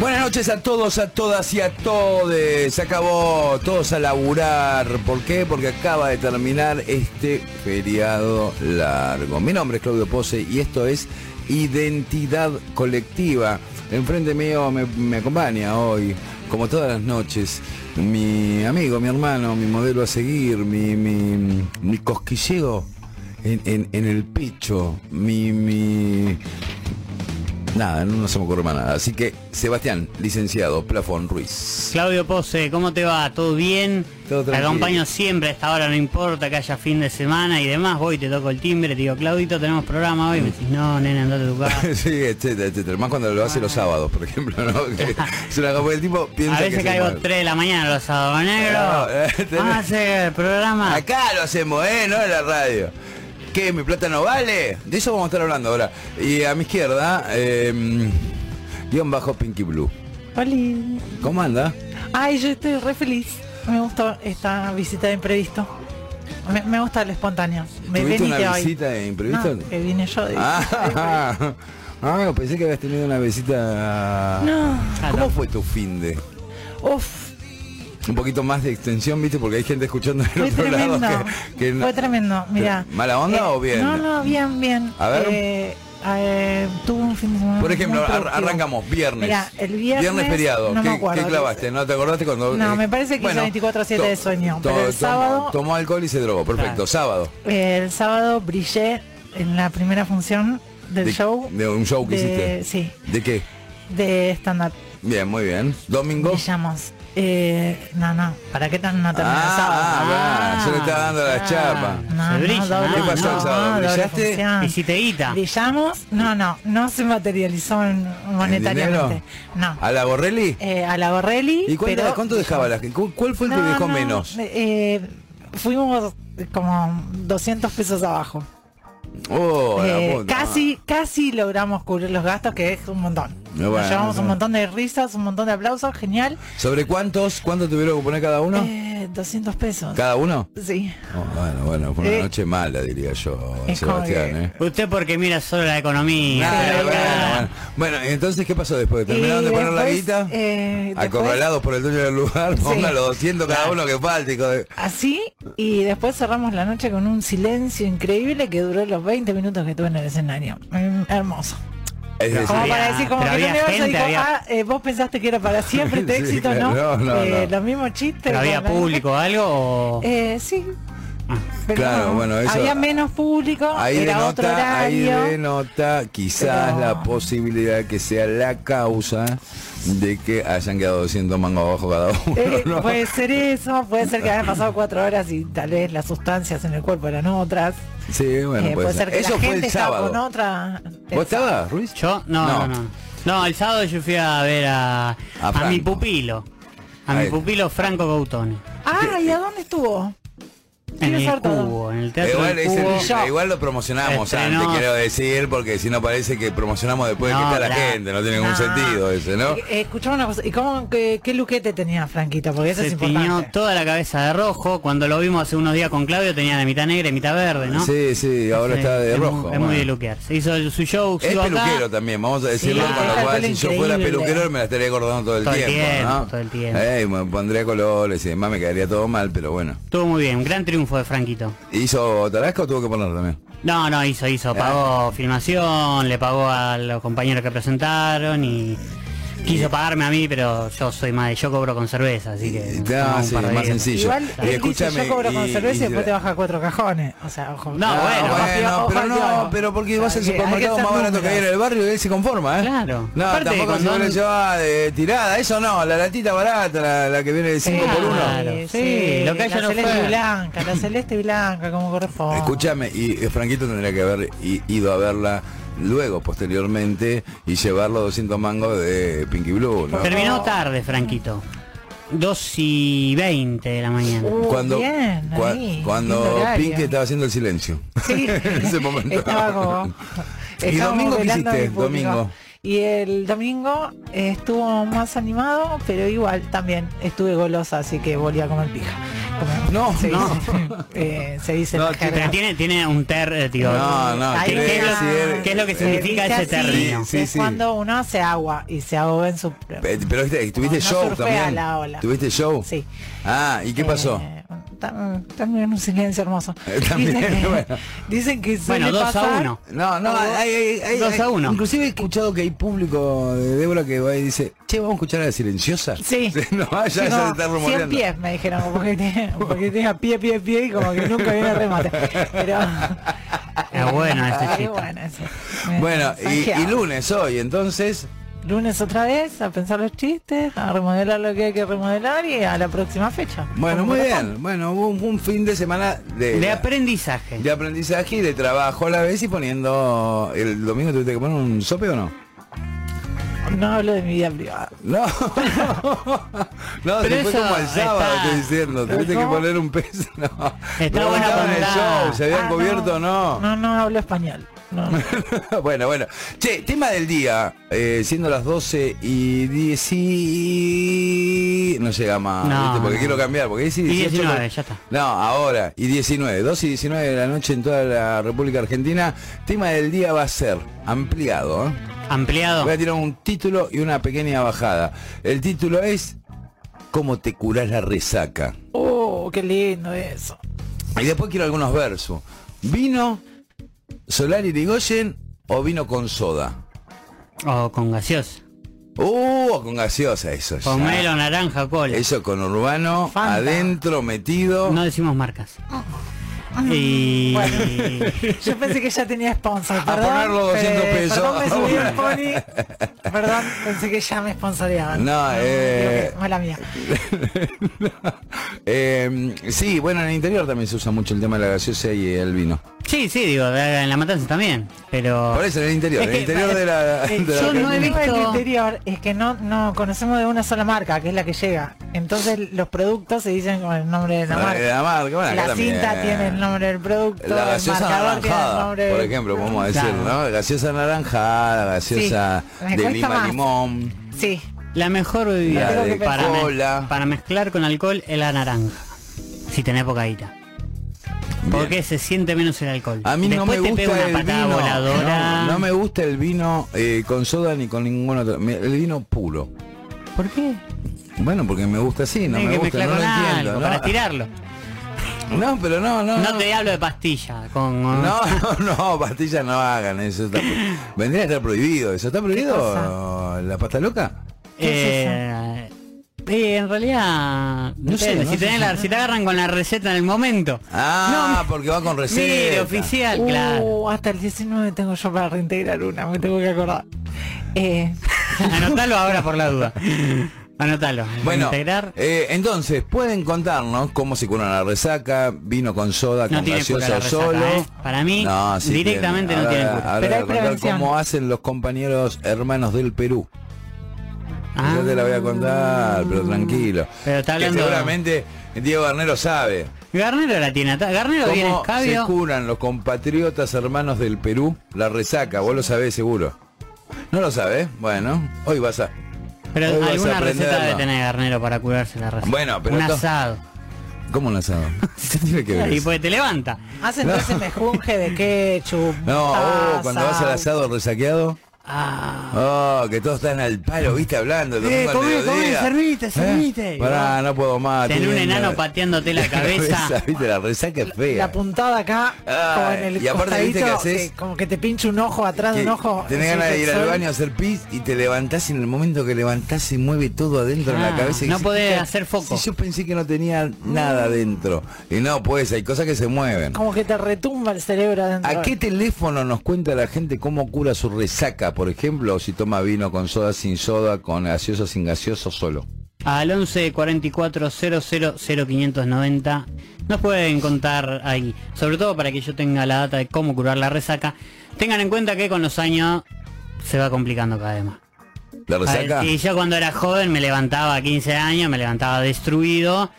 Buenas noches a todos, a todas y a todos. Se acabó todos a laburar. ¿Por qué? Porque acaba de terminar este feriado largo. Mi nombre es Claudio Pose y esto es Identidad Colectiva. Enfrente mío me, acompaña hoy, como todas las noches, mi amigo, mi hermano, mi modelo a seguir, mi, mi, mi cosquilleo en, en- en el pecho, mi, mi, Nada, no se me ocurre más nada. Así que, Sebastián, licenciado, Plafón Ruiz. Claudio Pose, ¿cómo te va? ¿Todo bien? Todo te acompaño siempre a esta hora, no importa que haya fin de semana y demás. Voy, te toco el timbre, te digo, Claudito, tenemos programa hoy. Me decís, no, nena, andate a tu casa. sí, etcétera, etcétera. Más cuando lo hace los sábados, por ejemplo, ¿no? Porque el tipo piensa A veces que caigo es mal. 3 de la mañana los sábados negros. No, eh, Vamos a hacer el programa. Acá lo hacemos, ¿eh? No en la radio. ¿Qué? ¿Mi plata no vale? De eso vamos a estar hablando ahora. Y a mi izquierda, eh, guion bajo Pinky Blue. Oli. ¿Cómo anda? Ay, yo estoy re feliz. Me gustó esta visita de imprevisto. Me, me gusta lo espontáneo. Me ¿Tuviste una hoy. visita de imprevisto? No, que vine yo de Ah, ah, pensé que habías tenido una visita. No. ¿Cómo no. fue tu fin de? Uf, Un poquito más de extensión, viste, porque hay gente escuchando fue otro tremendo. lado que, que no- Fue tremendo. Mira. ¿Mala onda o bien? No, no, bien, bien. A ver. Eh, eh, tuve un fin de semana. Por ejemplo, ar- arrancamos viernes. Mira, el viernes. Viernes feriado. No ¿Qué, me acuerdo. qué clavaste? ¿No te acordaste cuando.? No, eh, me parece que hice 24/7 to- de sueño, pero el sábado- Tomó alcohol y se drogó. Perfecto. Claro. Sábado. Eh, el sábado brillé en la primera función del De- show. De un show que de- hiciste. Sí, ¿De qué? de stand-up. Bien, muy bien. Domingo. Brillamos. Eh, no, no, ¿para qué tan no termina el Ah, sábado? ah, yo le estaba dando la ah. chapa. No, Se no, brilla, doble ¿no? ¿Qué pasó el sábado? ¿Brillaste? función. Hiciste guita. Brillamos, no, no, no se materializó en- monetariamente. No. ¿A la Borrelli? Eh, a la Borrelli. ¿Y cuánto, pero cuánto dejaba la gente? ¿Cu- ¿Cuál fue el que dejó no, menos? eh, fuimos como 200 pesos abajo. Oh, Eh, casi, casi logramos cubrir los gastos, que es un montón. Bueno, Nos llevamos un montón de risas, un montón de aplausos, genial. ¿Sobre cuántos? ¿Cuánto tuvieron que poner cada uno? Eh, 200 pesos. ¿Cada uno? Sí. Oh, bueno, bueno, fue una Eh, noche mala, diría yo, Sebastián. que- ¿eh? Usted porque mira solo la economía. Pero bueno, bueno. Bueno, entonces, ¿qué pasó después? ¿Terminaron de poner la guita? eh, después- Acorralados por el dueño del lugar, Sí. póngalo 200 cada uno que falte, de... Así, y después cerramos la noche con un silencio increíble que duró los 20 minutos que tuve en el escenario. Mm, hermoso. Es decir, Como para decir, como que el había universo gente, dijo, había- ah, eh, vos pensaste que era para siempre este Sí, éxito, ¿no? no, no, Eh, no. Los mismos chistes. ¿Pero había público o algo? o- Eh, sí. Ah. Pero Claro, no, bueno, eso- Había menos público, ahí era otro denota, ahí horario. denota quizás Pero- la posibilidad que sea la causa de que hayan quedado 200 mangos abajo cada uno. Eh, ¿no? Puede ser eso, puede ser que hayan pasado cuatro horas y tal vez las sustancias en el cuerpo eran otras. Sí, bueno, Eh, puede, puede ser que Eso la fue gente el sábado. con otra. ¿Vos estabas, Ruiz? ¿Yo? No, No. no, no. No, el sábado yo fui a ver a, A a, mi pupilo. A mi pupilo Franco Gautone. Ah, ¿y a dónde estuvo? En el todo. cubo, en el teatro Igual, del el- cubo. Igual lo promocionamos Estrenó- antes, quiero decir, porque si no parece que promocionamos después de que No, está la gente, no tiene ningún No. sentido ese, ¿no? Eh, eh, escuchame una cosa, ¿y cómo, qué, qué luquete tenía Franquito? Porque eso Se es tiñó importante. toda la cabeza de rojo. Cuando lo vimos hace unos días con Claudio tenía la mitad negra y mitad verde, ¿no? Sí, sí, ahora Sí, está de es rojo. Muy, es muy de luquear. Se hizo su show, Es acá peluquero también, vamos a decirlo, Sí, con lo cual si yo fuera peluquero me la estaría acordando todo el Todo tiempo, tiempo, ¿no? todo el tiempo. Eh, me pondría colores y demás, me quedaría todo mal, pero bueno. Estuvo muy bien, gran triunfo de Franquito. ¿Hizo Tarasca o tuvo que ponerlo también? No, no, hizo, hizo, pagó filmación, le pagó a los compañeros que presentaron y quiso pagarme a mí, pero yo soy más de, yo cobro con cerveza, así que... Ah, sí, de más sencillo. Igual dice, escúchame, yo cobro con y- cerveza y, y- después te baja cuatro cajones. O sea, ojo. No, bueno, bueno, ojo, pero ojo, no, ojo. pero porque vas al supermercado más barato que hay en el barrio y él se conforma, ¿eh? Claro. No, Aparte, tampoco se le lleva de tirada, eso no, la latita barata, la, la que viene de 5 por 1 Claro. Sí, lo que haya la no celeste fue. y blanca, la celeste y blanca, como corresponde. Escúchame, y eh, Franquito tendría que haber ido a verla luego, posteriormente, y llevarlo 200 mangos de Pinky Blue, ¿no? Terminó tarde, Franquito. 2 y 20 de la mañana. Uh, Cuando, bien, cua- ahí, cuando. Pinky estaba haciendo el silencio. Sí, en ese momento. estaba como... ¿Y domingo qué hiciste? Domingo. Y el domingo eh, estuvo más animado, pero igual también estuve golosa, así que volví a comer pija. No, se no. dice, eh, se dice No, tiene-. Pero tiene, tiene un ter, eh, digo, No, no, ¿qué es lo- decir- qué es lo que significa ese así, término? Sí, es sí. cuando uno hace agua y se ahoga en su... Pe- Pero viste, tuviste show también. la ola. ¿Tuviste show? Sí. Ah, ¿y qué pasó? Eh, tam- también un silencio hermoso. Eh, también, dicen, que, bueno. dicen que suele Bueno, 2 a pasar- 1. No, no, hay, hay- hay- Dos a uno. Inclusive he escuchado que hay público de Débora que va y dice, che, vamos a escuchar a la silenciosa. Sí. no, ya, Sí, ya no, se está 100 rumoreando. pies me dijeron, porque tenía, porque tenía pie, pie, pie y como que nunca viene remate. Pero... Es bueno este chiste. bueno, Bueno, y, lunes hoy, entonces, Lunes otra vez, a pensar los chistes, a remodelar lo que hay que remodelar y a la próxima fecha. bueno, muy bien. Bueno, hubo un, un fin de semana de, De aprendizaje. de aprendizaje y de trabajo a la vez y poniendo... ¿El domingo tuviste que poner un sope o no? No hablo de mi vida privada. No, no, Pero se fue como el sábado, está- estoy diciendo, tuviste que poner un peso, no. Está bueno Preguntaban en el show, ¿se habían Ah, cubierto o no? No, no hablo español. No, no. bueno, bueno. Che, tema del día, eh, siendo las 12 y 10 y... No llega más, No, ¿viste? porque no. quiero cambiar, porque es Y 18, 19, pero- ya está. No, ahora, y 19, 12 y 19 de la noche en toda la República Argentina. Tema del día va a ser ampliado, ¿eh? Ampliado. Voy a tirar un título y una pequeña bajada. El título es ¿Cómo te curás la resaca? Oh, qué lindo eso. Y después quiero algunos versos. ¿Vino, Solar y Rigoyen o vino con soda? O con gaseosa. Uh, con gaseosa, eso. Con melo, naranja, cola. Eso con urbano, Fanta. adentro, metido. No decimos marcas. Y... Bueno. Yo pensé que ya tenía sponsor, A perdón. ponerlo 200 eh, pesos. Perdón, me subí el pony. Perdón, pensé que ya me sponsoreaban. No, eh, Mala mía. Eh, sí, bueno, en el interior también se usa mucho el tema de la gaseosa y el vino. Sí, sí, digo, en la matanza también. Pero... Por eso, en el interior, Es en el interior de la... eh, de la yo no he El visto- interior es que no, no conocemos de una sola marca, que es la que llega. Entonces los productos se dicen con el nombre de la marca. de la marca, bueno, acá la también. cinta tiene el nombre del producto, La el gaseosa marcador tiene el nombre por del- ejemplo, podemos decir, Claro. ¿no? Gaseosa naranjada, gaseosa Sí, de lima más. limón. Sí, La mejor La bebida de para, me- para mezclar con alcohol es la naranja. Si tenés poca guita. Porque se siente menos el alcohol. A mí no me gusta el vino. voladora. No, no me gusta el vino eh, con soda ni con ningún otro. El vino puro. ¿Por qué? Bueno, porque me gusta así, no me gusta, no lo entiendo. algo ¿no? para tirarlo. No, pero no, no. No te hablo de pastilla. Con, No, no, pastillas no hagan eso. está vendría a estar prohibido eso. ¿Está prohibido la pasta loca? ¿Qué es Eh, eh, en realidad, No sé, no si, sé. tenés la- si te agarran con la receta en el momento. Ah, porque va con receta. Mire, oficial, Uh, claro. hasta el 19 tengo yo para reintegrar una, me tengo que acordar. Eh, Anotalo ahora por la duda. Anotalo. Bueno, Integrar. eh, entonces, pueden contarnos cómo se cura la resaca, vino con soda, No con gaseosa resaca, solo. ¿eh? Para mí, sí directamente no Ahora- tiene cura. ahora Pero hay prevención. cómo hacen los compañeros hermanos del Perú. Ah. Yo te la voy a contar, pero tranquilo. Pero está Que hablando- seguramente Diego Garnero sabe. Garnero la tiene. Garnero tiene ¿Cómo se escabio. curan los compatriotas hermanos del Perú la resaca? Vos lo sabés seguro. ¿No lo sabés? Bueno, hoy vas a... Pero Hoy vas a alguna receta debe tener Garnero para curarse la receta. Bueno, pero Un asado. ¿Cómo un asado? ¿Qué tiene que ver Y pues te levanta. hacen todo ese mejunje de ketchup. No, oh, cuando vas al asado resaqueado... Ah. Oh, que todos están al palo, viste, hablando. Eh, comé, comé, servite, servite. ¿Eh? Pará, no puedo más. Un enano pateándote la cabeza. viste, la resaca es fea. La puntada acá, en el y aparte, ¿viste costadito, haces? que como que te pincha un ojo atrás de Que un ojo. tenés ganas de que ir al baño a hacer pis y te levantás y en el momento que levantás se mueve todo adentro en Ah, la cabeza. y no podés "¿Qué? hacer foco". Si yo pensé que no tenía nada adentro. Y no, pues hay cosas que se mueven. Como que te retumba el cerebro adentro. ¿A qué teléfono nos cuenta la gente cómo cura su resaca, por ejemplo, o si toma vino con soda, sin soda, con gaseoso, sin gaseoso, solo? Al 11 44 00 0590 nos pueden contar ahí, sobre todo para que yo tenga la data de cómo curar la resaca. Tengan en cuenta que con los años se va complicando cada vez más. ¿La ver, resaca? Y yo cuando era joven me levantaba a 15 años, me levantaba destruido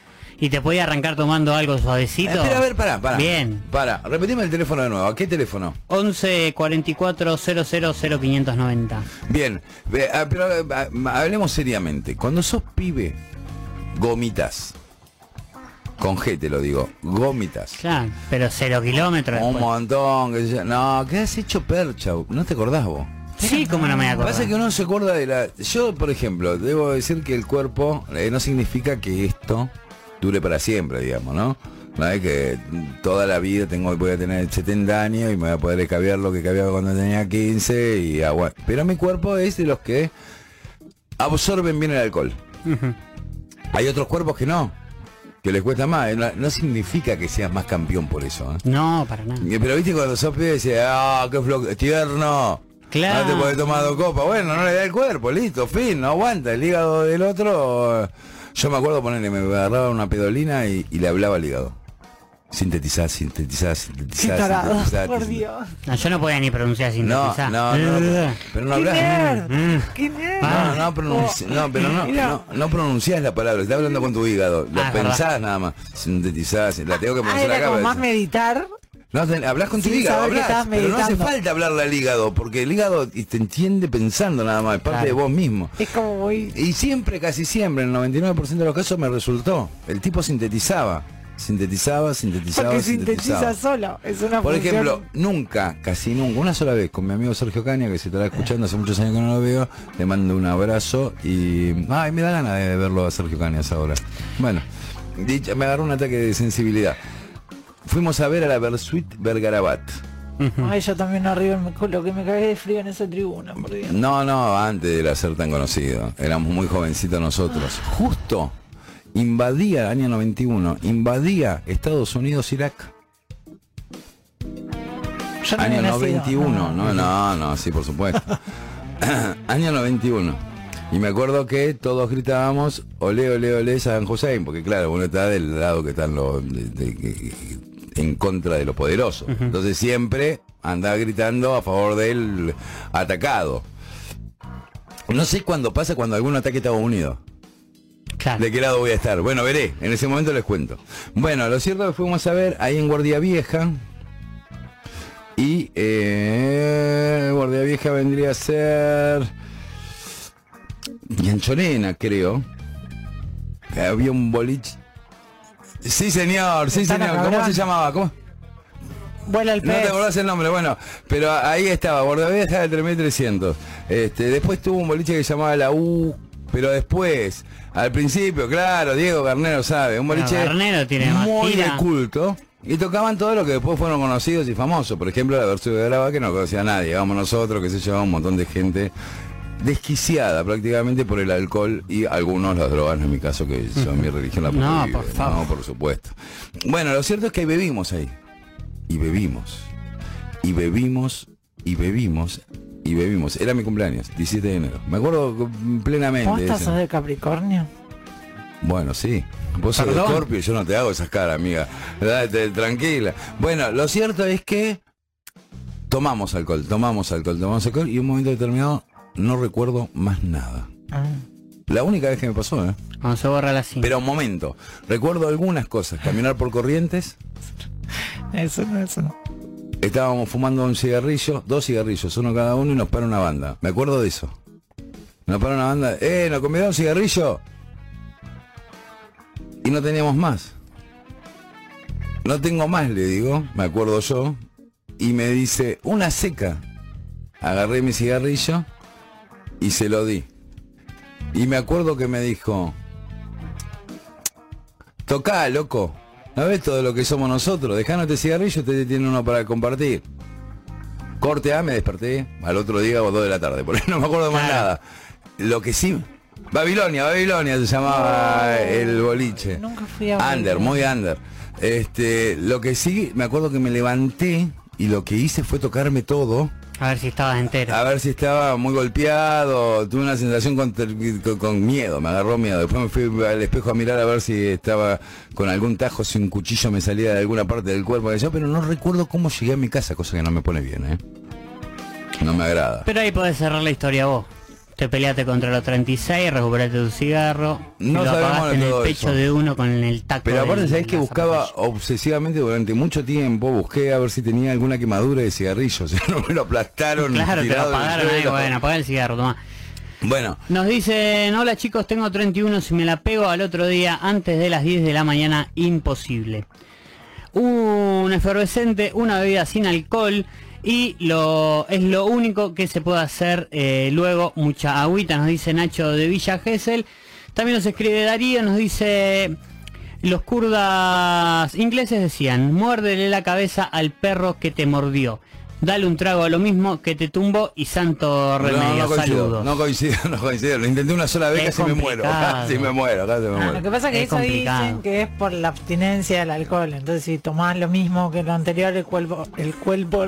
y te podía arrancar tomando algo suavecito. Espera, a ver, pará, pará. Bien. Pará, repetime el teléfono de nuevo. ¿A qué teléfono? 11 44 00 0590. Bien, ah, pero ah, hablemos seriamente. Cuando sos pibe, gomitas. Con G te lo digo, gomitas. Claro, pero cero kilómetros. Un después. montón, que no, ¿qué has hecho percha? ¿No te acordás vos? Sí, como no me acuerdo. pasa que uno se acuerda de la... Yo, por ejemplo, debo decir que el cuerpo eh, no significa que esto dure para siempre, digamos, ¿no? No es que toda la vida tengo, voy a tener 70 años y me voy a poder caviar lo que caviaba cuando tenía 15 y agua. Pero mi cuerpo es de los que absorben bien el alcohol. Hay otros cuerpos que no, que les cuesta más. No, no significa que seas más campeón por eso. ¿eh? No, para nada. Pero viste cuando sos pibe dice, ah, qué flo tierno. Claro. No te podés tomar dos copas. Bueno, no le da el cuerpo, listo, fin, no aguanta. El hígado del otro. Yo me acuerdo ponerle, me agarraba una pedolina y, y le hablaba al hígado. Sintetizar, sintetizar, Qué sintetizar, tarado, sintetizar. por sintetizar. Dios. No, yo no podía ni pronunciar sin No, no, no, no, pero no ¡Qué hablas. Mm. ¡Qué nerd! No, no, pronunci- no, pero no, no, no pronunciás la palabra, estás hablando con tu hígado, lo Ah, pensás verdad. nada más, sintetizás, la tengo que Ah, pronunciar era acá. como pero- más meditar. No, hablas con tu hígado, hablás, pero no hace falta hablarle al hígado, porque el hígado te entiende pensando nada más, es parte Claro. de vos mismo. Es como muy... Y siempre, casi siempre, en el 99% de los casos me resultó. El tipo sintetizaba, sintetizaba, sintetizaba, Porque sintetizaba. sintetiza solo. Es una Por función- ejemplo, nunca, casi nunca, una sola vez con mi amigo Sergio Caña, que se estará escuchando hace muchos años que no lo veo, le mando un abrazo y... Ay, me da ganas de verlo a Sergio Cañas ahora. Bueno, me agarró un ataque de sensibilidad. Fuimos a ver a la Versuit Vergarabat. Ay, yo también arriba lo que me cagué de frío en esa tribuna, por Dios. No, no, antes de ser tan conocido. Éramos muy jovencitos nosotros. Justo invadía, año 91, invadía Estados Unidos Irak. Yo no Año había nacido, 91, no, no, no, sí, por supuesto. Año 91. Y me acuerdo que todos gritábamos, ole, ole, ole, Saddam Hussein, porque claro, uno está del lado que están los, de- de- que- en contra de lo poderoso. Entonces siempre andaba gritando a favor del atacado. No sé cuándo pasa cuando algún ataque a Estados Unidos. Claro. ¿De qué lado voy a estar? Bueno, veré, en ese momento les cuento. Bueno, lo cierto es que fuimos a ver ahí en Guardia Vieja. Y eh, Guardia Vieja vendría a ser... Yanchorena, creo. Que Había un boliche. Sí, señor, sí, señor. ¿Cómo Cabrón. se llamaba? ¿Cómo? Vuela el No te acordás el nombre, bueno, pero ahí estaba, Bordavieja de 3300. Este, después tuvo un boliche que se llamaba La U, pero después, al principio, claro, Diego Garnero sabe, un boliche tiene muy de culto. Y tocaban todo lo que después fueron conocidos y famosos. Por ejemplo, la versión de Grava que no conocía a nadie. Vamos nosotros, que se llevaba un montón de gente desquiciada prácticamente por el alcohol y algunos las drogas, en mi caso, que son mi religión la No, por favor. No, por supuesto. Bueno, lo cierto es que bebimos ahí y bebimos y bebimos y bebimos y bebimos. Era mi cumpleaños, 17 de enero. Me acuerdo plenamente. ¿Vos estás de Capricornio? Bueno, sí. Vos sos de. Scorpio yo no te hago esas caras, amiga. Date, tranquila. Bueno, lo cierto es que tomamos alcohol, tomamos alcohol, tomamos alcohol y un momento determinado no recuerdo más nada. Ah. La única vez que me pasó, ¿eh? Cuando se borra la cinta. Pero un momento. Recuerdo algunas cosas. Caminar por corrientes. Eso no, eso no. Estábamos fumando un cigarrillo, dos cigarrillos, uno cada uno y nos para una banda. Me acuerdo de eso. Nos para una banda, ¡eh! ¿Nos convidó un cigarrillo? Y no teníamos más. No tengo más, le digo, me acuerdo yo. Y me dice, una seca. Agarré mi cigarrillo y se lo di. Y me acuerdo que me dijo, tocá, loco. ¿No ves todo lo que somos nosotros? Dejanos este cigarrillo, te tiene uno para compartir. Corte A, me desperté al otro día o dos de la tarde, porque no me acuerdo más Claro. nada. Lo que sí, Babilonia, Babilonia se llamaba el boliche. Nunca fui a Under, muy under. Este, lo que sí, me acuerdo que me levanté y lo que hice fue tocarme todo. A ver si estabas entero. A ver si estaba muy golpeado, tuve una sensación con, con- con miedo, me agarró miedo. Después me fui al espejo a mirar a ver si estaba con algún tajo, si un cuchillo me salía de alguna parte del cuerpo, yo, pero no recuerdo cómo llegué a mi casa, cosa que no me pone bien, ¿eh? No me agrada. Pero ahí podés cerrar la historia vos. Te peleaste contra los 36, recuperaste tu cigarro, No lo sabemos apagaste en el pecho eso. de uno con el tacto. Pero aparte, ¿sabés que buscaba zapatilla. obsesivamente durante mucho tiempo? Busqué a ver si tenía alguna quemadura de cigarrillo. Si no me lo aplastaron. Claro, te lo apagaron ahí, bueno, apaga el cigarro, tomá. Bueno, Nos dicen, hola chicos, tengo 31, si me la pego al otro día antes de las 10 de la mañana, imposible. Un efervescente, una bebida sin alcohol y lo es lo único que se puede hacer eh, luego, mucha agüita, nos dice Nacho de Villa Gesell. También nos escribe Darío, nos dice, los kurdas ingleses decían, muérdele la cabeza al perro que te mordió. Dale un trago a lo mismo que te tumbó y santo remedio. no, no coincido, Saludos. no coincido, no coincido. Lo intenté una sola vez, Es casi me muero. Casi me muero, casi me Ah, muero. lo que pasa es que Es eso complicado. dicen que es por la abstinencia del alcohol. Entonces si tomás lo mismo que lo anterior, el cuerpo, el cuerpo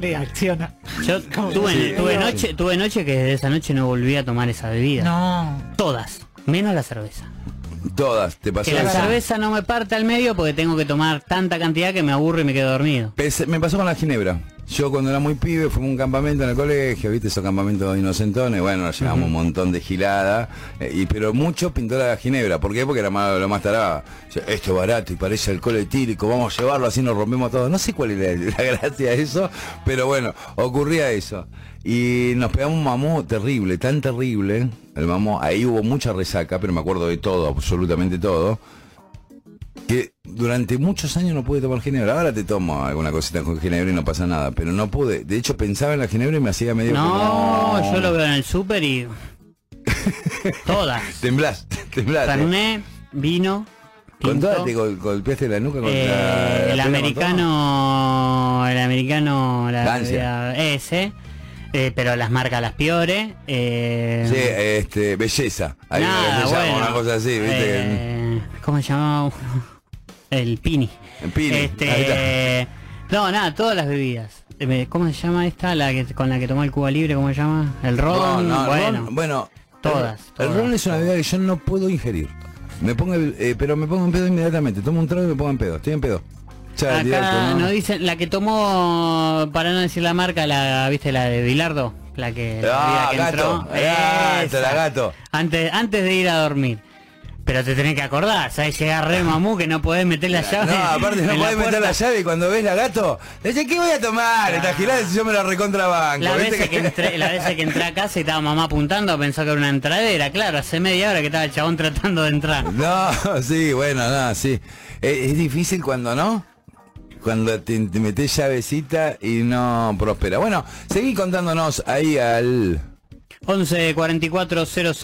reacciona. Yo tuve, Sí. tuve noche, tuve noche que desde esa noche no volví a tomar esa bebida. No. Todas, menos la cerveza. Todas, te pasó Que la eso? cerveza no me parte al medio porque tengo que tomar tanta cantidad que me aburro y me quedo dormido. Pese- Me pasó con la ginebra. Yo cuando era muy pibe fue a un campamento en el colegio, viste esos campamentos inocentones, bueno, nos llevamos un montón de gilada, eh, y, pero mucho pintó la ginebra. ¿Por qué? Porque era más, lo más tarada. Esto es barato y parece alcohol etílico, vamos a llevarlo así nos rompemos todo. No sé cuál era la gracia de eso, pero bueno, ocurría eso. Y nos pegamos un mamú terrible, tan terrible. El mamú, ahí hubo mucha resaca, pero me acuerdo de todo, absolutamente todo que durante muchos años no pude tomar ginebra. Ahora te tomo alguna cosita con ginebra y no pasa nada, pero no pude. De hecho pensaba en la ginebra y me hacía medio No, como- yo lo veo en el súper y... Todas. Temblás, temblás. ¿eh? Fernet, vino, Con todas te gol- golpeaste la nuca contra eh, la el con americano, el americano, la Lancia. la- ese, eh, pero las marcas las peores. eh. Sí, este, belleza. Hay Nada, bueno, una cosa así, viste. eh, ¿Cómo se llamaba? El Pini. El Pini, Este, no, nada, todas las bebidas. Eh, ¿Cómo se llama esta? La que con la que tomó el Cuba Libre, ¿cómo se llama? El ron. No, no, bueno, ron- bueno, todas, El, el todas, ron es una bebida que yo no puedo ingerir. Me pongo, eh, pero me pongo en pedo inmediatamente. Tomo un trago y me pongo en pedo. Estoy en pedo. Acá directo, ¿no? dicen la que tomó, para no decir la marca, la viste la de Bilardo, la que, la Ah, que gato, entró. gato, Esa. la gato. Antes, antes de ir a dormir. Pero te tenés que acordar, ¿sabes? Llegar re mamú que no podés meter la llave. No, aparte no en la podés meter la llave y cuando ves la gato, dice, ¿qué voy a tomar? Esta gilada si yo me la recontrabanco. La ¿viste veces que entré, la veces que entré a casa y estaba mamá apuntando, pensó que era una entradera, claro, hace media hora que estaba el chabón tratando de entrar. No, sí, bueno, no, sí. Es, es difícil cuando no. Cuando te, te metes llavecita y no prospera. Bueno, seguí contándonos ahí al... 11 44 000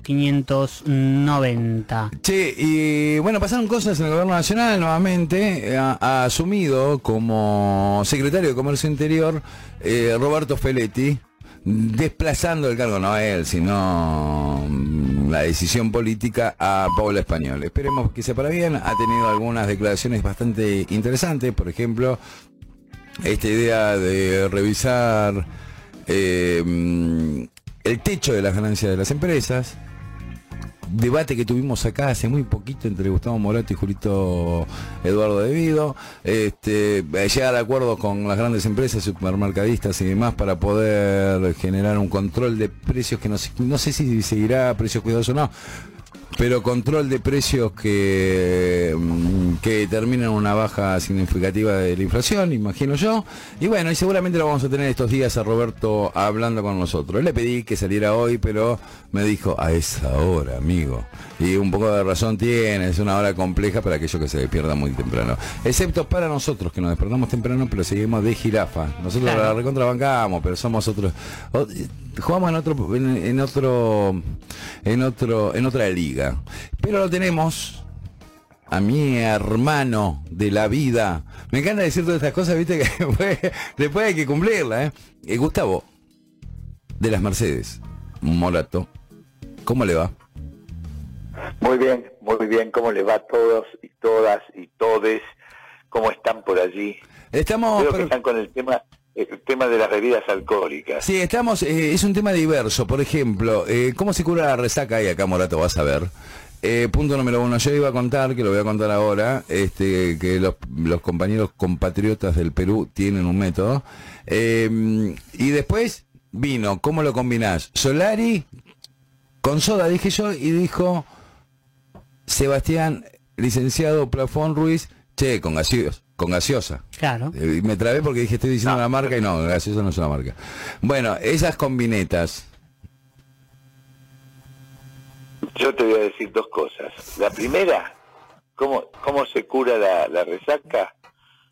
590. Che, y bueno, pasaron cosas en el gobierno nacional nuevamente. Ha, ha asumido como secretario de Comercio Interior eh, Roberto Feletti, desplazando el cargo, no él, sino la decisión política a Paula Español. Esperemos que sea para bien. Ha tenido algunas declaraciones bastante interesantes, por ejemplo, esta idea de revisar eh, el techo de las ganancias de las empresas debate que tuvimos acá hace muy poquito entre Gustavo Morato y Julito Eduardo Devido, este, eh, llegar a acuerdos con las grandes empresas, supermercadistas y demás para poder generar un control de precios que no, no sé si seguirá precios cuidadosos o no, pero control de precios que, mm, que terminan una baja significativa de la inflación, imagino yo. Y bueno, y seguramente lo vamos a tener estos días a Roberto hablando con nosotros. Le pedí que saliera hoy, pero me dijo a esa hora, amigo. Y un poco de razón tiene, es una hora compleja para aquellos que se despiertan muy temprano. Excepto para nosotros, que nos despertamos temprano, pero seguimos de jirafa. Nosotros Claro. la recontrabancamos, pero somos otros. o- jugamos en otro, en, en otro, en otro, en otra liga. Pero lo tenemos a mi hermano de la vida. Me encanta decir todas estas cosas, viste, que después, después hay que cumplirla, ¿eh? Eh, Gustavo, de las Mercedes, Morato, ¿cómo le va? Muy bien, muy bien. ¿Cómo les va a todos y todas y todes? ¿Cómo están por allí? Estamos... Creo que per- están con el tema el tema de las bebidas alcohólicas. Sí, estamos, eh, es un tema diverso. Por ejemplo, eh, ¿cómo se cura la resaca? Y acá Morato vas a ver. Eh, punto número uno, yo iba a contar, que lo voy a contar ahora, este, que los, compañeros compatriotas del Perú tienen un método. Y después, vino, ¿cómo lo combinás? Solari con soda, dije yo, y dijo Sebastián, licenciado Plafón Ruiz, che, con gaseosa. Con gaseosa. Claro. Eh, me trabé porque dije estoy diciendo una marca y no, gaseosa no es una marca. Bueno, esas combinetas. Yo te voy a decir dos cosas. La primera, ¿cómo, cómo se cura la, la resaca?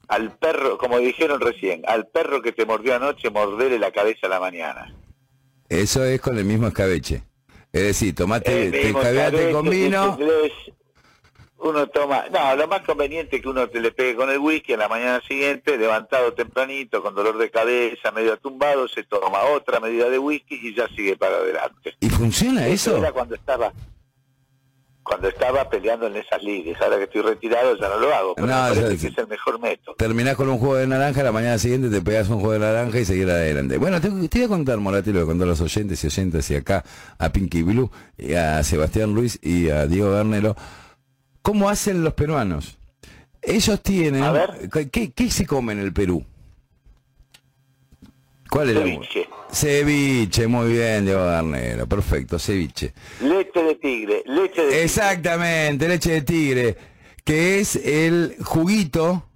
Al perro, como dijeron recién, al perro que te mordió anoche, morderle la cabeza a la mañana. Eso es con el mismo escabeche. Es decir, tomate, El te escabeaste con vino. Uno toma, no, lo más conveniente es que uno te le pegue con el whisky a la mañana siguiente, levantado tempranito, con dolor de cabeza, medio tumbado, se toma otra medida de whisky y ya sigue para adelante. ¿Y funciona eso? era cuando estaba cuando estaba peleando en esas ligas. Ahora que estoy retirado ya no lo hago, pero No, me parece que es el mejor método. Terminás con un juego de naranja, la mañana siguiente te pegás un juego de naranja y seguir adelante. Bueno, te, te voy a contar, Morati, lo voy a contar a los oyentes y oyentes y acá a Pinky Blue, y a Sebastián Ruiz y a Diego Garnero, cómo hacen los peruanos. Ellos tienen... A ver. ¿qué, qué se come en el Perú? ¿Cuál es Ceviche. la... Ceviche, muy bien, Diego Garnero, perfecto, ceviche. Leche de tigre, leche de tigre. Exactamente, leche de tigre, que es el juguito,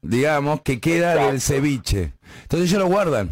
digamos, que queda Exacto. del ceviche. Entonces ellos lo guardan.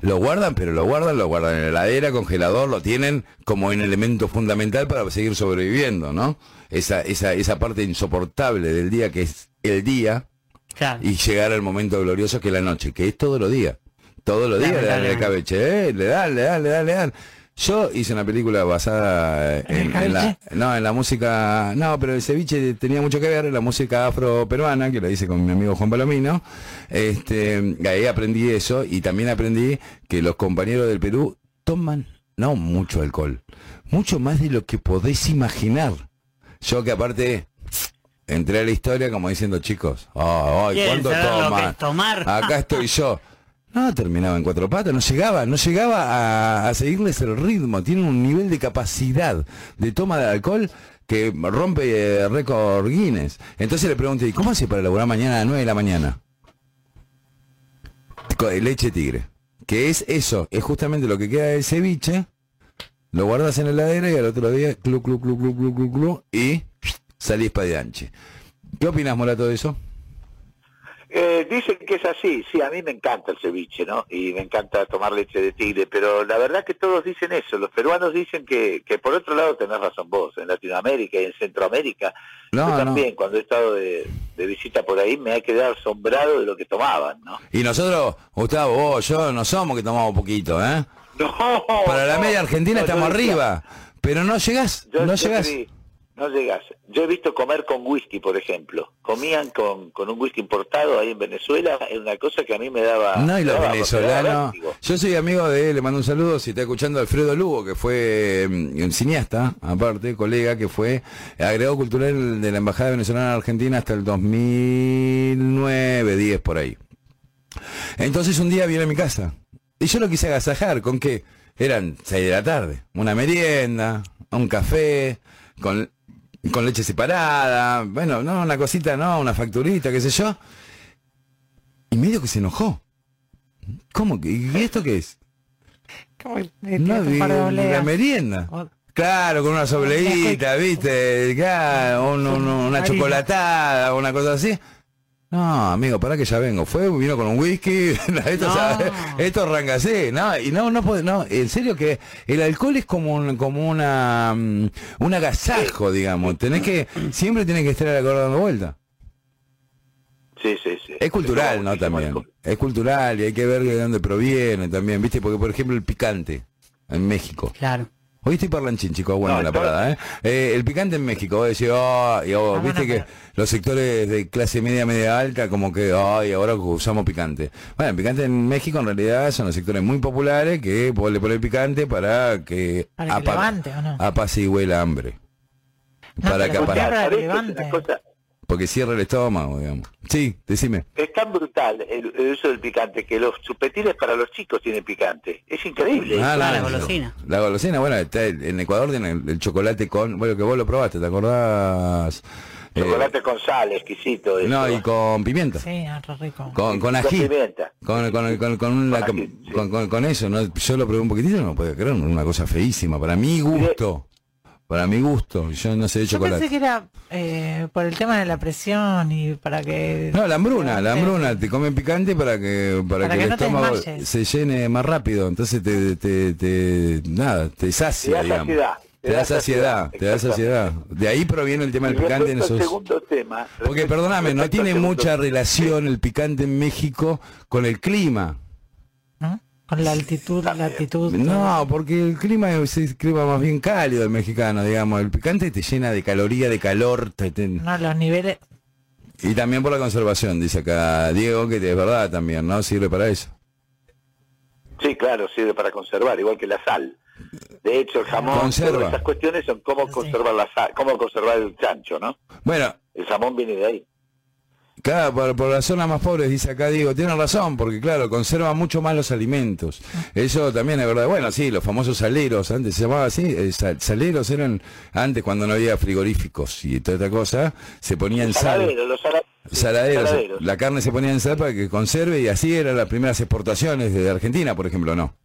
Lo guardan, pero lo guardan, lo guardan en la heladera, congelador, lo tienen como un elemento fundamental para seguir sobreviviendo, ¿no? Esa, esa, esa parte insoportable del día que es el día Claro. y llegar al momento glorioso que es la noche, que es todos los días. Todos los días le dan el cabeche, ¿eh? le dan, le dan, le dan, le dan. Yo hice una película basada en, en la, no, en la música, no, pero el ceviche tenía mucho que ver en la música afro-peruana, que lo hice con mi amigo Juan Palomino. Este, ahí aprendí eso y también aprendí que los compañeros del Perú toman, no mucho alcohol, mucho más de lo que podéis imaginar. Yo que aparte entré a la historia como diciendo, chicos, ay, ¿Quieren ¿cuánto toman? tomar? Acá estoy yo. No, terminaba en cuatro patas, no llegaba, no llegaba a, a seguirles el ritmo. Tienen un nivel de capacidad de toma de alcohol que rompe eh, récord Guinness. Entonces le pregunté, ¿y cómo hace para elaborar mañana a las 9 de la mañana? Leche tigre. Que es eso, es justamente lo que queda del ceviche. Lo guardas en la heladera y al otro día, clu, clu, clu, clu, clu, clu, clu, y salís para adelante. ¿Qué opinas, Morato, de eso? Eh, dicen que es así, sí, a mí me encanta el ceviche, ¿no? Y me encanta tomar leche de tigre, pero la verdad que todos dicen eso. Los peruanos dicen que, que por otro lado tenés razón vos, en Latinoamérica y en Centroamérica. No, yo no. también, cuando he estado de, de visita por ahí, me he quedado asombrado de lo que tomaban, ¿no? Y nosotros, Gustavo, vos, yo, no somos que tomamos poquito, ¿eh? No, Para la media argentina no, estamos decía- arriba, pero no llegás, yo- no yo llegás. te vi, no llegás. Yo he visto comer con whisky, por ejemplo. Comían con, con un whisky importado ahí en Venezuela, es una cosa que a mí me daba... No, y los venezolanos. Yo soy amigo de, le mando un saludo, si está escuchando Alfredo Lugo, que fue mm, un cineasta, aparte, colega, que fue agregado cultural de la Embajada Venezolana en Argentina hasta el 2009, 10 por ahí. Entonces un día viene a mi casa y yo lo quise agasajar, ¿con qué? Eran 6 de la tarde, una merienda, un café, con, con leche separada, bueno, no, una cosita, no, una facturita, qué sé yo. Y medio que se enojó. ¿Cómo que? ¿Y esto qué es? ¿Cómo No, la merienda. Claro, con una sobleíta, ¿viste? Claro, un- un- una chocolatada, una cosa así. No, amigo, para que ya vengo. Fue, vino con un whisky. esto, No. sabe- esto arranca así, ¿no? Y no, no puede, no, en serio que el alcohol es como un, como una, mm, un agasajo, digamos. Tenés que, siempre tenés que estar acordando vuelta. Sí, sí, sí. Es cultural, ¿no? También. alcohol. Es cultural y hay que ver de dónde proviene también, ¿viste? Porque, por ejemplo, el picante en México. Claro. Hoy estoy parlanchín, chicos, bueno No, la parada, ¿eh? Eh, El picante en México, vos decís, oh, y vos, Ah, viste bueno, que los sectores de clase media, media alta, como que, ay, ahora usamos picante. Bueno, el picante en México en realidad son los sectores muy populares que vos le pones picante para que, Para que levante, ¿o no? apacigüe el hambre. No, para que ¿por qué apa- para porque cierra el estómago, digamos. Sí, decime. Es tan brutal el, el uso del picante que los chupetines para los chicos tienen picante. Es increíble. Ah, la no, golosina. La golosina, bueno, está el- en Ecuador tienen el, el chocolate con, bueno, que vos lo probaste, ¿te acordás? Chocolate con sal, exquisito. eso. No, y con pimienta. Sí, rico. Con, con Con ají. pimienta. Con, con, con, con, una- Con ají, sí. con- con- con eso, ¿no? yo lo probé un poquitito, no puedo creer, una cosa feísima. Para mi gusto, para mi gusto, yo no sé de Yo chocolate. pensé que era eh, por el tema de la presión y para que... No, la hambruna, la Sí. hambruna, te comen picante para que para, Para que, que el no te estómago se llene más rápido, entonces te, te, te- nada, te Te sacia, da digamos. saciedad. Te da saciedad, te da saciedad. De ahí proviene el tema del picante en esos... segundo tema. Porque perdóname, no tiene mucha relación el picante en México con el clima. Con la altitud, la altitud. No, porque el clima es el clima más bien cálido el mexicano, digamos. El picante te llena de caloría, de calor. te- te- No, los niveles... Y también por la conservación, dice acá Diego, que es verdad también, ¿no? Sirve para eso. Sí, claro, sirve para conservar, igual que la sal. De hecho, el jamón, Conserva. todas esas cuestiones son cómo Sí. conservar la sal, cómo conservar el chancho, ¿no? Bueno, El jamón viene de ahí. Claro, por, por las zonas más pobres, dice acá Diego, tiene razón, porque claro, conserva mucho más los alimentos. Eso también es verdad. Bueno, sí, los famosos saleros, antes se llamaba así, eh, sal- saleros eran, antes cuando no había frigoríficos y toda esta cosa, se ponía en sal. Saladeros, los Saladeros, saladeros. la carne se ponía en sal para que conserve y así eran las primeras exportaciones de Argentina, por ejemplo, ¿no?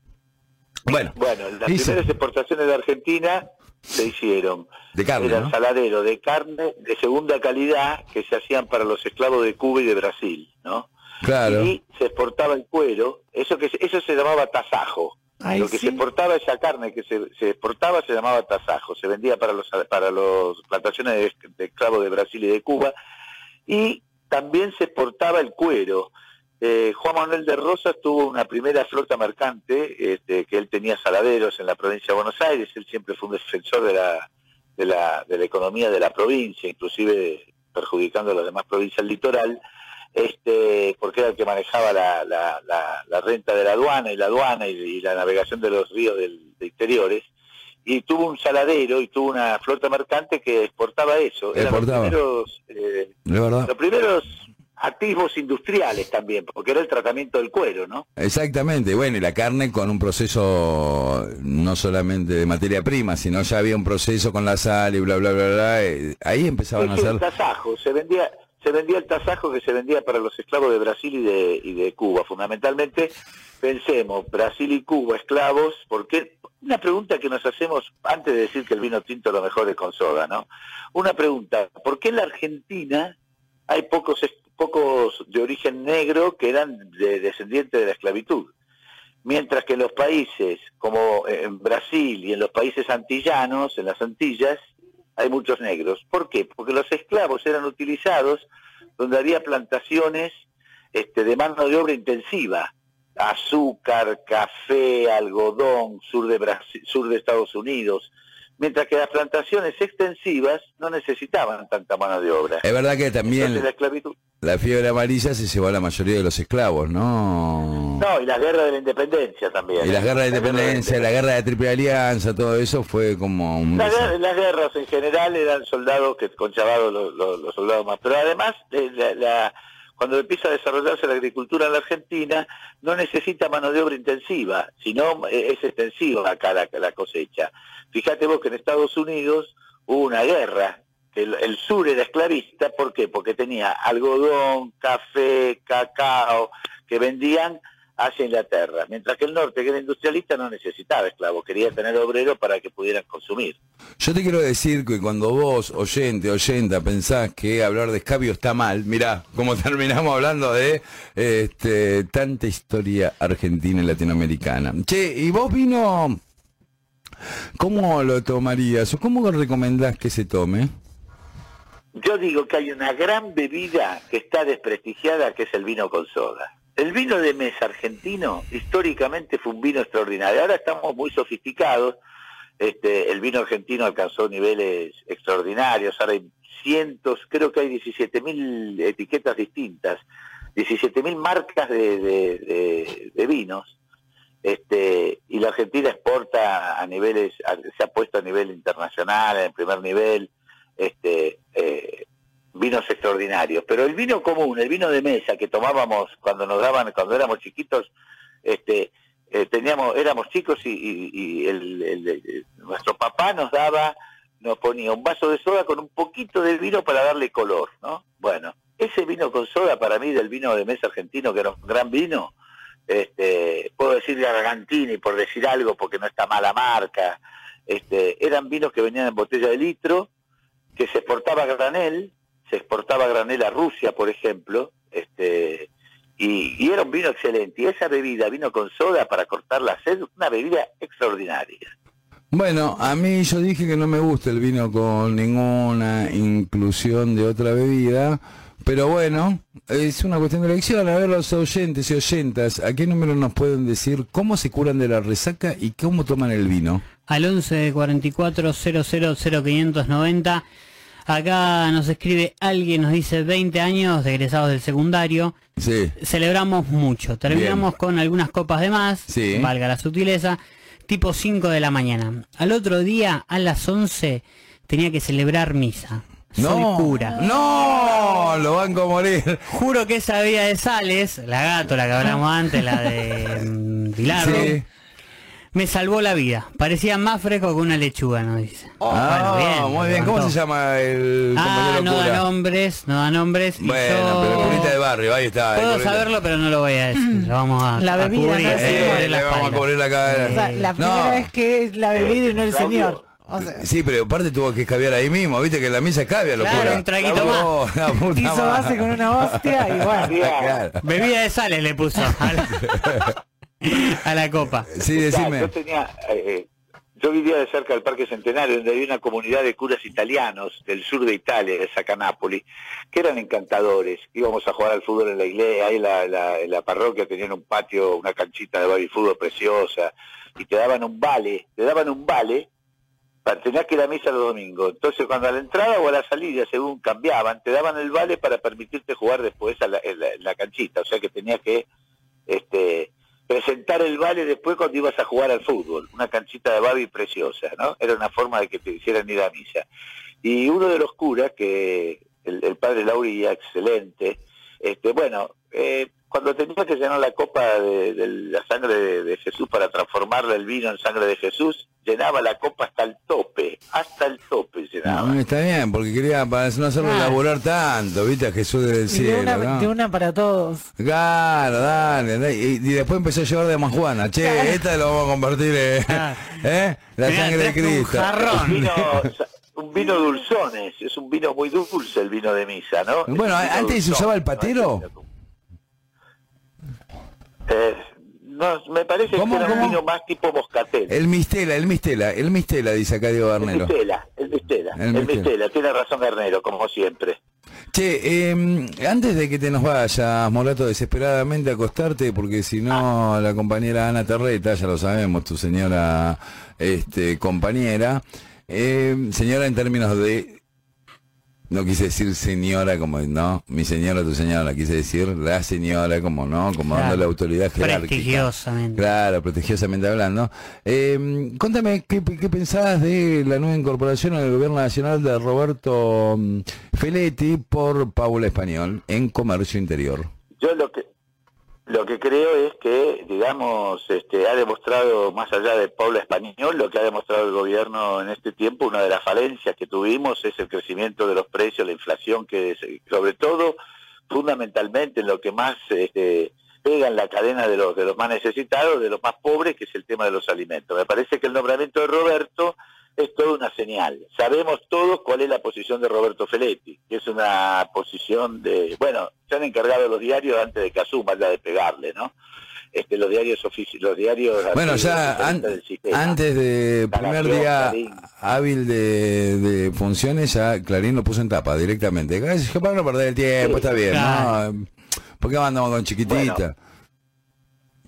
Bueno, Bueno, las primeras exportaciones de Argentina se hicieron. De carne, Eran ¿no? saladeros de carne de segunda calidad que se hacían para los esclavos de Cuba y de Brasil, ¿no? claro. Y se exportaba el cuero, eso que se- eso se llamaba tasajo. Ay, Lo que sí. se exportaba, esa carne que se, se exportaba se llamaba tasajo, se vendía para los para los plantaciones de, de esclavos de Brasil y de Cuba, y también se exportaba el cuero. Eh, Juan Manuel de Rosas tuvo una primera flota mercante, este, que él tenía saladeros en la provincia de Buenos Aires, él siempre fue un defensor de la, de la, de la economía de la provincia, inclusive perjudicando a las demás provincias del litoral, este, porque era el que manejaba la, la, la, la renta de la aduana y la aduana y, y la navegación de los ríos del, de interiores, y tuvo un saladero y tuvo una flota mercante que exportaba eso. Eran los primeros, eh, De verdad. los primeros activos industriales también, porque era el tratamiento del cuero, ¿no? Exactamente, bueno, y la carne con un proceso no solamente de materia prima, sino ya había un proceso con la sal y bla, bla, bla, bla. eh, Ahí empezaban a Es hacer... el tasajo, se vendía, se vendía el tasajo que se vendía para los esclavos de Brasil y de, y de Cuba. Fundamentalmente, pensemos, Brasil y Cuba, esclavos, porque una pregunta que nos hacemos antes de decir que el vino tinto lo mejor es con soda, ¿no? Una pregunta, ¿por qué en la Argentina hay pocos, es- pocos de origen negro que eran de- descendientes de la esclavitud? Mientras que en los países como en Brasil y en los países antillanos, en las Antillas, hay muchos negros. ¿Por qué? Porque los esclavos eran utilizados donde había plantaciones este, de mano de obra intensiva, azúcar, café, algodón, sur de, Brasil, sur de Estados Unidos, mientras que las plantaciones extensivas no necesitaban tanta mano de obra. Es verdad que Entonces también la esclavitud... la fiebre amarilla se llevó a la mayoría de los esclavos, ¿no? No, y la guerra de la independencia también. Y las guerras de La independencia, la guerra de Triple Alianza, todo eso fue como un... La guerra- las guerras en general eran soldados que conchavados los, los- los soldados más. Pero además, eh, la- la- cuando empieza a desarrollarse la agricultura en la Argentina, no necesita mano de obra intensiva, sino eh, es extensiva acá la, la cosecha. Fíjate vos que en Estados Unidos hubo una guerra, el, el sur era esclavista, ¿por qué? Porque tenía algodón, café, cacao, que vendían hacia Inglaterra, mientras que el norte, que era industrialista, no necesitaba esclavos, quería tener obreros para que pudieran consumir. Yo te quiero decir que cuando vos, oyente, oyenta, pensás que hablar de escabio está mal, mirá, como terminamos hablando de este, tanta historia argentina y latinoamericana. Che, ¿y vos vino, cómo lo tomarías o cómo recomendás que se tome? Yo digo que hay una gran bebida que está desprestigiada, que es el vino con soda. El vino de mesa argentino históricamente fue un vino extraordinario. Ahora estamos muy sofisticados. Este, el vino argentino alcanzó niveles extraordinarios. Ahora hay cientos, creo que hay 17.000 etiquetas distintas, 17.000 marcas de, vinos. Este, y la Argentina exporta a niveles, se ha puesto a nivel internacional, en primer nivel, este, eh, vinos extraordinarios. Pero el vino común, el vino de mesa que tomábamos cuando nos daban, cuando éramos chiquitos, este, eh, teníamos, éramos chicos y, el- nuestro papá nos daba nos ponía un vaso de soda con un poquito de vino para darle color, ¿no? Bueno, ese vino con soda para mí del vino de mesa argentino, que era un gran vino, este, puedo decir Argantini por decir algo, porque no está mala marca, este, eran vinos que venían en botella de litro, que se exportaba granel, se exportaba granel a Rusia, por ejemplo, este, y, era un vino excelente. Y esa bebida, vino con soda para cortar la sed, una bebida extraordinaria. Bueno, a mí yo dije que no me gusta el vino con ninguna inclusión de otra bebida, pero bueno, es una cuestión de elección. A ver, los oyentes y oyentas, ¿a qué número nos pueden decir cómo se curan de la resaca y cómo toman el vino? Al 11 44 00 0590. Acá nos escribe alguien, nos dice 20 años de egresados del secundario. Sí. Celebramos mucho. Terminamos con algunas copas de más, Sí. valga la sutileza, tipo 5 de la mañana. Al otro día, a las 11, tenía que celebrar misa. Soy cura. No, lo van a morir. Juro que esa bebida de sales, la gato, la que hablamos antes, la de mm, Bilardo, Sí. Me salvó la vida. Parecía más fresco que una lechuga, nos dice. Ah, Bueno, bien, muy bien. ¿Cómo se llama el Ah, compañero no da cura? nombres, no da nombres. y Bueno, yo- pero curita de barrio, ahí está. Puedo curita. saberlo, pero no lo voy a decir. Lo vamos a, La a bebida, cubrir, ¿no? a Eh, la vamos a cubrir la cara. O sea, la primera No. vez que es la bebida y no el señor. O sea, Sí, pero aparte tuvo que escabiar ahí mismo, viste que la misa escabia, locura. Claro, un traguito Oh, hizo base con una hostia y bueno. Claro. Bebida de sales le puso a la, copa. Sí, decime. Yo tenía, eh, yo vivía de cerca del Parque Centenario, donde había una comunidad de curas italianos del sur de Italia, de Sacanápoli, que eran encantadores. Íbamos a jugar al fútbol en la iglesia, ahí la, la, en la parroquia tenían un patio, una canchita de baby fútbol preciosa, y te daban un vale, te daban un vale, pa- tenías que ir a misa los domingos. Entonces cuando a la entrada o a la salida, según cambiaban, te daban el vale para permitirte jugar después a la- en, la, en la canchita, o sea que tenías que este presentar el vale después cuando ibas a jugar al fútbol, una canchita de babi preciosa, ¿no? Era una forma de que te hicieran ir a misa. Y uno de los curas, que el, el padre Lauría, excelente, este, bueno, eh, cuando tenía que llenar la copa de, de la sangre de, de Jesús para transformarla el vino en sangre de Jesús, llenaba la copa hasta el tope, hasta el tope llenaba. No, está bien, porque quería para no hacerlo Claro. laburar tanto, viste, a Jesús del Y de cielo, una, ¿no? de una para todos. Claro, dale, dale. Y, y después empezó a llevar de Juana. Che, esta lo vamos a convertir en Claro. ¿eh? la Mirá, sangre de Cristo. jarrón. Un vino, un vino dulzones, es un vino muy dulce el vino de misa, ¿no? Bueno, antes se usaba el ¿no? Eh, no, me parece ¿Cómo, que era un vino más tipo moscatel. El mistela, el mistela, el mistela, dice acá Diego El Garnero. mistela, el mistela, El el mistela. mistela, tiene razón Garnero, como siempre. Che, eh, antes de que te nos vayas, Morato, desesperadamente a acostarte, porque si no, la compañera Ana Terreta, ya lo sabemos, tu señora este, compañera, eh, señora en términos de, no quise decir señora como, no, mi señora, tu señora, quise decir la señora como, no, como Claro. dándole autoridad jerárquica. Prestigiosamente. Claro, prestigiosamente hablando. Eh, contame, ¿qué, ¿qué pensás de la nueva incorporación al gobierno nacional de Roberto mm, Feletti por Paula Español en Comercio Interior? Yo lo que lo que creo es que, digamos, este, ha demostrado, más allá de Paula Español, lo que ha demostrado el gobierno en este tiempo, una de las falencias que tuvimos es el crecimiento de los precios, la inflación, que sobre todo, fundamentalmente, en lo que más este, pega en la cadena de los, de los más necesitados, de los más pobres, que es el tema de los alimentos. Me parece que el nombramiento de Roberto es toda una señal. Sabemos todos cuál es la posición de Roberto Feletti, que es una posición de, bueno, se han encargado los diarios antes de que asuma la de pegarle, ¿no? Este, los diarios ofici los diarios Bueno, ya an- antes de La primer Nación, día Clarín. hábil de, de funciones, ya Clarín lo puso en tapa directamente. Es que para no perder el tiempo, Sí, está bien, claro. ¿no? ¿Por qué andamos con chiquitita?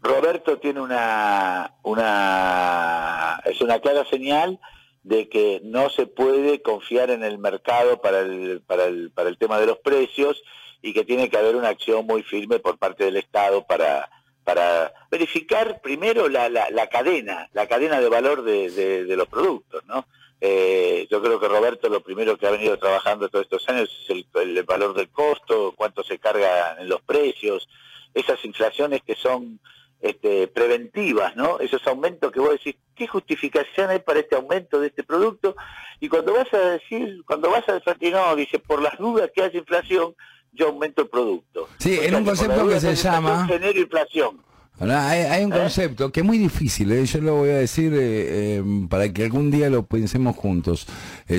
Roberto tiene una, una, es una clara señal de que no se puede confiar en el mercado para el, para el, para el tema de los precios y que tiene que haber una acción muy firme por parte del Estado para, para verificar primero la, la, la cadena, la cadena de valor de, de- los productos, ¿no? Eh, yo creo que Roberto lo primero que ha venido trabajando todos estos años es el, el valor del costo, cuánto se carga en los precios, esas inflaciones que son este, preventivas, ¿no? Esos aumentos que vos decís, ¿qué justificación hay para este aumento de este producto? Y cuando vas a decir, cuando vas a decir, no, dice, por las dudas que haya inflación, yo aumento el producto. Sí, en un concepto que se llama... Genero inflación. Hay, un ¿Eh? concepto que es muy difícil, ¿eh? yo lo voy a decir eh, para que algún día lo pensemos juntos,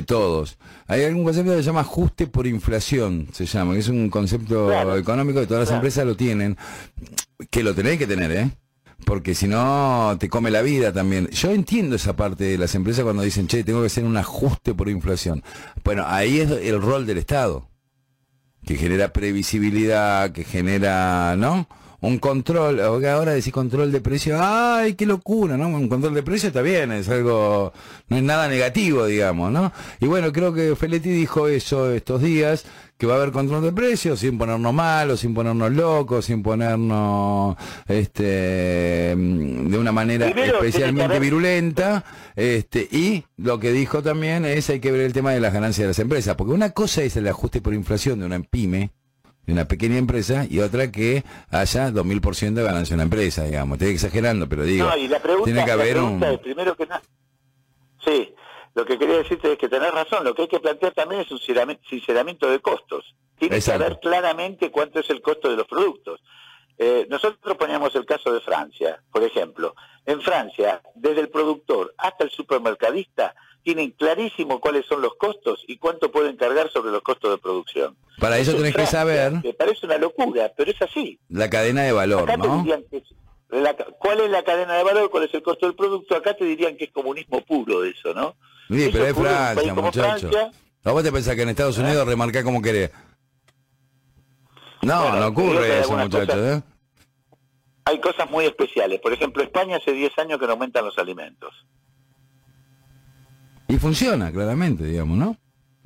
todos. Hay algún concepto que se llama ajuste por inflación, se llama, que es un concepto económico que todas las empresas lo tienen, que lo tenéis que tener, ¿eh? Porque si no, te come la vida también. Yo entiendo esa parte de las empresas cuando dicen, che, tengo que hacer un ajuste por inflación. Bueno, ahí es el rol del Estado, que genera previsibilidad, que genera, ¿no? Un control, ahora decís control de precio, ay, qué locura, ¿no? Un control de precio está bien, es algo, no es nada negativo, digamos, ¿no? Y bueno, creo que Feletti dijo eso estos días, que va a haber control de precios sin ponernos malos, sin ponernos locos, sin ponernos este de una manera especialmente virulenta, este y lo que dijo también es hay que ver el tema de las ganancias de las empresas, porque una cosa es el ajuste por inflación de una pyme de una pequeña empresa y otra que haya 2000% de ganancia en una empresa, digamos. Estoy exagerando, pero digo, tiene que haber un... primero que nada, sí, lo que quería decirte es que tenés razón, lo que hay que plantear también es un sinceramiento de costos. Tiene que saber claramente cuánto es el costo de los productos. Eh, nosotros poníamos el caso de Francia, por ejemplo. En Francia, desde el productor hasta el supermercadista, tienen clarísimo cuáles son los costos y cuánto pueden cargar sobre los costos de producción. Para eso tenés que saber... Me parece una locura, pero es así. La cadena de valor, ¿no? ¿Cuál es la cadena de valor? ¿Cuál es el costo del producto? Acá te dirían que es comunismo puro eso, ¿no? Sí, pero es Francia, muchacho. ¿A vos te pensás que en Estados Unidos remarcá como querés? No, no ocurre eso, muchachos, ¿eh? Hay cosas muy especiales. Por ejemplo, España hace 10 años que no aumentan los alimentos. Y funciona, claramente, digamos, ¿no?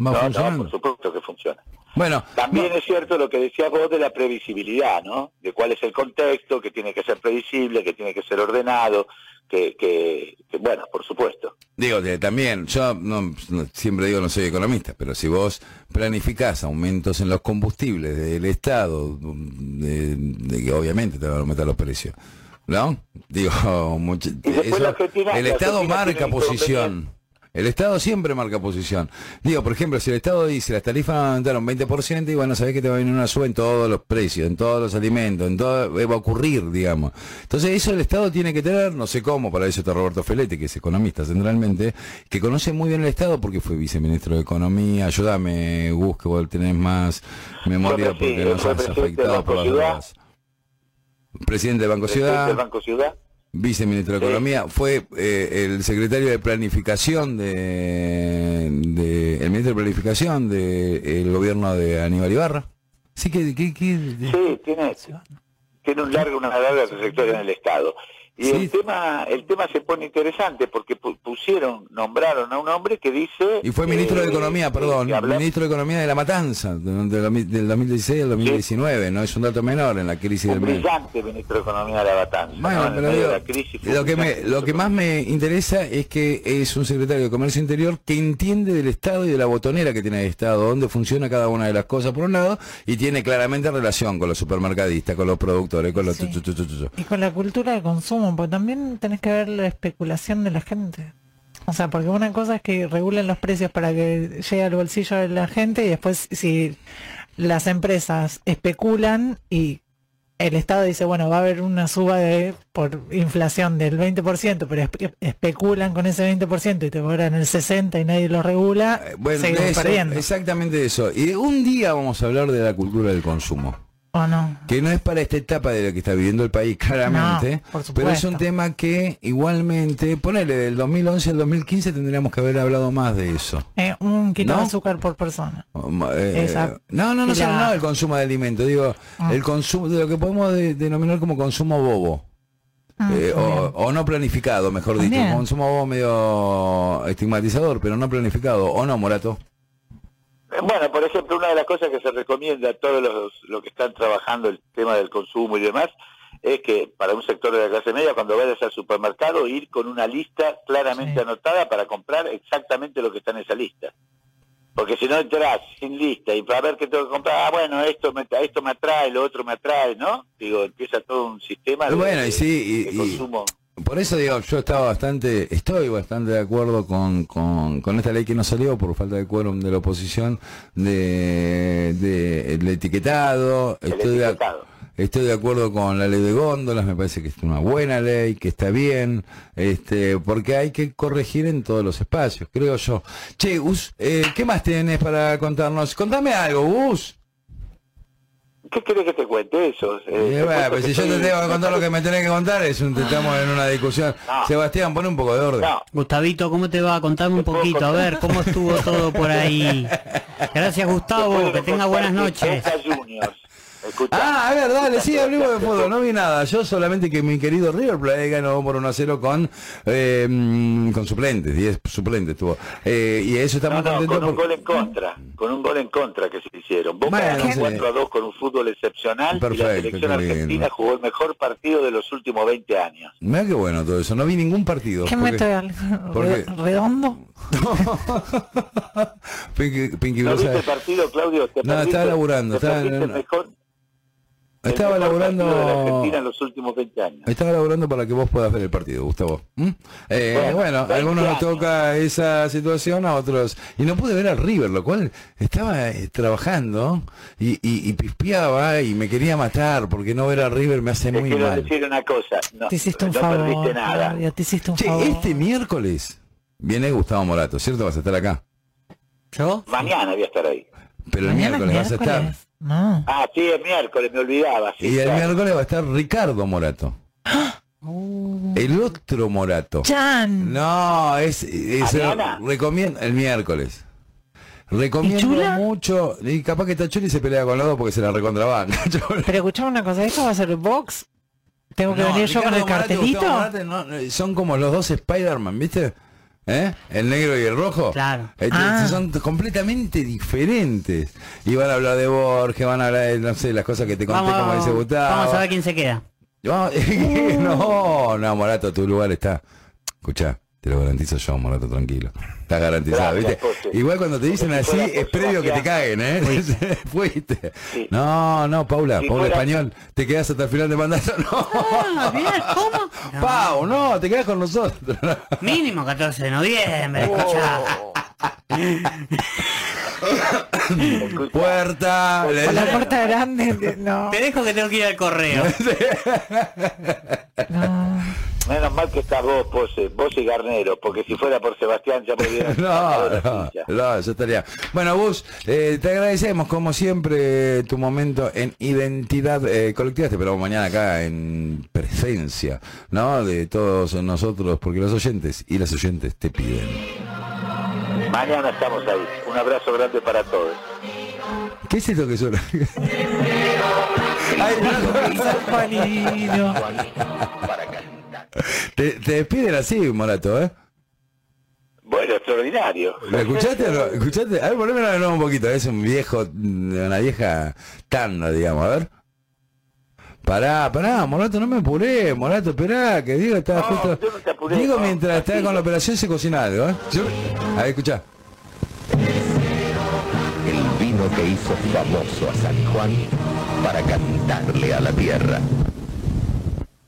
Va no, no, por supuesto que funciona. Bueno, también es cierto lo que decías vos de la previsibilidad, ¿no? De cuál es el contexto, que tiene que ser previsible, que tiene que ser ordenado, que, que, bueno, por supuesto. Digo, que también, yo no, siempre digo no soy economista, pero si vos planificás aumentos en los combustibles del Estado, de, que obviamente te van a aumentar los precios, ¿no? Digo, el Estado marca posición. El Estado siempre marca posición. Digo, por ejemplo, si el Estado dice las tarifas van a aumentar un 20%, y bueno, sabés que te va a venir una suba en todos los precios, en todos los alimentos, en todo, eh, va a ocurrir, digamos. Entonces eso el Estado tiene que tener, no sé cómo, para eso está Roberto Feletti, que es economista centralmente, que conoce muy bien el Estado porque fue viceministro de Economía. Ayúdame, Gus, que vos tenés más memoria porque nos has afectado por las dudas. Presidente del Banco Ciudad. Banco Ciudad viceministro de Economía, fue eh, el secretario de Planificación de, el ministro de Planificación del gobierno de Aníbal Ibarra. Sí, que, que, sí tiene, tiene un largo, una larga trayectoria en el Estado. Y el tema el tema se pone interesante porque pusieron, nombraron a un hombre que dice... Y fue ministro de Economía, perdón, ministro de Economía de la Matanza, del, 2016 al 2019, no es un dato menor en la crisis un del brillante ministro de Economía de la Matanza. Bueno, pero lo, que me, lo que más me interesa es que es un secretario de Comercio Interior que entiende del Estado y de la botonera que tiene el Estado, dónde funciona cada una de las cosas por un lado, y tiene claramente relación con los supermercadistas, con los productores, con los... Y con la cultura de consumo porque también tenés que ver la especulación de la gente. O sea, porque una cosa es que regulen los precios para que llegue al bolsillo de la gente y después si las empresas especulan y el Estado dice, bueno, va a haber una suba de por inflación del 20%, pero especulan con ese 20% y te cobran el 60% y nadie lo regula, eh, bueno, perdiendo. Exactamente eso. Y un día vamos a hablar de la cultura del consumo. Que no es para esta etapa de lo que está viviendo el país, claramente. pero es un tema que igualmente, ponele, del 2011 al 2015 tendríamos que haber hablado más de eso. Eh, un kilo de azúcar por persona. Eh, no, no, no, no, el consumo de alimentos, digo, ah. el consumo de lo que podemos denominar como consumo bobo. Ah, eh, o, no planificado, mejor dicho. Consumo bobo medio estigmatizador, pero no planificado. ¿O no, Morato? Bueno, por ejemplo, una de las cosas que se recomienda a todos los, que están trabajando el tema del consumo y demás, es que para un sector de la clase media, cuando vayas al supermercado, ir con una lista claramente anotada para comprar exactamente lo que está en esa lista. Porque si no entras sin lista y para ver qué tengo que comprar, ah, bueno, esto me, esto me atrae, lo otro me atrae, ¿no? Digo, empieza todo un sistema de, Bueno, y de- sí, de y- y- consumo. Por eso digo, yo estaba bastante, estoy bastante de acuerdo con, con, con esta ley que no salió por falta de quórum de la oposición de, de el etiquetado. El estoy, De, etiquetado. estoy de acuerdo con la ley de góndolas, me parece que es una buena ley, que está bien, este, porque hay que corregir en todos los espacios, creo yo. Che, Gus, eh, ¿qué más tienes para contarnos? Contame algo, Gus. ¿Qué querés que te cuente eso? Eh, Eh, te bueno, cuento pues si yo te tengo que contar lo que me tenés que contar, es un, estamos en una discusión. No. Sebastián, pone un poco de orden. No, Gustavito, ¿cómo te va? Contame un poquito, a ver cómo estuvo todo por ahí. Gracias Gustavo, que de tenga buenas noches. Escuchá. Ah, a ver, dale, sí, hablemos de fútbol, no vi nada. Yo solamente que mi querido River Plate ganó por 1 a 0 con, eh, con suplentes, 10 suplentes tuvo. Eh, y eso está No, muy no, contento con un por- gol en contra, con un gol en contra que se hicieron. Boca Bueno, ganó sí. 4 a 2 con un fútbol excepcional y Perfecto, la selección argentina jugó el mejor partido de los últimos 20 años. Mira qué bueno todo eso, no vi ningún partido. ¿Qué porque- mete al ¿Por re- qué? redondo? Pinky, Pinky ¿No viste el partido, Claudio? ¿Te No, perdiste- estaba laburando, te estaba- perdiste el mejor, estaba partido de la laburando... Argentina en los últimos 20 años. Estaba laburando para que vos puedas ver el partido, Gustavo. ¿Mm? Eh, bueno, Bueno, a 20 algunos nos toca esa situación, a otros... Y no pude ver al River, lo cual estaba eh, trabajando y, y, y pispeaba y me quería matar porque no ver al River me hace Te muy quiero mal. decir una cosa, no, Te hiciste un no favor. perdiste nada. Claudio, te hiciste un Che, favor. este miércoles viene Gustavo Morato, ¿cierto? Vas a estar acá. ¿Yo? Mañana voy a estar ahí. Pero el miércoles vas a estar. No. Ah, sí, es miércoles, me olvidaba. sí, Y el claro. miércoles va a estar Ricardo Morato. El otro Morato. Chan. No, es, es ¿Mañana? recomiendo el miércoles. Recomiendo ¿Y Chula? mucho, y capaz que está Chuli y se pelea con los dos porque se la recontrabanca. Pero escuchame una cosa, ¿esto va a ser box? ¿Tengo que No, venir yo con el Morato cartelito? Morato, no, son como los dos Spider-Man, ¿viste? ¿Eh? El negro y el rojo. Claro. Eh, Ah. Son completamente diferentes. Y van a hablar de Borges, van a hablar de, no sé, las cosas que te conté como dice Gustavo. vamos a ver quién se queda. No, no, no, Morato, tu lugar está. Escucha, te lo garantizo yo, Morato, tranquilo. Está garantizado, Gracias, ¿viste? Igual cuando te dicen si así, es previo que te caguen, ¿eh? Fuiste. Sí. No, no, Paula, Si Paula fuera- Español, te quedas hasta el final de mandato. No. Ah, bien, ¿cómo? No. Pau, no, te quedas con nosotros. Mínimo 14 de noviembre, escuchá. Puerta. la puerta grande. de- No, Te dejo que tengo que ir al correo. no. Menos mal que estás vos, Pose, vos y Garnero, porque si fuera por Sebastián ya me No, no, no, yo estaría. Bueno, Bus, eh, te agradecemos como siempre tu momento en identidad eh, colectiva. Te esperamos mañana acá en presencia, ¿no? De todos nosotros, porque los oyentes y las oyentes te piden. Mañana estamos ahí. Un abrazo grande para todos. ¿Qué es esto que suena? Ay, San Juanino. te, te despiden así, Morato, ¿eh? Bueno, extraordinario. ¿Lo escuchaste o no? ¿Escuchaste? A ver, ponémelo de nuevo un poquito. Es un viejo, una vieja tanda, digamos. A ver. Pará, pará, Morato, no me apuré, Morato, esperá, que Diego está No, justo... yo no te apuré, Diego no, mientras está con la operación se cocina algo, ¿eh? Yo- A ver, escuchá. el vino que hizo famoso a San Juan para cantarle a la tierra.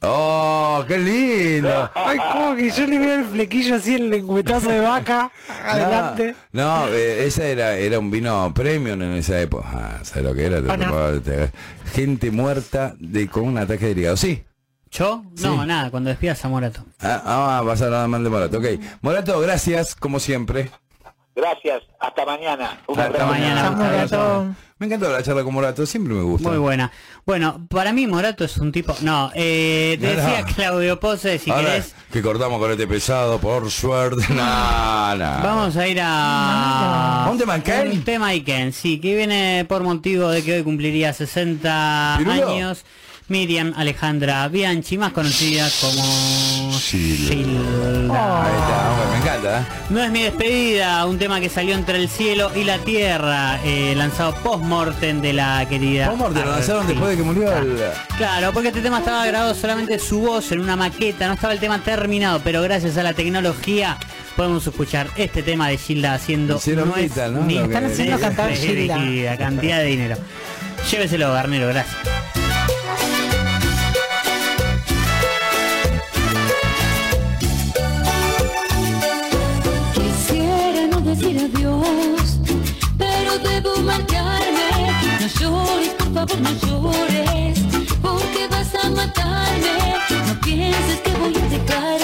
¡Oh, qué lindo! Ay, como que yo le veo el flequillo así, el lengüetazo de vaca. Adelante. No, no, eh, esa era, era un vino premium en esa época. Ah, ¿sabes lo que era? Te- gente muerta de con un ataque de hígado. Sí. ¿Yo? No, Sí. nada, cuando despidas a Morato. Ah, ah, vas a hablar mal de Morato. Ok. Morato, gracias, como siempre. Gracias. Hasta mañana. Un Hasta mañana. Morato. Me encantó la charla con Morato, siempre me gusta. Muy buena. Bueno, para mí Morato es un tipo... No, eh, te No, no. decía Claudio Pose, si Ahora querés... que cortamos con este pesado, por suerte. No, no. Vamos a ir a... ¿A un tema Ken? Un tema Iken, sí, que viene por motivo de que hoy cumpliría 60 ¿Pirulo? años. Miriam Alejandra Bianchi, más conocida como Gilda. Ahí está, bueno, me encanta, ¿eh? No es mi despedida, un tema que salió entre el cielo y la tierra, eh, lanzado post-mortem de la querida. ¿Cómo te lo lanzaron después de que murió el... Claro, porque este tema estaba grabado solamente su voz en una maqueta, no estaba el tema terminado, pero gracias a la tecnología podemos escuchar este tema de Gilda haciendo Hicieron ¿no? ni Lo que- Están haciendo cantar Gilda. cantidad de dinero. Lléveselo, Garnero, gracias. No llores, por favor, no llores, porque vas a matarme. No pienses que voy a dejarte,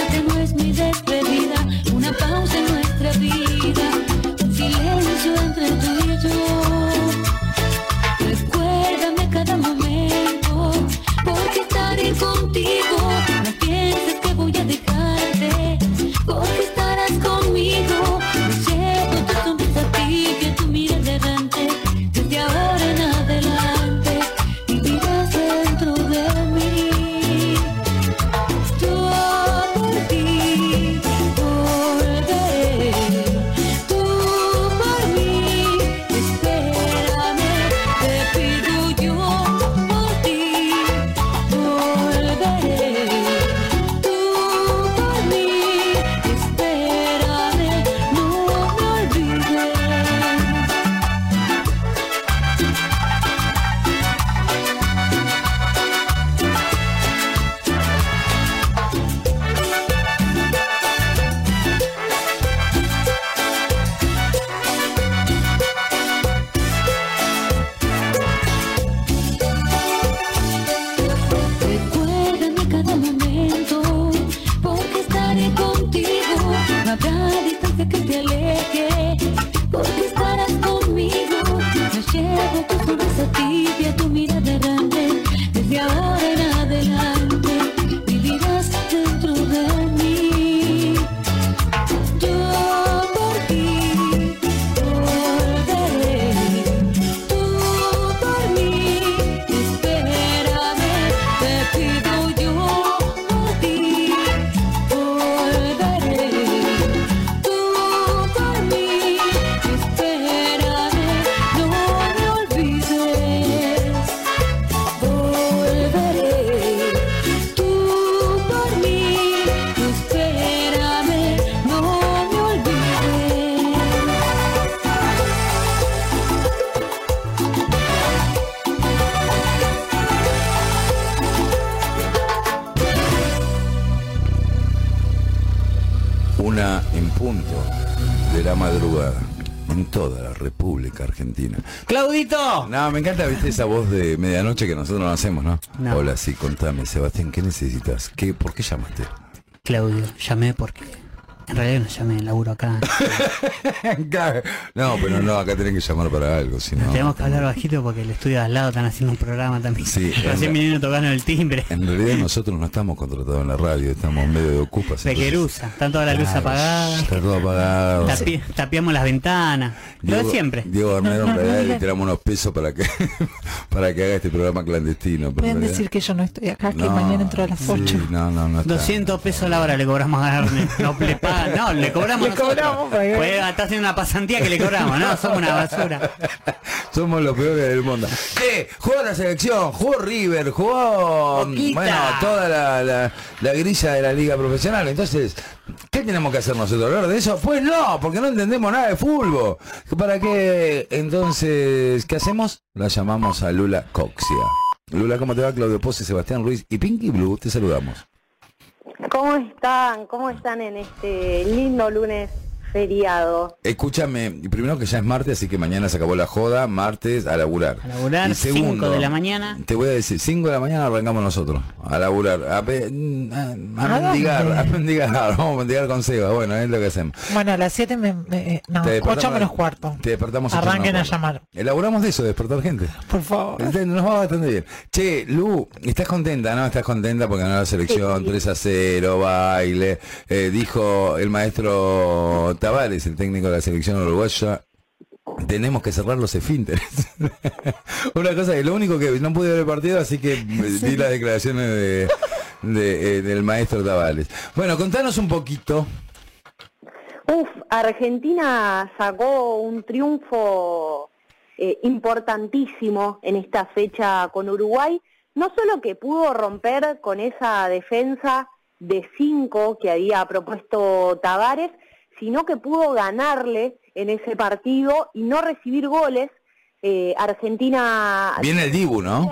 Me encanta, viste, esa voz de medianoche que nosotros no hacemos, ¿no? No. Hola, sí, contame, Sebastián, ¿qué necesitas? ¿Qué, ¿Por qué llamaste? Claudio, llamé porque en realidad no llamé, laburo acá. no, pero no, acá tenés que llamar para algo, si no... Tenemos que hablar bajito porque el estudio de al lado están haciendo un programa también. Sí, Recién vinieron tocando el timbre. En realidad nosotros no estamos contratados en la radio, estamos medio de ocupas. De entonces- Querusa, están todas las luces Claro, apagadas. Está todo apagado. Tapi- tapiamos las ventanas. Lo de Diego- siempre. Diego Arnero, en realidad le tiramos unos pesos para que para que haga este programa clandestino. Pueden realidad- decir que yo no estoy acá, que No, mañana entro a las sí, 8. no, no, no está. 200 pesos la hora le cobramos a Garne. No le pagan, no, le cobramos Le cobramos para Pues está haciendo una pasantía que le cobramos, no, somos una basura. Somos los peores del mundo. ¿Qué? Jugó la selección, jugó River, jugó Boquita. bueno, toda la, la, la grilla de la liga profesional. Entonces, ¿qué tenemos que hacer nosotros? ¿Hablar de eso? Pues no, porque no entendemos nada de fútbol. ¿Para qué? Entonces, ¿qué hacemos? La llamamos a Lula Coxia. Lula, ¿cómo te va? Claudio Pose, Sebastián Ruiz y Pinky Blue, te saludamos. ¿Cómo están? ¿Cómo están en este lindo lunes feriado? Escúchame, primero que ya es martes, así que mañana se acabó la joda, martes a laburar. A laburar, Y segundo, 5 de la mañana. Te voy a decir, 5 de la mañana arrancamos nosotros, a laburar, a, pe- a, a ¿A mendigar, dónde? a mendigar, vamos a mendigar con Seba, bueno, es lo que hacemos. Bueno, a las 7 me, me- no, Te despertamos- 8 menos cuarto. Te despertamos ocho Arranquen a llamar. Elaboramos de eso, de despertar gente. Por favor. Este, Nos va bastante bien. Che, Lu, ¿estás contenta, no? ¿Estás contenta porque ganó la selección, 3 a 0, baile? Eh, dijo el maestro Tavares, el técnico de la selección uruguaya, tenemos que cerrar los esfínteres. Una cosa que lo único que no pude ver el partido, así que vi las declaraciones de, de, eh, del maestro Tavales. Bueno, contanos un poquito. Uf, Argentina sacó un triunfo eh, importantísimo en esta fecha con Uruguay. No solo que pudo romper con esa defensa de cinco que había propuesto Tavares, sino que pudo ganarle en ese partido y no recibir goles. Eh, Argentina... Viene el Dibu, ¿no?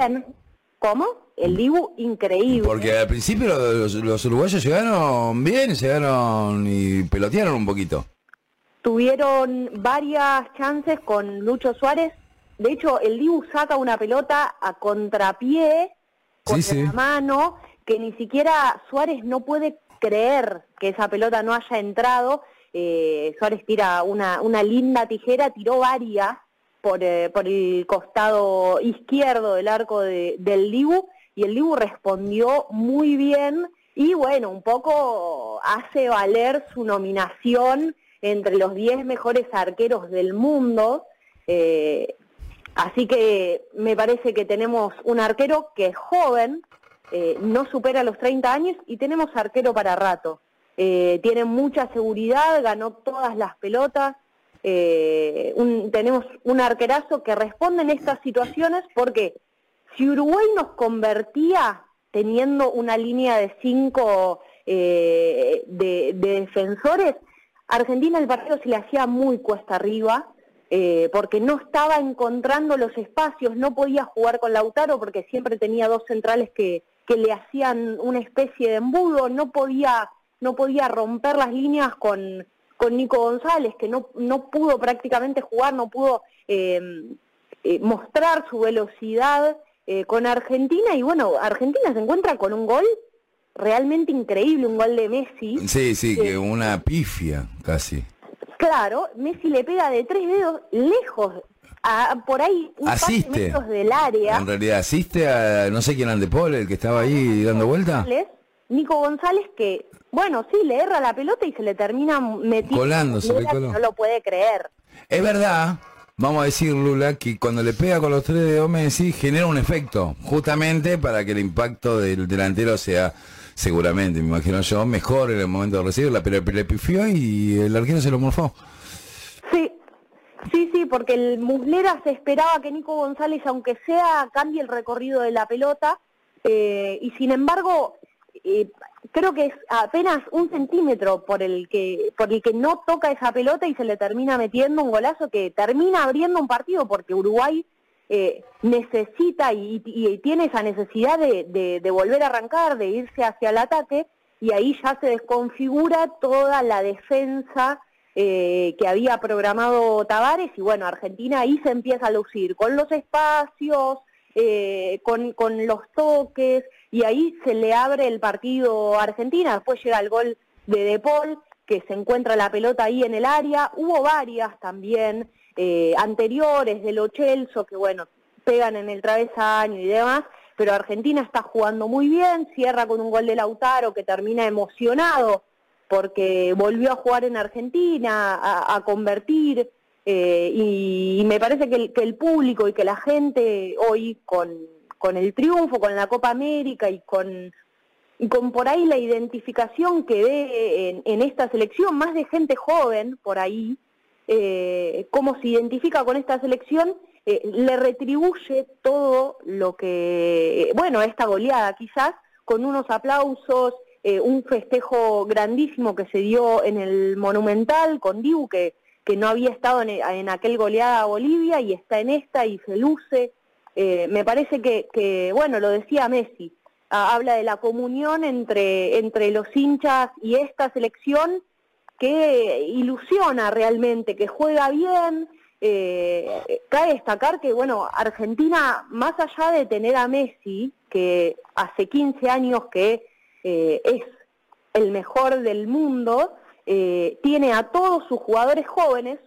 ¿Cómo? El Dibu increíble. Porque al principio los, los uruguayos llegaron bien, llegaron y pelotearon un poquito. Tuvieron varias chances con Lucho Suárez. De hecho, el Dibu saca una pelota a contrapié con Sí, sí. la mano, que ni siquiera Suárez no puede creer que esa pelota no haya entrado. Eh, Suárez tira una, linda tijera, tiró varias por, eh, el costado izquierdo del arco de- del Dibu y el Dibu respondió muy bien y bueno, un poco hace valer su nominación entre los 10 mejores arqueros del mundo. Eh, así que me parece que tenemos un arquero que es joven, eh, no supera los 30 años y tenemos arquero para rato. Eh, tiene mucha seguridad, ganó todas las pelotas. eh, tenemos un arquerazo que responde en estas situaciones porque si Uruguay nos convertía teniendo una línea de cinco eh, de, de defensores, Argentina el partido se le hacía muy cuesta arriba, eh, porque no estaba encontrando los espacios, no podía jugar con Lautaro porque siempre tenía dos centrales que le hacían una especie de embudo, no podía, no podía romper las líneas con, con Nico González, que no, no pudo prácticamente jugar, no pudo eh, eh, mostrar su velocidad eh, con Argentina y bueno, Argentina se encuentra con un gol realmente increíble, un gol de Messi. Sí, sí, que una pifia casi. Claro, Messi le pega de tres dedos lejos, a, por ahí un par de Asiste. metros del área. En realidad asiste a, no sé quién ande Paul, el que estaba ahí dando vuelta. Nico González que, bueno, sí, le erra la pelota y se le termina metiendo. Colando, se le coló. No lo puede creer. Es verdad, vamos a decir Lula, que cuando le pega con los tres dedos Messi genera un efecto, justamente para que el impacto del delantero sea, seguramente, me imagino yo, mejor en el momento de recibirla, pero le pifió y el arquero se lo morfó. Sí, sí, sí, porque el Muslera se esperaba que Nico González, aunque sea, cambie el recorrido de la pelota, eh, y sin embargo, creo que es apenas un centímetro por el que por el que no toca esa pelota y se le termina metiendo un golazo que termina abriendo un partido, porque Uruguay eh, necesita y, tiene esa necesidad de volver a arrancar, de irse hacia el ataque, y ahí ya se desconfigura toda la defensa eh, que había programado Tavares, y bueno, Argentina ahí se empieza a lucir con los espacios, eh, con, con los toques, y ahí se le abre el partido a Argentina, después llega el gol de De Paul, que se encuentra la pelota ahí en el área, hubo varias también eh, anteriores de Lo Celso, que bueno, pegan en el travesaño y demás, pero Argentina está jugando muy bien, cierra con un gol de Lautaro que termina emocionado porque volvió a jugar en Argentina, a, a convertir, eh, y, me parece que el público y que la gente hoy con, con el triunfo, con la Copa América y con, y con por ahí la identificación que ve en, esta selección, más de gente joven por ahí, eh, cómo se identifica con esta selección, eh, le retribuye todo lo que, bueno, esta goleada quizás, con unos aplausos, eh, un festejo grandísimo que se dio en el Monumental con Dibu, que, que no había estado en, en aquel goleada a Bolivia y está en esta y se luce. Eh, me parece que, que, bueno, lo decía Messi, habla de la comunión entre, entre los hinchas y esta selección que ilusiona realmente, que juega bien. Eh, cabe destacar que, bueno, Argentina, más allá de tener a Messi, que hace 15 años que eh, es el mejor del mundo, eh, tiene a todos sus jugadores jóvenes,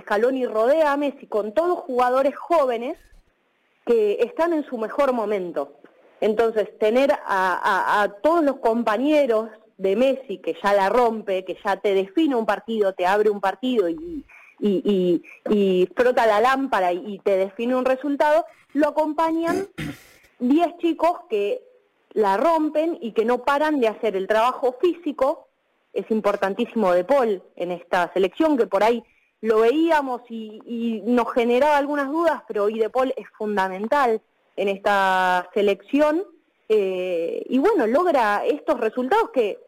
Scaloni rodea a Messi con todos jugadores jóvenes que están en su mejor momento. Entonces, tener a, a- todos los compañeros de Messi, que ya la rompe, que ya te define un partido, te abre un partido y, y, y- y frota la lámpara y te define un resultado, lo acompañan 10 chicos que la rompen y que no paran de hacer el trabajo físico, es importantísimo de Paul en esta selección, que por ahí lo veíamos y, y nos generaba algunas dudas, pero Paul es fundamental en esta selección. eh, y bueno, logra estos resultados que,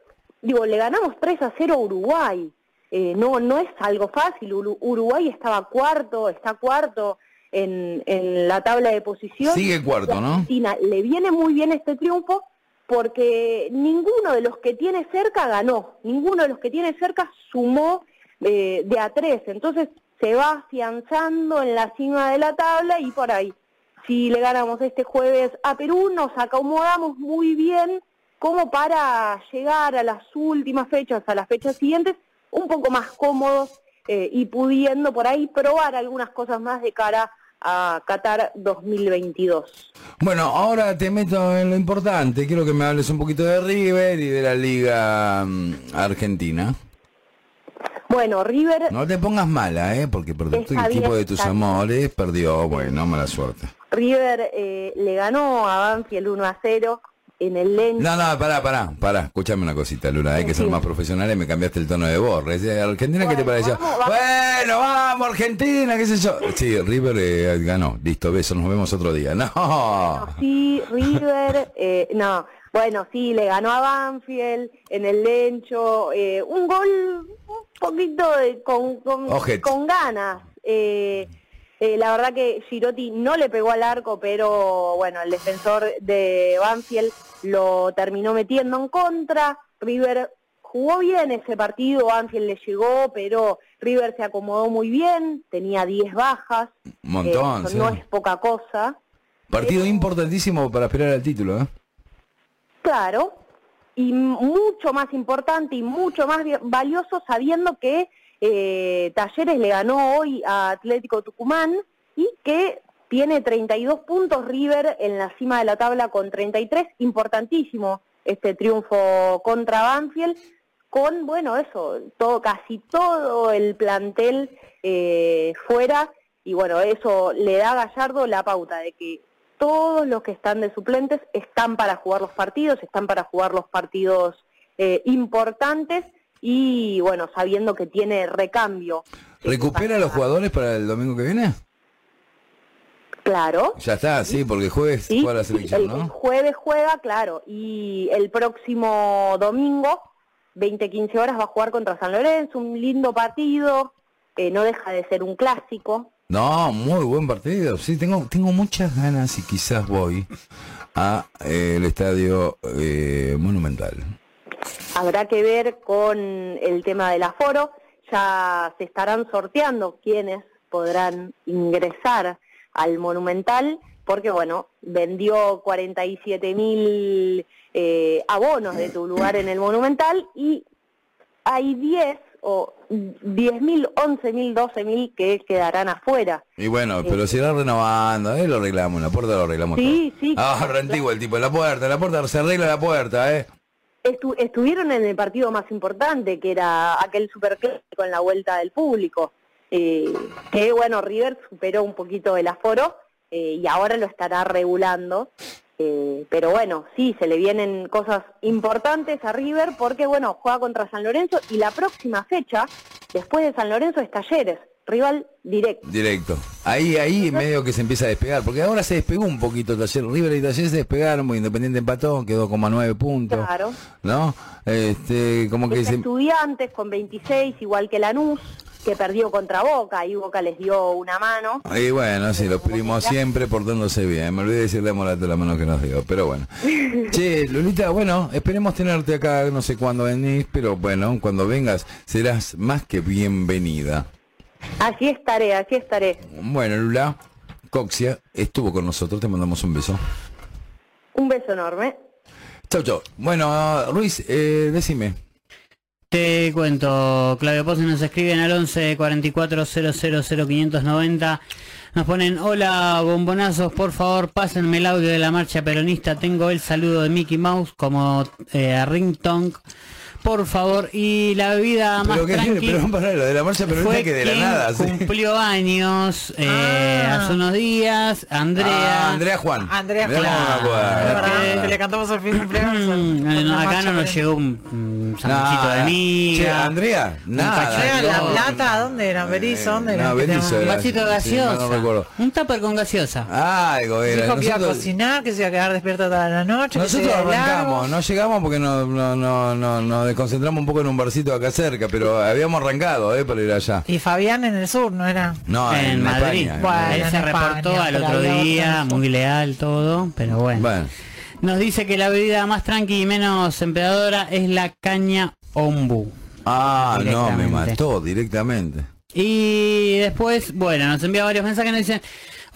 digo, le ganamos 3 a 0 a Uruguay. Eh, no, no es algo fácil. Uru- Uruguay estaba cuarto, está cuarto en, en la tabla de posición. Sigue cuarto, ¿no? Argentina le viene muy bien este triunfo porque ninguno de los que tiene cerca ganó, ninguno de los que tiene cerca sumó de a tres, entonces se va afianzando en la cima de la tabla y por ahí, si le ganamos este jueves a Perú, nos acomodamos muy bien como para llegar a las últimas fechas, a las fechas siguientes, un poco más cómodos eh, y pudiendo por ahí probar algunas cosas más de cara a Qatar 2022. Bueno, ahora te meto en lo importante. Quiero que me hables un poquito de River y de la Liga mm, Argentina. Bueno, River, No te pongas mala, ¿eh? Porque perdió tu Está equipo de tus amores, perdió, bueno, mala suerte. River eh, le ganó a Banfield 1 a 0 en el Lencho. No, no, pará, pará, pará, escúchame una cosita, Lula, hay que ser más profesional y me cambiaste el tono de voz. Reci- Argentina, ¿qué te Bueno, pareció? vamos, vamos. Bueno, vamos, Argentina, qué sé yo. Sí, River eh, ganó, listo, beso, nos vemos otro día. No. Sí, River, eh, no, bueno, sí, le ganó a Banfield en el Lencho, eh, un gol un poquito de- con, con, con ganas. Eh, eh, la verdad que Girotti no le pegó al arco, pero bueno, el defensor de Banfield lo terminó metiendo en contra. River jugó bien ese partido, Banfield le llegó, pero River se acomodó muy bien, tenía 10 bajas. Un montón, eso sí. no es poca cosa. Partido importantísimo para esperar al título, ¿eh? Claro, y mucho más importante y mucho más valioso sabiendo que eh, Talleres le ganó hoy a Atlético Tucumán y que tiene 32 puntos River en la cima de la tabla con 33, importantísimo este triunfo contra Banfield con, bueno, eso, todo casi todo el plantel eh, fuera. Y bueno, eso le da a Gallardo la pauta de que todos los que están de suplentes están para jugar los partidos, están para jugar los partidos eh, importantes y bueno, sabiendo que tiene recambio. ¿Recupera a los jugadores para el domingo que viene? Claro. Ya está, sí, porque jueves Sí, juega la selección, el, el ¿no? jueves juega, claro, y el próximo domingo, 20-15 horas, va a jugar contra San Lorenzo, un lindo partido, eh, no deja de ser un clásico. No, muy buen partido. Sí, tengo, tengo muchas ganas y quizás voy a eh, el estadio eh, Monumental. Habrá que ver con el tema del aforo, ya se estarán sorteando quienes podrán ingresar al Monumental, porque bueno, vendió 47 mil eh, abonos de tu lugar en el Monumental y hay 10 o 10 mil, 11 mil, 12 mil que quedarán afuera. Y bueno, pero si era renovando, eh, lo arreglamos, la puerta lo arreglamos. Sí, todo. sí, Ah, claro, rentiguo el tipo, la puerta, la puerta, se arregla la puerta, eh. Estu- estuvieron en el partido más importante, que era aquel superclásico en la vuelta del público. eh, que bueno, River superó un poquito el aforo eh, y ahora lo estará regulando. Eh, pero bueno, sí, se le vienen cosas importantes a River porque bueno, juega contra San Lorenzo y la próxima fecha, después de San Lorenzo, es Talleres, rival directo. Directo. Ahí, ahí medio que se empieza a despegar, porque ahora se despegó un poquito Taller. River y Taller se despegaron, muy Independiente empató, quedó como a nueve puntos. Claro. ¿No? Este, como que se... Estudiantes con 26, igual que Lanús, que perdió contra Boca, y Boca les dio una mano. Y bueno, sí, los primos siempre portándose bien. Me olvidé de decirle a Morato la mano que nos dio, pero bueno. Che, Lolita, bueno, esperemos tenerte acá, no sé cuándo venís, pero bueno, cuando vengas serás más que bienvenida. Así estaré, así estaré. Bueno, Lula, Coxia estuvo con nosotros, te mandamos un beso. Un beso enorme. Chau, chau. Bueno, Ruiz, eh, decime. Te cuento, Claudio Pose nos escriben al 11 44 000 590. Nos ponen, hola bombonazos, por favor pásenme el audio de la marcha peronista. Tengo el saludo de Mickey Mouse como eh, a ringtone por favor. Y la bebida más Pero que tranqui pero para lo de la marcha pero fue que de la nada. sí. cumplió años eh, Ah. hace unos días. Andrea. Ah, Andrea Juan. Andrea Juan. que le cantamos el fin de cumpleaños. Mm, no, acá no nos llegó un, un sanguchito Nada. de miga. Che, Andrea, nada. Andrea, La. Plata, ¿dónde era? Berizo, ¿dónde era? No, Berizo Un vasito de Sí, gaseosa. no recuerdo. Un tupper con gaseosa. Algo era. Dijo que iba a cocinar, que se iba a quedar despierto toda la noche. nosotros arrancamos, no llegamos porque no, no, no, no- nos desconcentramos un poco en un barcito acá cerca, pero habíamos arrancado eh, para ir allá. Y Fabián en el sur, ¿no era? No, en, en Madrid. España. Bueno, Él en se España, reportó al otro día, muy leal todo, pero bueno. Bueno, Nos dice que la bebida más tranqui y menos empedadora es la caña ombu. ah, no, me mató directamente. Y después, bueno, nos envía varios mensajes, nos dicen,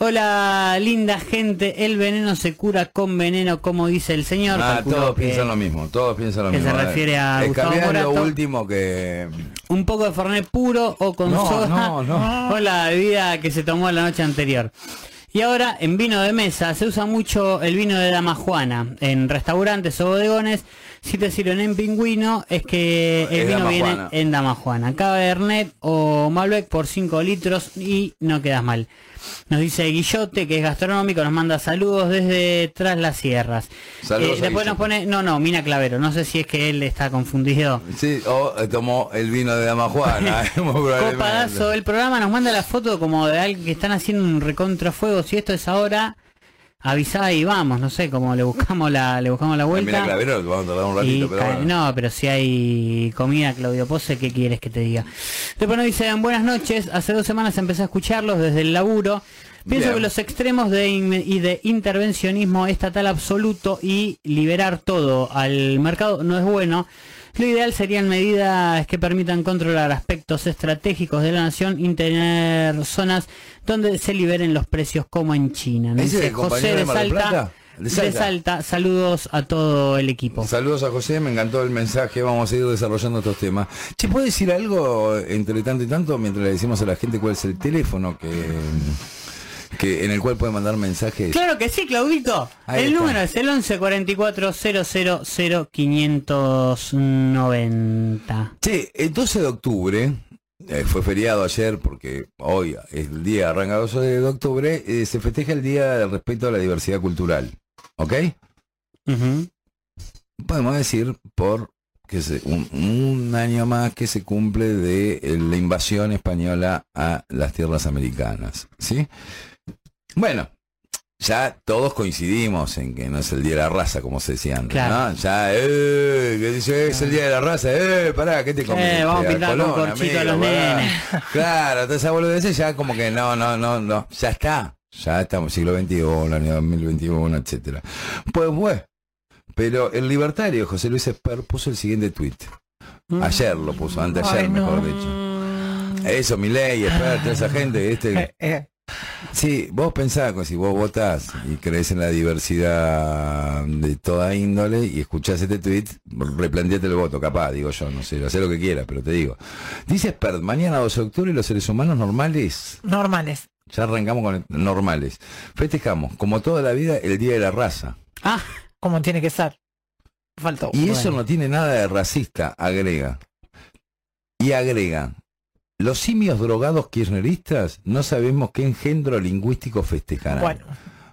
hola linda gente, el veneno se cura con veneno, como dice el señor. Ah, todos que piensan lo mismo, todos piensan lo que mismo. se refiere a Gustavo lo último que... Un poco de Fernet puro o con No, soda no, no. o la bebida que se tomó la noche anterior. Y ahora en vino de mesa se usa mucho el vino de dama juana en restaurantes o bodegones. Si te sirven en pingüino es que el Es vino viene en dama juana. Cabernet o Malbec por 5 litros y no quedas mal. Nos dice Guillote, que es gastronómico, nos manda saludos desde tras las sierras. Saludos Eh, después nos pone, no, no, Mina Clavero, no sé si es que él está confundido. Sí, o eh, tomó el vino de Dama Juana. eh. Copadazo el programa nos manda la foto como de alguien que están haciendo un recontrafuego. Si esto es ahora, avisá y vamos, no sé, como le buscamos la, le buscamos la Ah, Mira, vuelta. Clavero, vamos a tardar un ratito, pero bueno. No, pero si hay comida, Claudio Pose, ¿qué quieres que te diga? Después nos dicen, buenas noches, hace dos semanas empecé a escucharlos desde el laburo. Pienso Bien. que los extremos de y de intervencionismo estatal absoluto y liberar todo al mercado no es bueno. Lo ideal serían medidas que permitan controlar aspectos estratégicos de la nación y tener zonas donde se liberen los precios como en China. Nos ¿Ese es dice José de Salta? De Salta. Saludos a todo el equipo. Saludos a José, me encantó el mensaje, vamos a seguir desarrollando estos temas. Che, ¿puedo decir algo entre tanto y tanto mientras le decimos a la gente cuál es el teléfono que, que en el cual puede mandar mensajes? Claro que sí, Claudito. Ahí el está. número es el 11 44 000 590. Che, el 12 de octubre, eh, fue feriado ayer porque hoy es el día arranca 12 de octubre, eh, se festeja el Día del Respeto a la Diversidad Cultural. ¿Ok? Podemos decir por que se, un, un año más que se cumple de eh, la invasión española a las tierras americanas, ¿sí? Bueno, ya todos coincidimos en que no es el día de la raza, como se decía antes, Claro. ¿no? Ya, eh, que dice, es el día de la raza, eh, pará, ¿qué te comiste? vamos a pintar con Colón, corchito a los nenes. Claro, entonces esa boludez ya como que no, no, no, no, ya está. Ya estamos siglo XXI, año 2021, etcétera. Pues bueno, pero el libertario José Luis Esper puso el siguiente tuit. Ayer lo puso, antes de ayer, Ay, no. mejor dicho. Eso, Milei, Esper, toda esa gente, este. Eh, eh, Sí, vos pensás que si vos votás y crees en la diversidad de toda índole y escuchás este tweet, replanteate el voto, capaz, digo yo, no sé, hacé lo que quieras, pero te digo. Dice Spert, mañana 12 de octubre los seres humanos normales, normales. ya arrancamos con el- normales, festejamos, como toda la vida, el Día de la Raza. Ah, Como tiene que ser. Faltó. Y eso no tiene nada de racista, agrega. Y agrega, los simios drogados kirchneristas no sabemos qué engendro lingüístico festejarán. Bueno,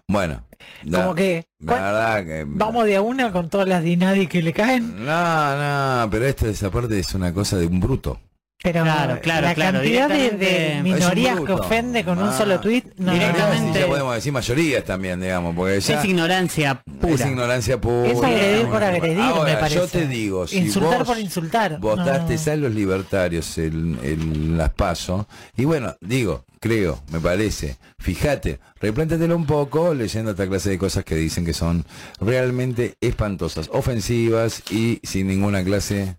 Bueno, la- como que. la ¿cuál- verdad que... Vamos de a una con todas las dinadi que le caen. No, no, pero esto esa parte es una cosa de un bruto. Pero Claro, claro, la claro, cantidad de, minorías que ofende con un Ah. solo tweet. No, Directamente- ya podemos decir mayorías también, digamos, porque ya es ignorancia pura. es ignorancia pura. Es agredir por agredir, Ahora, me parece. yo te digo, si Insultar vos por insultar. votaste No. a los libertarios en, en las PASO, y bueno, digo, creo, me parece, fíjate, replántatelo un poco leyendo esta clase de cosas que dicen que son realmente espantosas, ofensivas y sin ninguna clase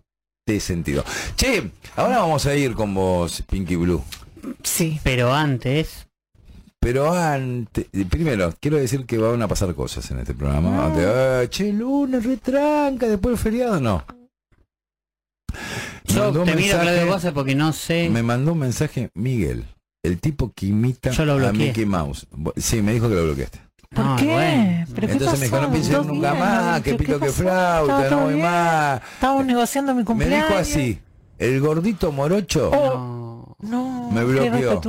de sentido. Che, ahora vamos a ir con vos, Pinky Blue. Sí. Pero antes, Pero antes, primero, quiero decir que van a pasar cosas en este programa. Antes, ah, che, lunes, retranca, después del feriado, no. yo te miro mensaje- Claudio Bose porque no sé. Me mandó un mensaje Miguel, el tipo que imita Yo lo a. Mickey Mouse. Sí, me dijo que lo bloqueaste. ¿Por No, qué? bueno. ¿Pero qué Entonces me dijo, pasó? no pienses ¿Dos nunca días? más, que ¿Qué- pito que flauta, no voy más. Estábamos negociando mi Me cumpleaños. dijo así, el gordito morocho, No. No, Me bloqueó.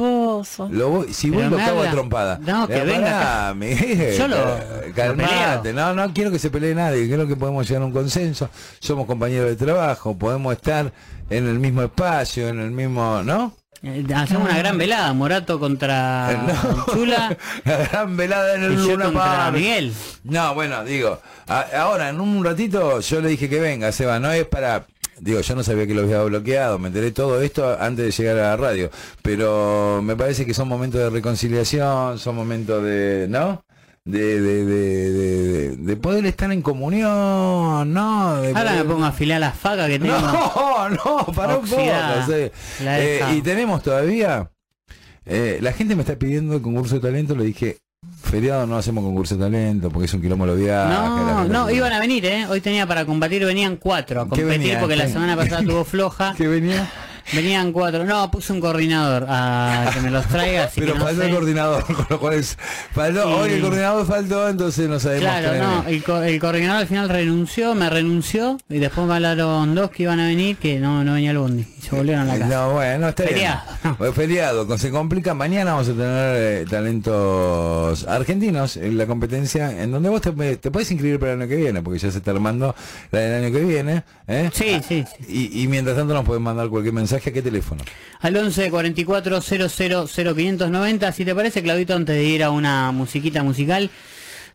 lo voy- si voy lo me cago a trompada. No, que venga Yo lo- eh, lo calmate, no, no quiero que se pelee nadie, creo que podemos llegar a un consenso, somos compañeros de trabajo, podemos estar en el mismo espacio, en el mismo, ¿no? Eh, Hacemos una gran velada, Morato contra Eh, no. Chula La gran velada en y el yo Luna contra. Miguel. No, bueno, digo, a- ahora en un ratito yo le dije que venga, Seba, no es para... Digo, yo no sabía que lo había bloqueado, me enteré todo esto antes de llegar a la radio, pero me parece que son momentos de reconciliación, son momentos de, ¿no? De, de, de, de, de poder estar en comunión, ¿no? De Ahora me pongo a afilar la faca que tengo. no, no, para un poco. Oxidada. sí. Eh, y tenemos todavía. eh, la gente me está pidiendo el concurso de talento. Le dije, feriado no hacemos concurso de talento porque es un quilombo lo viaje. No, no, iban a venir, ¿eh? Hoy tenía para combatir, venían cuatro a ¿Qué competir venía? porque la semana pasada tuvo floja. ¿Qué venía? Venían cuatro. No, puse un coordinador a que me los traiga, así Pero que no faltó sé. el coordinador, con lo cual es, faltó, Y- hoy el coordinador faltó, entonces no sabemos Claro, no, el, co- el coordinador al final renunció, me renunció y después me hablaron dos que iban a venir que no, no venía el bondi y se volvieron a la casa. No, bueno, está Feriado. bien. Feriado, se complica. Mañana vamos a tener eh, talentos argentinos en la competencia, en donde vos te, te puedes inscribir para el año que viene, porque ya se está armando la del año que viene. ¿eh? Sí, sí, sí. Y, y mientras tanto nos pueden mandar cualquier mensaje a qué teléfono. Al 11 44 00 0590, si te parece, Claudito, antes de ir a una musiquita musical,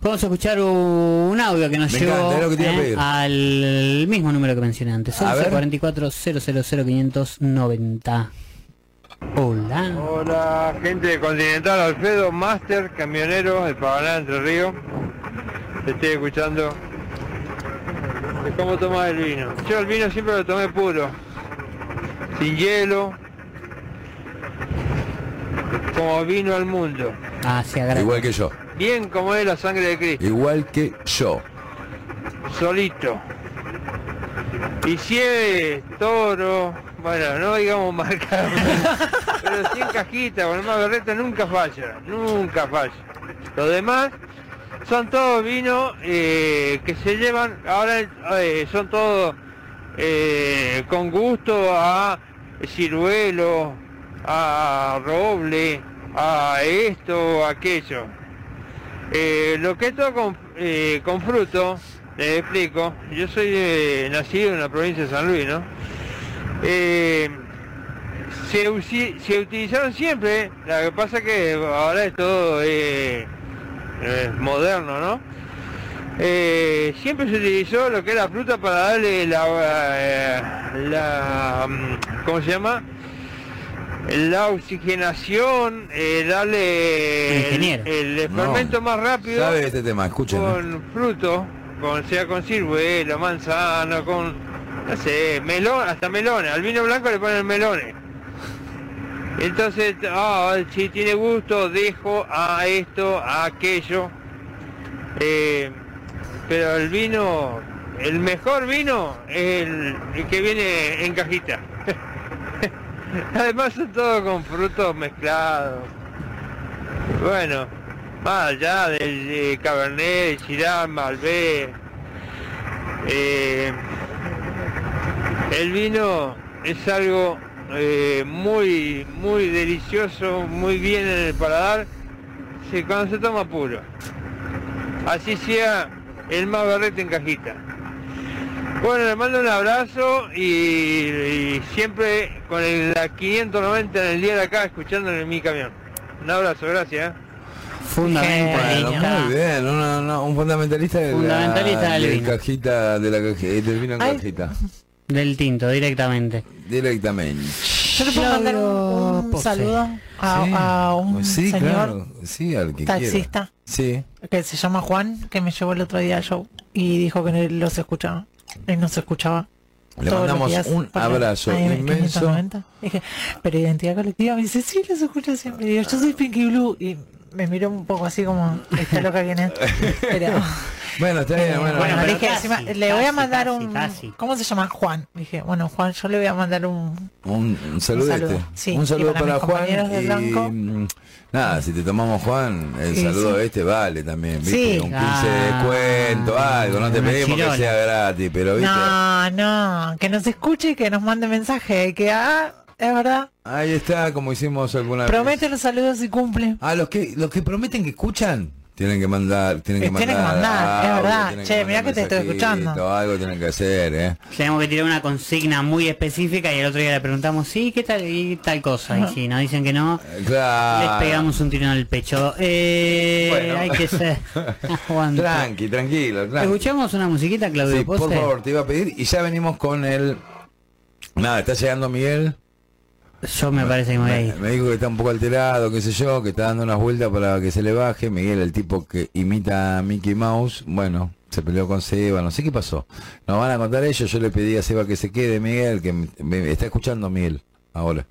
vamos a escuchar un audio que nos Me llegó encanta, es lo que te iba a eh, pedir. al mismo número que mencioné antes, A 11 ver. 44 00 0590. Hola. Hola, gente de Continental, Alfredo, Master, camionero de Paraná, Entre Ríos. Te estoy escuchando. De cómo tomar el vino. Yo el vino siempre lo tomé puro. Sin hielo. Como vino al mundo. Ah, sí. Igual que yo. Bien como es la sangre de Cristo. Igual que yo. Solito. Y si es toro, bueno, no digamos marca, pero si en cajita, con el más berreta nunca falla, nunca falla. Los demás son todos vinos eh, que se llevan, ahora eh, son todos eh, con gusto a ciruelo, a roble, a esto, a aquello. Eh, lo que es todo con, eh, con fruto, les explico, yo soy nacido en la provincia de San Luis, ¿no? Se, se utilizaron siempre, lo que pasa que ahora es todo moderno, ¿no? Eh, siempre se utilizó lo que era fruta para darle la, eh, la mm, ¿cómo se llama? La oxigenación, eh, darle Ingeniero. el, el No. fermento más rápido ¿Sabe este tema? Escuchen. ¿eh? con fruto, con, sea con ciruelo, manzana, con, no sé, melón, hasta melones. Al vino blanco le ponen melones. Entonces, ah, si tiene gusto, dejo a esto, a aquello. Eh, pero el vino, el mejor vino es el, que viene en cajita. Además son todos con frutos mezclados. Bueno, más allá del de Cabernet, Shiraz, Malbec, eh, el vino es algo eh, muy, muy delicioso, muy bien en el paladar, sí, cuando se toma puro. Así sea el más berrete en cajita. Bueno, le mando un abrazo y, y siempre con el, la 590 en el día de acá escuchándolo en mi camión. Un abrazo, gracias. ¿eh? Fundamentalista. Bueno, muy bien, una- una- un fundamentalista, de la- del de vino. cajita, de la caji- del vino en Ay. cajita. Del tinto, directamente. Directamente. Yo le puedo mandar un, saludo a, Sí. a un sí, señor claro. Sí, al que taxista quiera. Sí. que se llama Juan, que me llevó el otro día al show y dijo que los escuchaba. Él no se escuchaba. Le todos mandamos días un abrazo inmenso. 590. Dije, pero identidad colectiva. Me dice, sí, los escucho siempre. Y digo, yo soy Pinky Blue. Y me miró un poco así como, esta loca quién es. Pero Bueno, está bien, Eh, bueno. bueno, pero dije, casi, encima, le voy a mandar casi, un... ¿Cómo se llama? Juan. Dije, bueno, Juan, yo le voy a mandar un... Un, un saludete. saludo. Sí, un saludo para Juan. de Blanco. mm, nada, si te tomamos Juan, el Sí, saludo sí. este vale también, ¿viste? Sí. Un 15 de Ah, descuento, algo, no te pedimos que sea gratis, pero viste. No, no, que nos escuche y que nos mande mensaje, que ah, es verdad, Ahí está, como hicimos alguna vez. promete los saludos y cumple. Ah, los que, los que prometen que escuchan, tienen que mandar, tienen que Eh, tienen mandar. que mandar, es verdad. Che, mandar mirá que te estoy escuchando. Algo tienen que hacer, eh. Tenemos que tirar una consigna muy específica y el otro día le preguntamos, sí, ¿qué tal? Y tal cosa. Y si nos dicen que no, Eh, Claro. les pegamos un tiro en el pecho. Eh, Bueno. Hay que ser... Tranqui, tranquilo, tranqui. Escuchamos una musiquita, Claudio Sí, por favor, te iba a pedir. Y ya venimos con el. Nada, está llegando Miguel. Yo me parece que me voy a Me, ir. me dijo que está un poco alterado, qué sé yo, que está dando unas vueltas para que se le baje. Miguel, el tipo que imita a Mickey Mouse, bueno, se peleó con Seba, no sé qué pasó. Nos van a contar ellos, yo le pedí a Seba que se quede, Miguel, que me, me está escuchando Miguel ahora.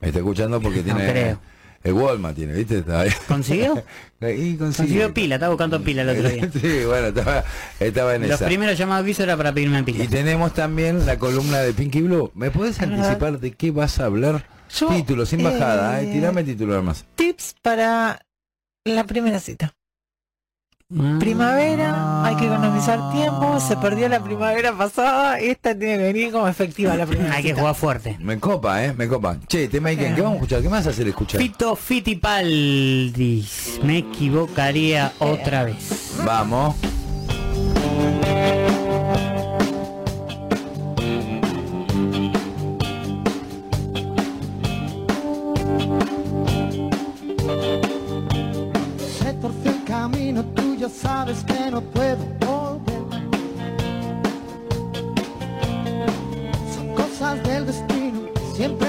Me está escuchando porque No tiene creo. El Walmart, tiene, ¿viste? Está ahí. ¿Consiguió? Y Consiguió pila, estaba buscando pila el otro día. sí, bueno, estaba, estaba en Los esa. primeros llamados que hizo era para pedirme Y pila. tenemos también la columna de Pinky Blue. ¿Me puedes anticipar de qué vas a hablar? Yo, título, sin bajada, eh. eh, tirame título además. Tips para la primera cita. Ah. Primavera, hay que economizar tiempo, se perdió la primavera pasada, esta tiene que venir como efectiva la primera Hay que jugar fuerte. Me copa, eh, me copa. Che, tema Iken, ¿qué vamos a escuchar? ¿Qué más hacer escuchar? Fito Fitipaldis. Me equivocaría otra vez. Vamos. Se torció el camino, tú sabes que no puedo volver. Son cosas del destino, siempre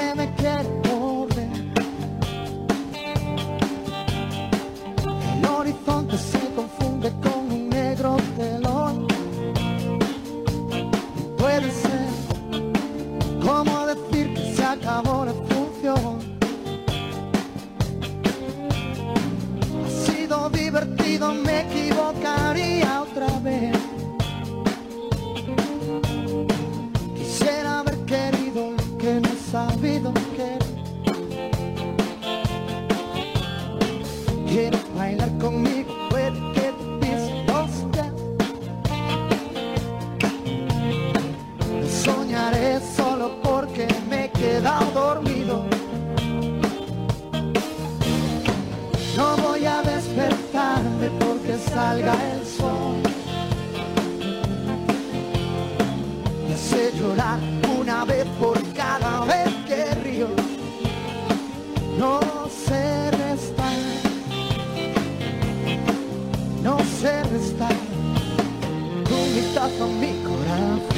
salga el sol. Me hace llorar una vez por cada vez que río. No sé restar. No sé restar. Un vistazo a mi corazón.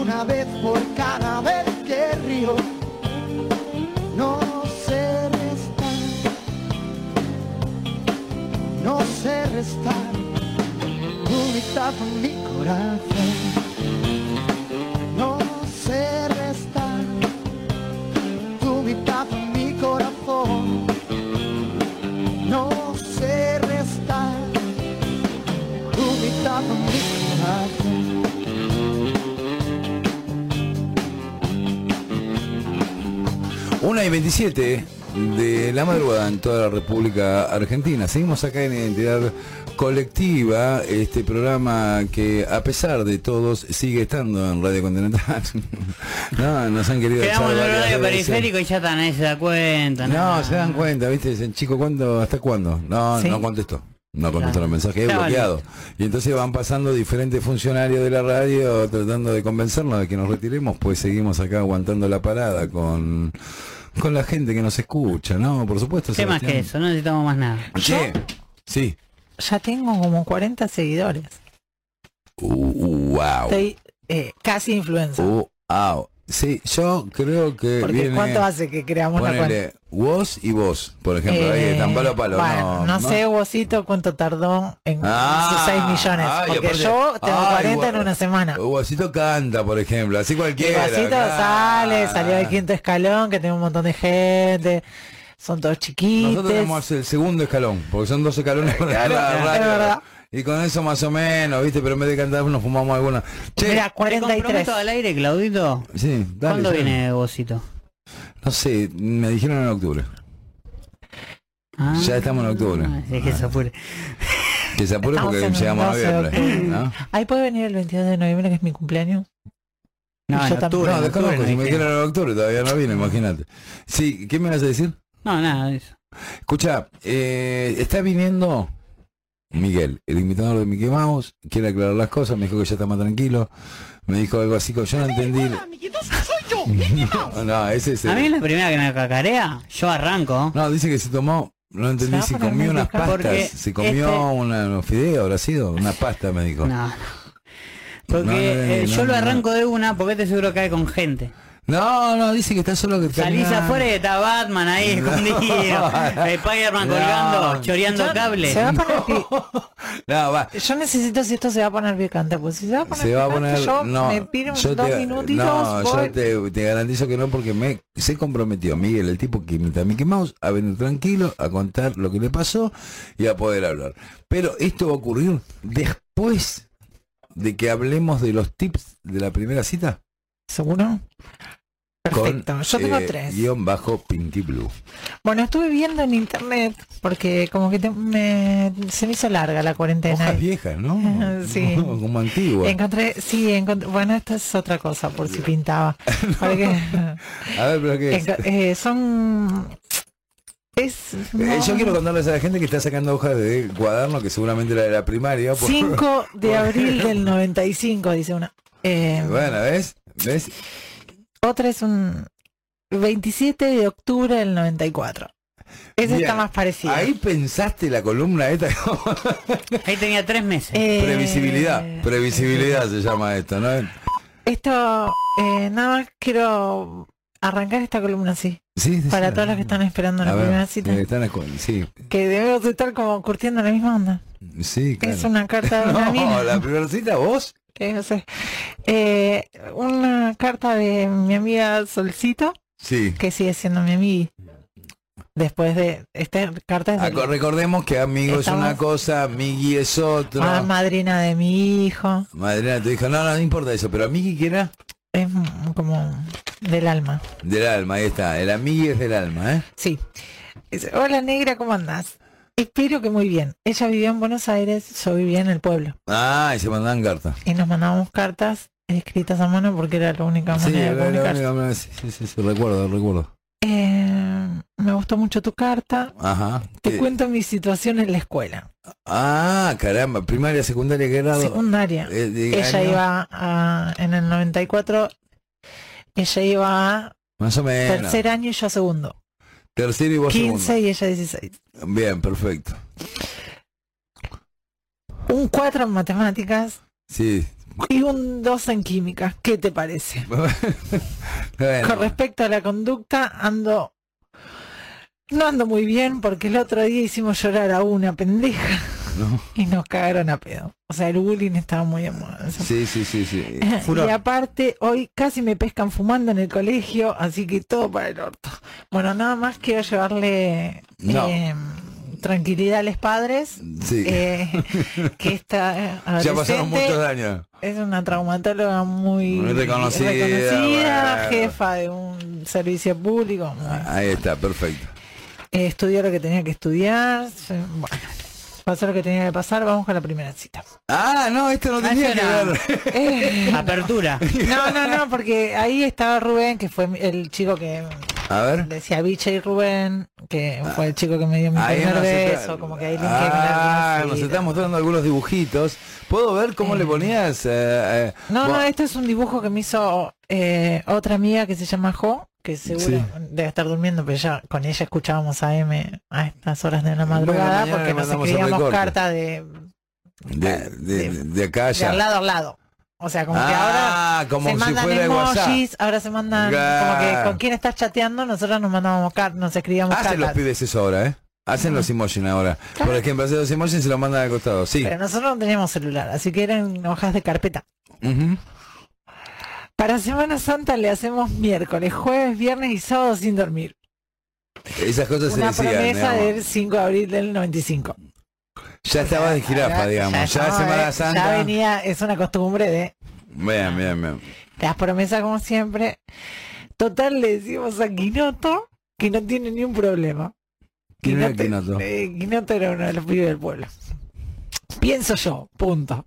Una vez por cada vez que río. No sé restar, no sé restar tu mitad mi corazón. Y 27 de la madrugada en toda la República Argentina. Seguimos acá en Identidad Colectiva, este programa que a pesar de todos sigue estando en Radio Continental. no, nos han querido Quedamos en el veces. periférico y ya se da cuenta. No, se dan cuenta, ¿viste? Dicen, chico, ¿cuándo, ¿hasta cuándo? No, Sí. no contesto. No contesto Claro. los mensajes, Está bloqueado. Y entonces van pasando diferentes funcionarios de la radio tratando de convencernos de que nos retiremos, pues seguimos acá aguantando la parada con, con la gente que nos escucha, ¿no? Por supuesto. ¿Qué más que eso? No necesitamos más nada. Che, sí. Ya tengo como 40 seguidores. Uh, wow. Estoy eh, casi influencer. Uh, wow. Sí, yo creo que Porque viene... ¿cuánto hace que creamos la? Ponele vos y vos, por ejemplo, ahí de tan palo a palo. bueno, no, no, sé, Vosito, cuánto tardó en Ah, sus 6 millones. ay, porque aparte- yo tengo ay, 40 en una semana. Guasito canta, por ejemplo, así cualquiera. Vosito sale, salió del quinto escalón, que tiene un montón de gente. Son todos chiquitos. Nosotros tenemos el segundo escalón, porque son dos escalones para la. Y con eso más o menos, ¿viste? Pero en vez de cantar nos fumamos alguna. Che, Mira, ¿Te 43. comprometo al aire, Claudito? sí, dale, ¿Cuándo viene Bocito? No sé, me dijeron en octubre. Ah, Ya estamos en octubre. sí, que se apure. Que se apure Estamos porque en llegamos a 12 de noviembre. octubre. ¿no? Ahí puede venir el 22 de noviembre, que es mi cumpleaños. No, Yo en octubre, No, desconozco, octubre, si me dijeron. dijeron en octubre todavía no vino, imagínate. Sí, ¿qué me vas a decir? No, nada de eso. Escucha, eh, está viniendo Miguel, el imitador de Mickey Mouse, quiere aclarar las cosas, me dijo que ya está más tranquilo, me dijo algo así, como yo no entendí. No, no, ese es A mí el... la primera que me cacarea, yo arranco. No, dice que se tomó, no entendí si comió unas pastas, porque se comió este- una, unos fideos, habrá sido, una pasta me dijo. No, no. Porque No, no, eh, no, yo lo no. arranco de una porque te seguro cae con gente. No, no, dice que está solo que Salís afuera y está Batman ahí escondido. Spider-Man No. colgando, choreando cables. Se va a poner No, va. Yo necesito si esto se va a poner picante, pues si se va a poner Se va a poner. yo no, me pido yo dos te, minutitos, no, voy. yo te, te garantizo que no, porque me se comprometió Miguel, el tipo que imita a Mickey Mouse, a venir tranquilo, a contar lo que le pasó y a poder hablar. Pero esto va a ocurrir después de que hablemos de los tips de la primera cita. ¿Seguro? Perfecto, con, yo tengo eh, tres. Guión bajo Pinky Blue. Bueno, estuve viendo en internet porque como que te- me, se me hizo larga la cuarentena. Hojas viejas, ¿no? Sí. Como antigua. Encontré, sí, encontré, bueno, esta es otra cosa, por si pintaba. Porque, A ver, pero qué es. eh, son... Es... Eh, yo quiero contarles a la gente que está sacando hojas de cuaderno, que seguramente era de la primaria. por- 5 de abril del 95, dice una. Eh, Bueno, ¿ves? ¿Ves? Otra es un 27 de octubre del 94. Esa Bien. está más parecida. Ahí pensaste la columna esta. Ahí tenía tres meses. Eh, Previsibilidad. Previsibilidad se llama esto, ¿no? Esto, eh, nada más quiero arrancar esta columna así. Sí, sí, Para sí. todos los que están esperando la ver, primera cita. están sí, Que debemos estar como curtiendo la misma onda. sí, claro. Es una carta de una No, la primera cita, vos. que sé. Eh, una carta de mi amiga Solcito, Sí. que sigue siendo mi amiga. Después de esta carta es de Aco- recordemos que amigo es una cosa, amigui es otro. Ah, madrina de mi hijo. Madrina te dijo, no, no, no importa eso, pero amigui que era Es como del alma. del alma, ahí está. El amigui es del alma, ¿eh? Sí. Hola negra, ¿cómo andás? Espero que muy bien. Ella vivía en Buenos Aires, yo vivía en el pueblo. Ah, y se mandaban cartas. Y nos mandábamos cartas escritas a mano porque era la única Sí, manera de comunicarse. sí, sí, sí, sí, recuerdo, recuerdo. Eh, me gustó mucho tu carta. Ajá. Te Eh, cuento mi situación en la escuela. Ah, caramba, primaria, secundaria, ¿qué grado? Secundaria. Eh, de Ella año, iba a, en el 94, ella iba a Más o menos. tercer año y yo a segundo. Tercero y vos 15 segundo. y ella 16. Bien, perfecto. Un 4 en matemáticas, Sí, y un 2 en química. ¿Qué te parece? Bueno, Con respecto a la conducta, ando. No ando muy bien porque el otro día hicimos llorar a una pendeja no. y nos cagaron a pedo. O sea, el bullying estaba muy en moda. Sí, sí, sí, sí. Furor. Y aparte, hoy casi me pescan fumando en el colegio, así que todo para el orto. Bueno, nada más quiero llevarle No. eh, tranquilidad a los padres. Sí. eh, que esta eh, ya pasaron muchos años. es una traumatóloga muy Muy reconocida, jefa de un servicio público. Ahí está, perfecto. eh, estudió lo que tenía que estudiar. Bueno, pasó lo que tenía que pasar. Vamos con la primera cita. Ah, no, esto no tenía que ver. Eh, Apertura. no, no, no, porque ahí estaba Rubén, que fue el chico que A ver. decía Bicha y Rubén, que fue el chico que me dio mi Ahí primer está- beso, como que ahí le Ah, nos está mostrando algunos dibujitos. ¿Puedo ver cómo le ponías? eh, eh, No, no, esto es un dibujo que me hizo eh, otra amiga que se llama Jo, que seguro Sí. debe estar durmiendo, pero ya con ella escuchábamos a M a estas horas de la madrugada, porque nos escribíamos cartas de, de, de, de acá de ya. al lado al lado. O sea, como que Ah, ahora como se si mandan fuera de WhatsApp. emojis, ahora se mandan como que con quién estás chateando, nosotros nos mandábamos cartas, nos escribíamos Hacen los cartas. pibes eso ahora, ¿eh? Hacen los emojis ahora. Por ejemplo, hacen los emojis y se los mandan al costado. Sí. Pero nosotros no teníamos celular, así que eran hojas de carpeta. Ujú. Para Semana Santa le hacemos miércoles, jueves, viernes y sábado sin dormir. Esas cosas Una se decían. promesa digamos. del 5 de abril del 95. Ya estaba de jirafa, Ya- digamos. Ya, estaba, Semana eh, Santa. Ya venía, es una costumbre de Bien, bien, bien. las promesas como siempre. Total le decimos a Quinoto que no tiene ni un problema. ¿Quién era Quinoto? eh, Quinoto era uno de los pibes del pueblo. Pienso yo, punto.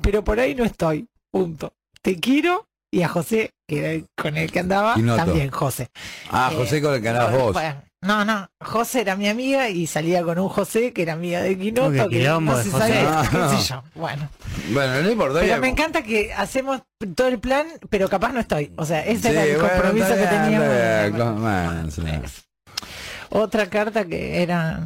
Pero por ahí no estoy, punto. Te quiero y a José, que era el con el que andaba, Quinoto. también José. Ah, Eh, José con el que andabas vos. No, no, José era mi amiga y salía con un José que era amiga de Quinoto, qué que quilombo no se qué Ah. sé yo. Bueno, Bueno, no importa. pero me encanta que hacemos todo el plan, pero capaz no estoy. O sea, ese Sí, era el bueno, compromiso que teníamos. bien, bueno. Otra carta que era...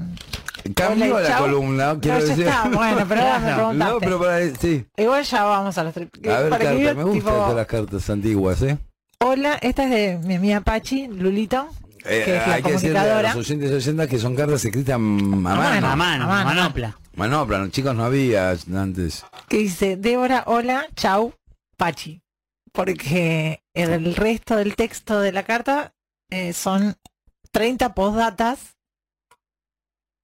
Cambió Hola, la chau. columna, quiero no, ya decir. está, bueno, pero ahora me preguntaste. No, pero para, sí. Igual ya vamos a las tres. A ver, para que me gustan tipo, estas las cartas antiguas, ¿eh? Hola, esta es de mi amiga Pachi, Lulito, Eh, que es la hay que decirle a los oyentes y oyentas que son cartas escritas a mano. A mano. A mano, A mano. manopla. Manopla, chicos, no había antes. que dice, Débora, hola, chau, Pachi. Porque el resto del texto de la carta eh, son 30 postdatas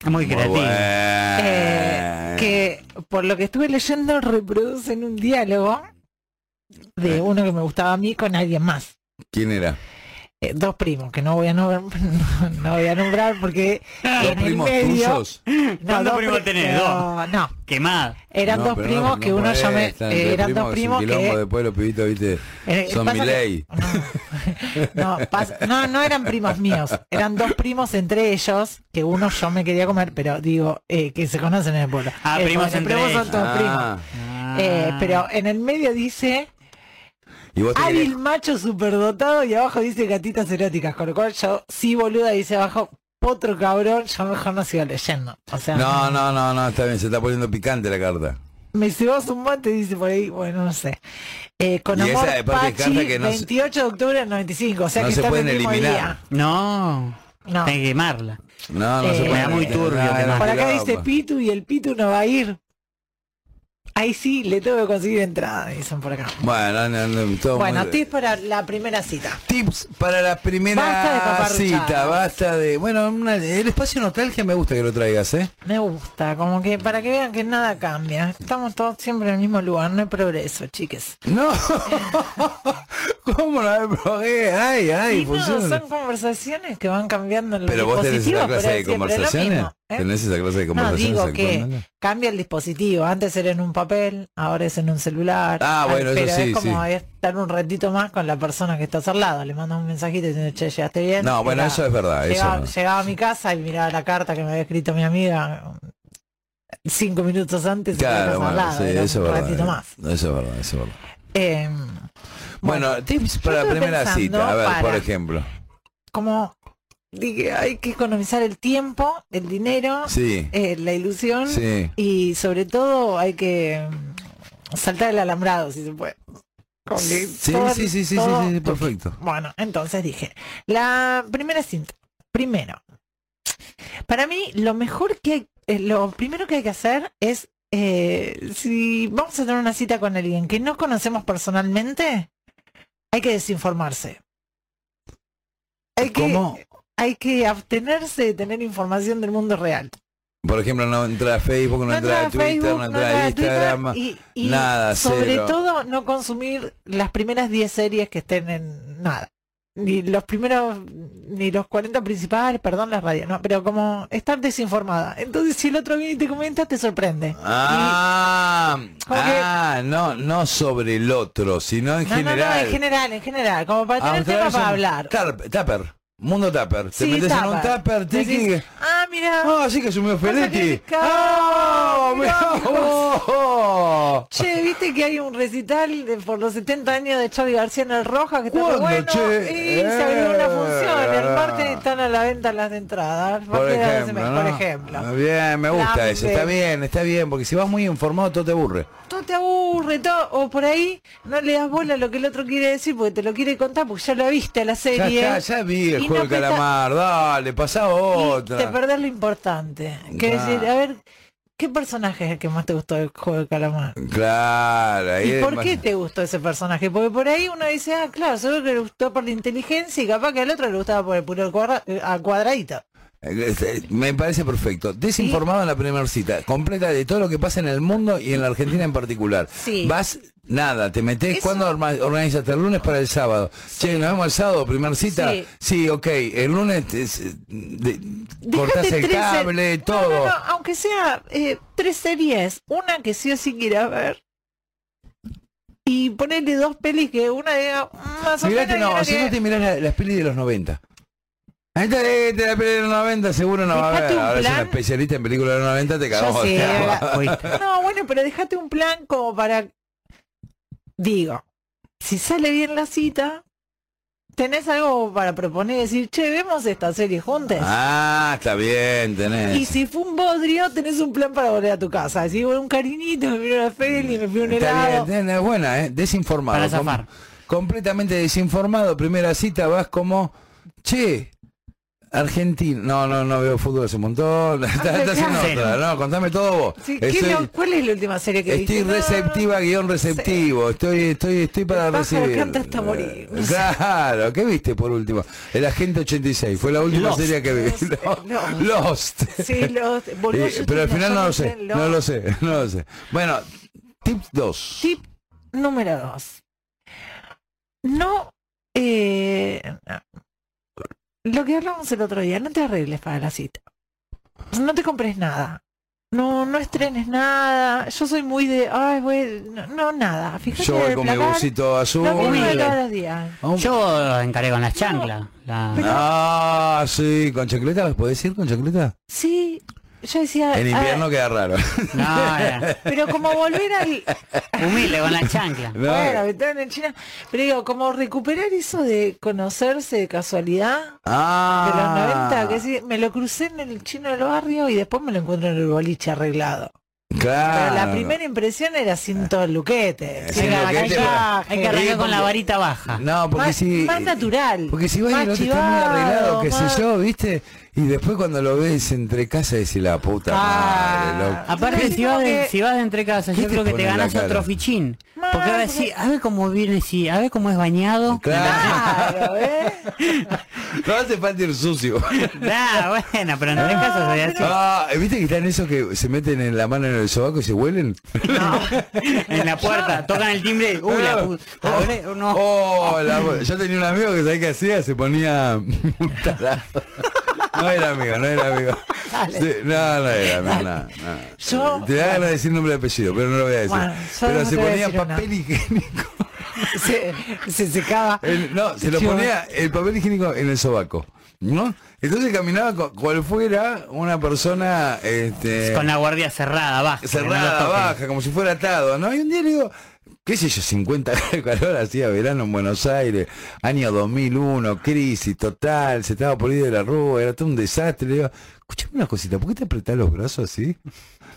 Muy creativo. bueno. eh, que por lo que estuve leyendo reproducen un diálogo de Eh. uno que me gustaba a mí con alguien más. ¿Quién era? Eh, dos primos que no voy a nombrar, no, no voy a nombrar porque ¿Dos en el primos medio tuyos? no, ¿Cuántos dos primos pri- tenés? no, no, Quemada. eran No, dos primos no que uno eh, entre eran dos es un primos quilombo, que Después los pibitos, viste, Eh, son mi ley. No, no, no, no eran primos míos, eran dos primos entre ellos, que uno yo me quería comer, pero digo, eh, que se conocen en el pueblo. Ah, Eh, primos entre primos son todos primos. Ah, Eh, pero en el medio dice y vos hábil macho superdotado y abajo dice gatitas eróticas, con lo cual yo sí boluda dice abajo potro cabrón, yo mejor no sigo leyendo. O sea, No, no, no, no, está bien, se está poniendo picante la carta. me cebas un mate, dice por ahí, bueno, no sé. Eh, con Y amor, esa, Pachi, carta que no se- 28 de octubre del 95, o sea No que se está en pueden el mismo eliminar. día. No. No. Hay que quemarla. No, no Eh, se puede. me da muy turbio quemar. Por acá dice Pitu y el Pitu no va a ir. Ahí sí, le tengo que conseguir entrada, dicen por acá. Bueno, no, no, todo Bueno, muy- tips para la primera cita. Tips para la primera Basta de cita, basta de... Bueno, una- el espacio nostalgia me gusta que lo traigas, ¿eh? Me gusta, como que para que vean que nada cambia. Estamos todos siempre en el mismo lugar, no hay progreso, chiques. No, ¿cómo no hay problema? Ay, ay, no, son conversaciones que van cambiando en los Pero vos tenés esa clase de conversaciones. ¿Eh? ¿Tenés esa clase de No, conversaciones digo que cambia el dispositivo. Antes era en un papel, ahora es en un celular. Ah, bueno, eso pero sí, es como sí. estar un ratito más con la persona que estás al lado. Le mandas un mensajito diciendo, che, llegaste bien. No, bueno, eso es verdad. Eso Llegaba, es verdad. llegaba a mi casa y miraba la carta que me había escrito mi amiga cinco minutos antes y Claro, estabas al bueno, lado, sí, eso un es verdad. ratito eh. más. Eso es verdad, eso es verdad. Eh, Bueno, tips yo para la primera cita. A ver, por ejemplo. como dije, hay que economizar el tiempo, el dinero, Sí, eh, la ilusión sí. y sobre todo hay que saltar el alambrado, si se puede. Sí, todo- sí, sí, sí, sí, todo sí, perfecto. Bueno, entonces dije, la primera cinta, primero, para mí lo mejor que hay, eh, lo primero que hay que hacer es, eh, si vamos a tener una cita con alguien que no conocemos personalmente, hay que desinformarse. Hay que, ¿Cómo? Hay que abstenerse de tener información del mundo real. Por ejemplo, no entrar a Facebook, no, entrar a Twitter, Facebook, no no entrar a Instagram. y, y nada, sobre cero. todo no consumir las primeras 10 series que estén en nada. Ni los primeros, ni los 40 principales, perdón, las radios, no, pero como estar desinformada. Entonces, si el otro viene y te comenta, te sorprende. Ah, que- ah, no, no sobre el otro, sino en no, no, general. no, en general, en general, como para Ah, tener tema para hablar. Tupper, mundo Tupper. Te Sí, metes en un tupper. Tiki. Ah, mira, Ah, sí que sumió Feletti. que- ¡Ah, mirá! Che, viste que hay un recital de- por los 70 años de Charlie García en el Roja que está muy ¿Cuándo, bueno. che? Y se abrió una Eh. función. El martes están a la venta las de entradas. Por ejemplo, ¿no? por ejemplo. Bien, me gusta La eso. Está bien, está bien, porque si vas muy informado todo te aburre. Todo te aburre, todo, o por ahí no le das bola a lo que el otro quiere decir porque te lo quiere contar porque ya lo viste la Ya serie. está, ya vi juego no presta- calamar, dale, pasa otra. te perdés lo importante. Que decir, a ver, ¿qué personaje es el que más te gustó del juego del calamar? Claro, ahí ¿Y por más- qué te gustó ese personaje? Porque por ahí uno dice, ah, claro, seguro que le gustó por la inteligencia y capaz que al otro le gustaba por el puro cuadra- eh, al cuadradito. Eh, Me parece perfecto. Desinformado en la primera cita, completa de todo lo que pasa en el mundo y en la Argentina en particular. Sí. Vas, nada, te metes, Eso- ¿cuándo organizaste? El lunes para el sábado. Che, nos vemos el sábado, primera cita. Sí. Sí, ok, el lunes te- de- Dejate cortás el cable, todo. no, no, aunque sea eh, tres series, una que sí o sí quieras ver. Y ponerle dos pelis que una diga "Mm, más o Mirate, menos. no, si que- no te mirás la- las pelis de los 90. Ahí está, eh, te la peli de los 90, seguro no va a Dejate ver. Ahora plan. una especialista en películas de los 90, te cagó. sé. No, bueno, pero déjate un plan como para. Digo, si sale bien la cita, tenés algo para proponer y decir, che, vemos esta serie juntos. Ah, está bien, tenés. Y si fue un bodrio, tenés un plan para volver a tu casa. Decir, bueno, un cariñito, me miro la peli, me fui a un Está helado. bien, bien, es buena, ¿eh? Desinformado. Para zafar. completamente desinformado. Primera cita vas como, che, Argentina. No, no, no veo fútbol hace un montón. Está, está haciendo otra. No, contame todo vos. Sí, ¿qué Estoy, lo- ¿Cuál es la última serie que estoy viste? Receptiva, guion receptivo. Estoy, estoy, estoy para El recibir. canta hasta morir. Claro, ¿qué viste por último? El Agente 86, fue la última Lost. serie que vi. Lost. Lost. Sí, los, boludo, Eh, pero al final no lo sé, no lo sé, no lo sé. Bueno, tip 2. Tip número dos. No, eh, lo que hablamos el otro día, no te arregles para la cita. No te compres nada. No, no estrenes nada. Yo soy muy de, ay, voy, no, no, nada. Fíjate Yo voy con mi busito azul. lo mismo de Humilde. todos los días. Yo encaré con las chanclas. La- Ah, sí, con chancleta, ¿podés ir con chancleta? Sí, yo decía, En invierno ah, queda raro. No, pero como volver al, humilde con las chanclas. No. bueno, en China, pero digo, como recuperar eso de conocerse de casualidad. de los Ah, 90, que sí, me lo crucé en el chino del barrio y después me lo encuentro en el boliche arreglado. Claro. Pero la primera impresión era sin todo el luquete. Sin Era luquete, maquillaje, Hay que arrancar Sí, con la varita baja. No, porque más, si. más natural. Porque si vas y otro está muy arreglado, qué sé yo, ¿viste? Y después cuando lo ves entre casa decís la puta Ah. madre, loco. Aparte, si vas, de, que- si vas de entre casa, ¿Qué yo creo que te la ganas otro fichín. Porque vas a porque- decir, a ver cómo viene, sí, a ver cómo es bañado. Claro, ¿eh? No hace falta ir sucio. Ah, bueno, pero en tres casos soy así. Ah, ¿viste que están esos que se meten en la mano en el sobaco y se huelen? En la puerta, tocan el timbre. Uy, la pu- abre, no. Oh, la- yo tenía un amigo que sabía qué hacía, se ponía un tarado. No era amigo, no era amigo. Sí, no, no era amigo, no, no. Yo- Te da ganas de decir nombre de apellido, pero no lo voy a decir. Bueno, pero no se voy a ponía papel higiénico. Se, se secaba. El- no, se lo ponía el papel higiénico en el sobaco. ¿No? Entonces caminaba cual fuera una persona este, Con la guardia cerrada, baja. no cerrada, baja, como si fuera atado, ¿no? Y un día le digo, qué sé yo, 50 grados de calor, hacía verano en Buenos Aires, año 2001, crisis total, se estaba por ir de la rúa, era todo un desastre. Le digo, escuchame una cosita, ¿por qué te apretás los brazos así?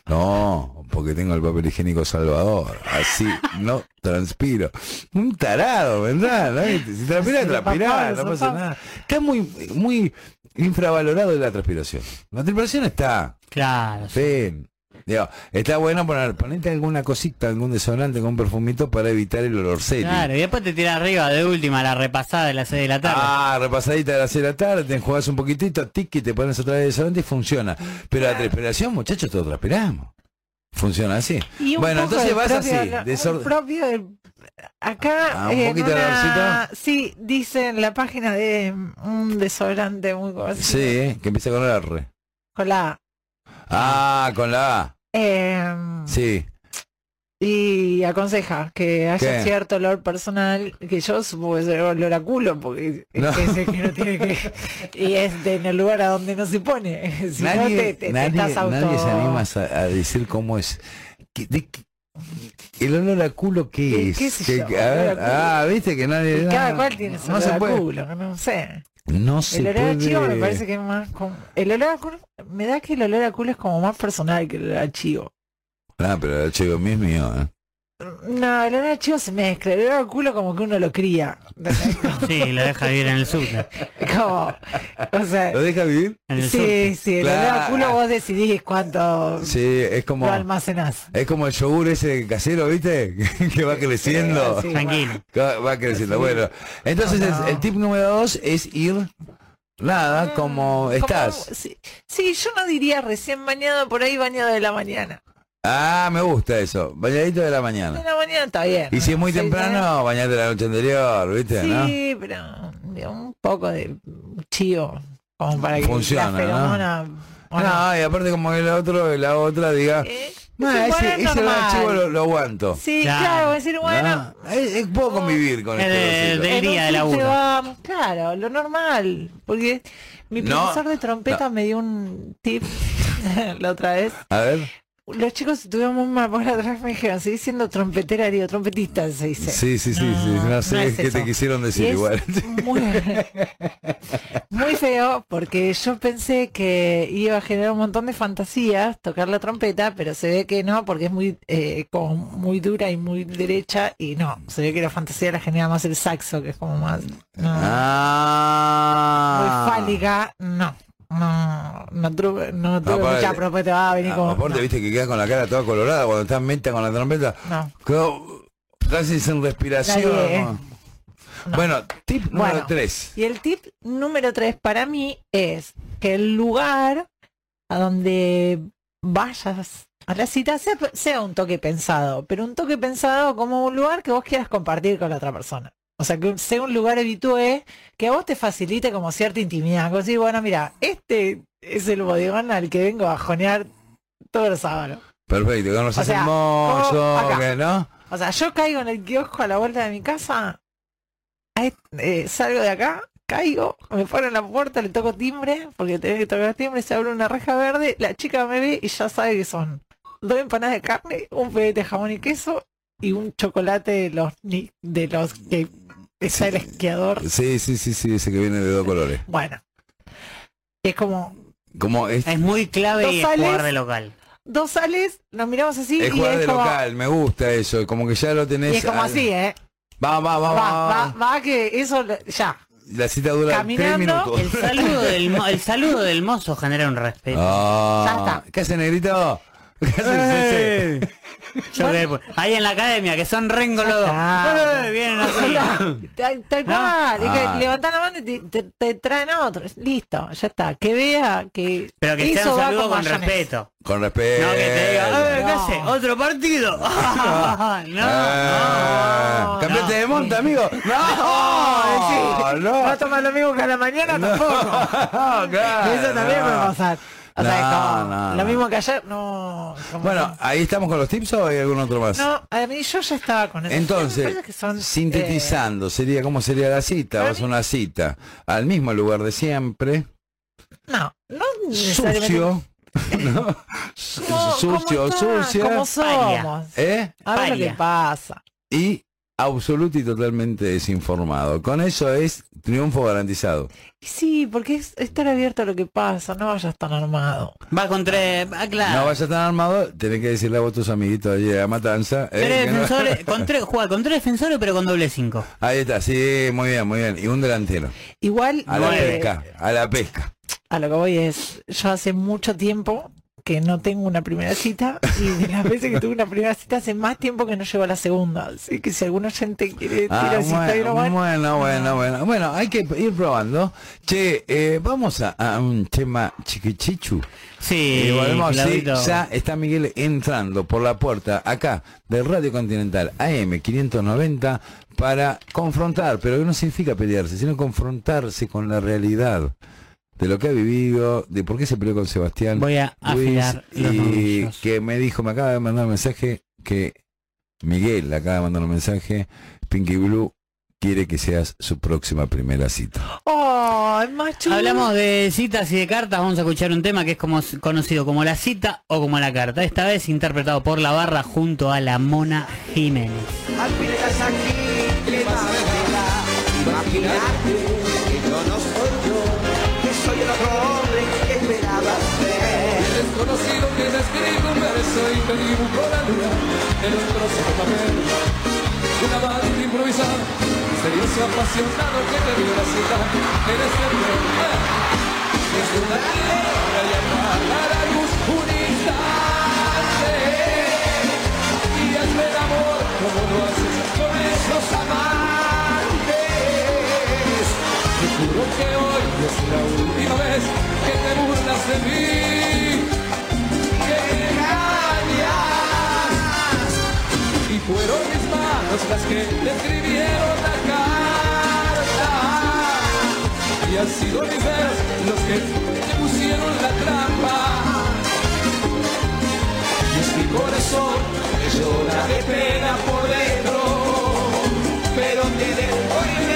No, porque tengo el papel higiénico Salvador. Así no transpiro. Un tarado, ¿verdad? ¿No? Si transpira, Sí, transpirá, papá, no pasa nada. Está muy, muy infravalorado la transpiración. La transpiración está. Claro. Fin. Digo, está bueno poner, ponerte alguna cosita, algún desodorante con un perfumito para evitar el olor serio. Claro, y después te tiras arriba de última la repasada de las 6 de la tarde. Ah, repasadita de las 6 de la tarde, te enjuagas un poquitito, tiki, te pones otra vez desodorante y funciona. Pero la transpiración, muchachos, todos transpiramos. Funciona así. Y un Bueno, poco entonces del vas propio así, desorden- propio del- acá Ah, un en poquito de una- sí dice en la página de mm, un desodorante muy conocido Sí, que empieza con el R. con la A. Ah, con la A. Em, Sí. y aconseja que haya ¿Qué? cierto olor personal que yo supongo que es el olor a culo porque No. es ese que no tiene que y es de en el lugar a donde no se pone si no te, nadie, te- te nadie, estás auto nadie se anima a, a decir cómo es. ¿Qué- de el olor a culo qué ¿Qué- es? qué sé ¿Qué- yo? a ver, a ah, viste que nadie. Cada cual tiene su no olor se a puede. culo no sé No se El olor a puede. chivo me parece que es más como... El olor a culo... Me da que el olor a culo es como más personal que el olor a chivo. Ah, pero el chico mío es mío, ¿eh? No, el olor a chivo se mezcla. El olor a culo como que uno lo cría. Sí, lo deja vivir en el subte. como... O sea... ¿Lo deja vivir? En el Sí, subte. sí, el olor a Claro. culo vos decidís cuánto Sí, es como. lo almacenás. Es como el yogur ese casero, ¿viste? que va creciendo. Sí, Tranquilo. Va, va creciendo. Bueno, entonces No, no. El, el tip número dos es ir nada, como Como- estás. sí, sí, yo no diría recién bañado, por ahí bañado de la mañana. Ah, me gusta eso. Bañadito de la De mañana. la mañana está bien. Y si es muy Sí, temprano, bañate la noche anterior, ¿viste? ¿no? Sí, pero un poco de chivo, como para que Funciona, la ¿no? feromona... bueno, No, y aparte como que la otro, la otra diga, eh, "Ah, es ese, ese normal". archivo lo, lo aguanto. Sí, Claro. claro, decir, bueno... No, es- es- puedo convivir con Es este de- del en un día de vamos, claro, lo normal. Porque mi No, profesor de trompeta me dio un tip la otra vez. A ver. Los chicos muy mal por atrás me dijeron, seguís siendo trompetera, digo, trompetista se dice. Sí, sí, sí, sí. No, sé no es qué te quisieron decir igual. Muy, muy feo porque yo pensé que iba a generar un montón de fantasías tocar la trompeta, pero se ve que no, porque es muy eh, como muy dura y muy derecha y no, se ve que la fantasía la genera más el saxo, que es como más no, Ah. muy fálica, no. No, no tuve, no tuve aparte- mucha propuesta, va a venir Ah, como... aparte, no, viste que quedas con la cara toda colorada cuando estás meta con la trompeta. no. Casi sin respiración. Nadie, ¿eh? ¿no? No. Bueno, tip número Bueno. 3. Y el tip número tres para mí es que el lugar a donde vayas a la cita sea, sea un toque pensado, pero un toque pensado como un lugar que vos quieras compartir con la otra persona. O sea, que sea un lugar habitué que a vos te facilite como cierta intimidad. Como decir, bueno, mira, este es el bodegón al que vengo a jonear todos los sábados. Perfecto, que nos O hace que, ¿no? O sea, yo caigo en el kiosco a la vuelta de mi casa, eh, salgo de acá, caigo, me paro en la puerta, le toco timbre, porque tenés que tocar timbre, se abre una reja verde, la chica me ve y ya sabe que son dos empanadas de carne, un pedete de jamón y queso y un chocolate de los de los que está el esquiador. Sí, sí, sí, sí, ese que viene de dos colores. Bueno, es como Como es, Es muy clave y es Dos sales. jugar de local. dos sales, nos miramos así es y jugar es de como, local, me gusta eso, como que ya lo tenés. y es como al- así, ¿eh? Va, va, va, Va, va. va, va, que eso ya. La cita dura tres Caminando, minutos. El saludo del, mo- el saludo del mozo genera un respeto. Ah, Ya está. ¿Qué hace, negrito? ¿Qué hace el CC? Yo que- ahí en la academia, que son rengos los dos. Ah. Vienen así. Tal, tal cual, es que Ah. levantan la mano y te, te- te traen a otro. Listo, ya está. Que vea que. Pero que sea un va saludo con mayonesa. respeto. Con respeto. No que te diga, "Eh, ¿qué No. hace? ¿Otro partido? no, Ah, no. ¿Cambiaste de monta, amigo? No, sí. no. No toma lo mismo que a la mañana tampoco. No, claro, Eso también no. puede pasar. O sea, es No, como no, lo mismo que ayer, no. como Bueno, ahí estamos con los tips o hay algún otro más. no, a mí yo ya estaba con eso. Entonces, parece que son, eh, sintetizando, sería cómo sería la cita. Vas a mí- una cita al mismo lugar de siempre, no, no sucio, ¿no? ¿Cómo- sucio, sucia, ¿Cómo somos? ¿eh? A ver lo que pasa. Y absoluto y totalmente desinformado. Con eso es triunfo garantizado. Sí, porque es estar abierto a lo que pasa, no vayas tan armado. Va con tres, ah, claro. No vayas tan armado, tenés que decirle a vos tus amiguitos allí a Matanza. eh, Tres que no- defensores, con tres, juega con tres defensores pero con doble cinco. Ahí está, sí, muy bien, muy bien. Y un delantero. Igual A la eh, pesca, a la pesca. a lo que voy es, yo hace mucho tiempo que no tengo una primera cita y de las veces que tuve una primera cita hace más tiempo que no llego a la segunda. Así que si algún oyente quiere Ah, tirar cita y no bueno, van, bueno, bueno, bueno. Bueno, hay que ir probando. Che, eh, vamos a, a un tema chiquichichu. Sí, Y volvemos, sí, ya está Miguel entrando por la puerta acá del Radio Continental AM 590 para confrontar, pero que no significa pelearse, sino confrontarse con la realidad de lo que ha vivido, de por qué se peleó con Sebastián. Voy a Luis, afilar los y que me dijo, me acaba de mandar un mensaje que Miguel le acaba de mandar un mensaje, Pinky Blue quiere que seas su próxima primera cita. ¡Oh, chulo! Hablamos de citas y de cartas, vamos a escuchar un tema que es como conocido como la cita o como la carta. Esta vez interpretado por la barra junto a la Mona Jiménez. Verso y te dibujo la luna en un trozo de papel. Una banda improvisada, misterioso apasionado que te dio la cita en este tren. Es una y apaga la luz un instante. Y hazme el amor como lo haces con esos amantes. Te juro que hoy es la última vez que te burlas de mí las que escribieron la carta. Y han sido mis dedos los que te pusieron la trampa. Y es mi corazón que llora de pena por dentro. Pero te dejo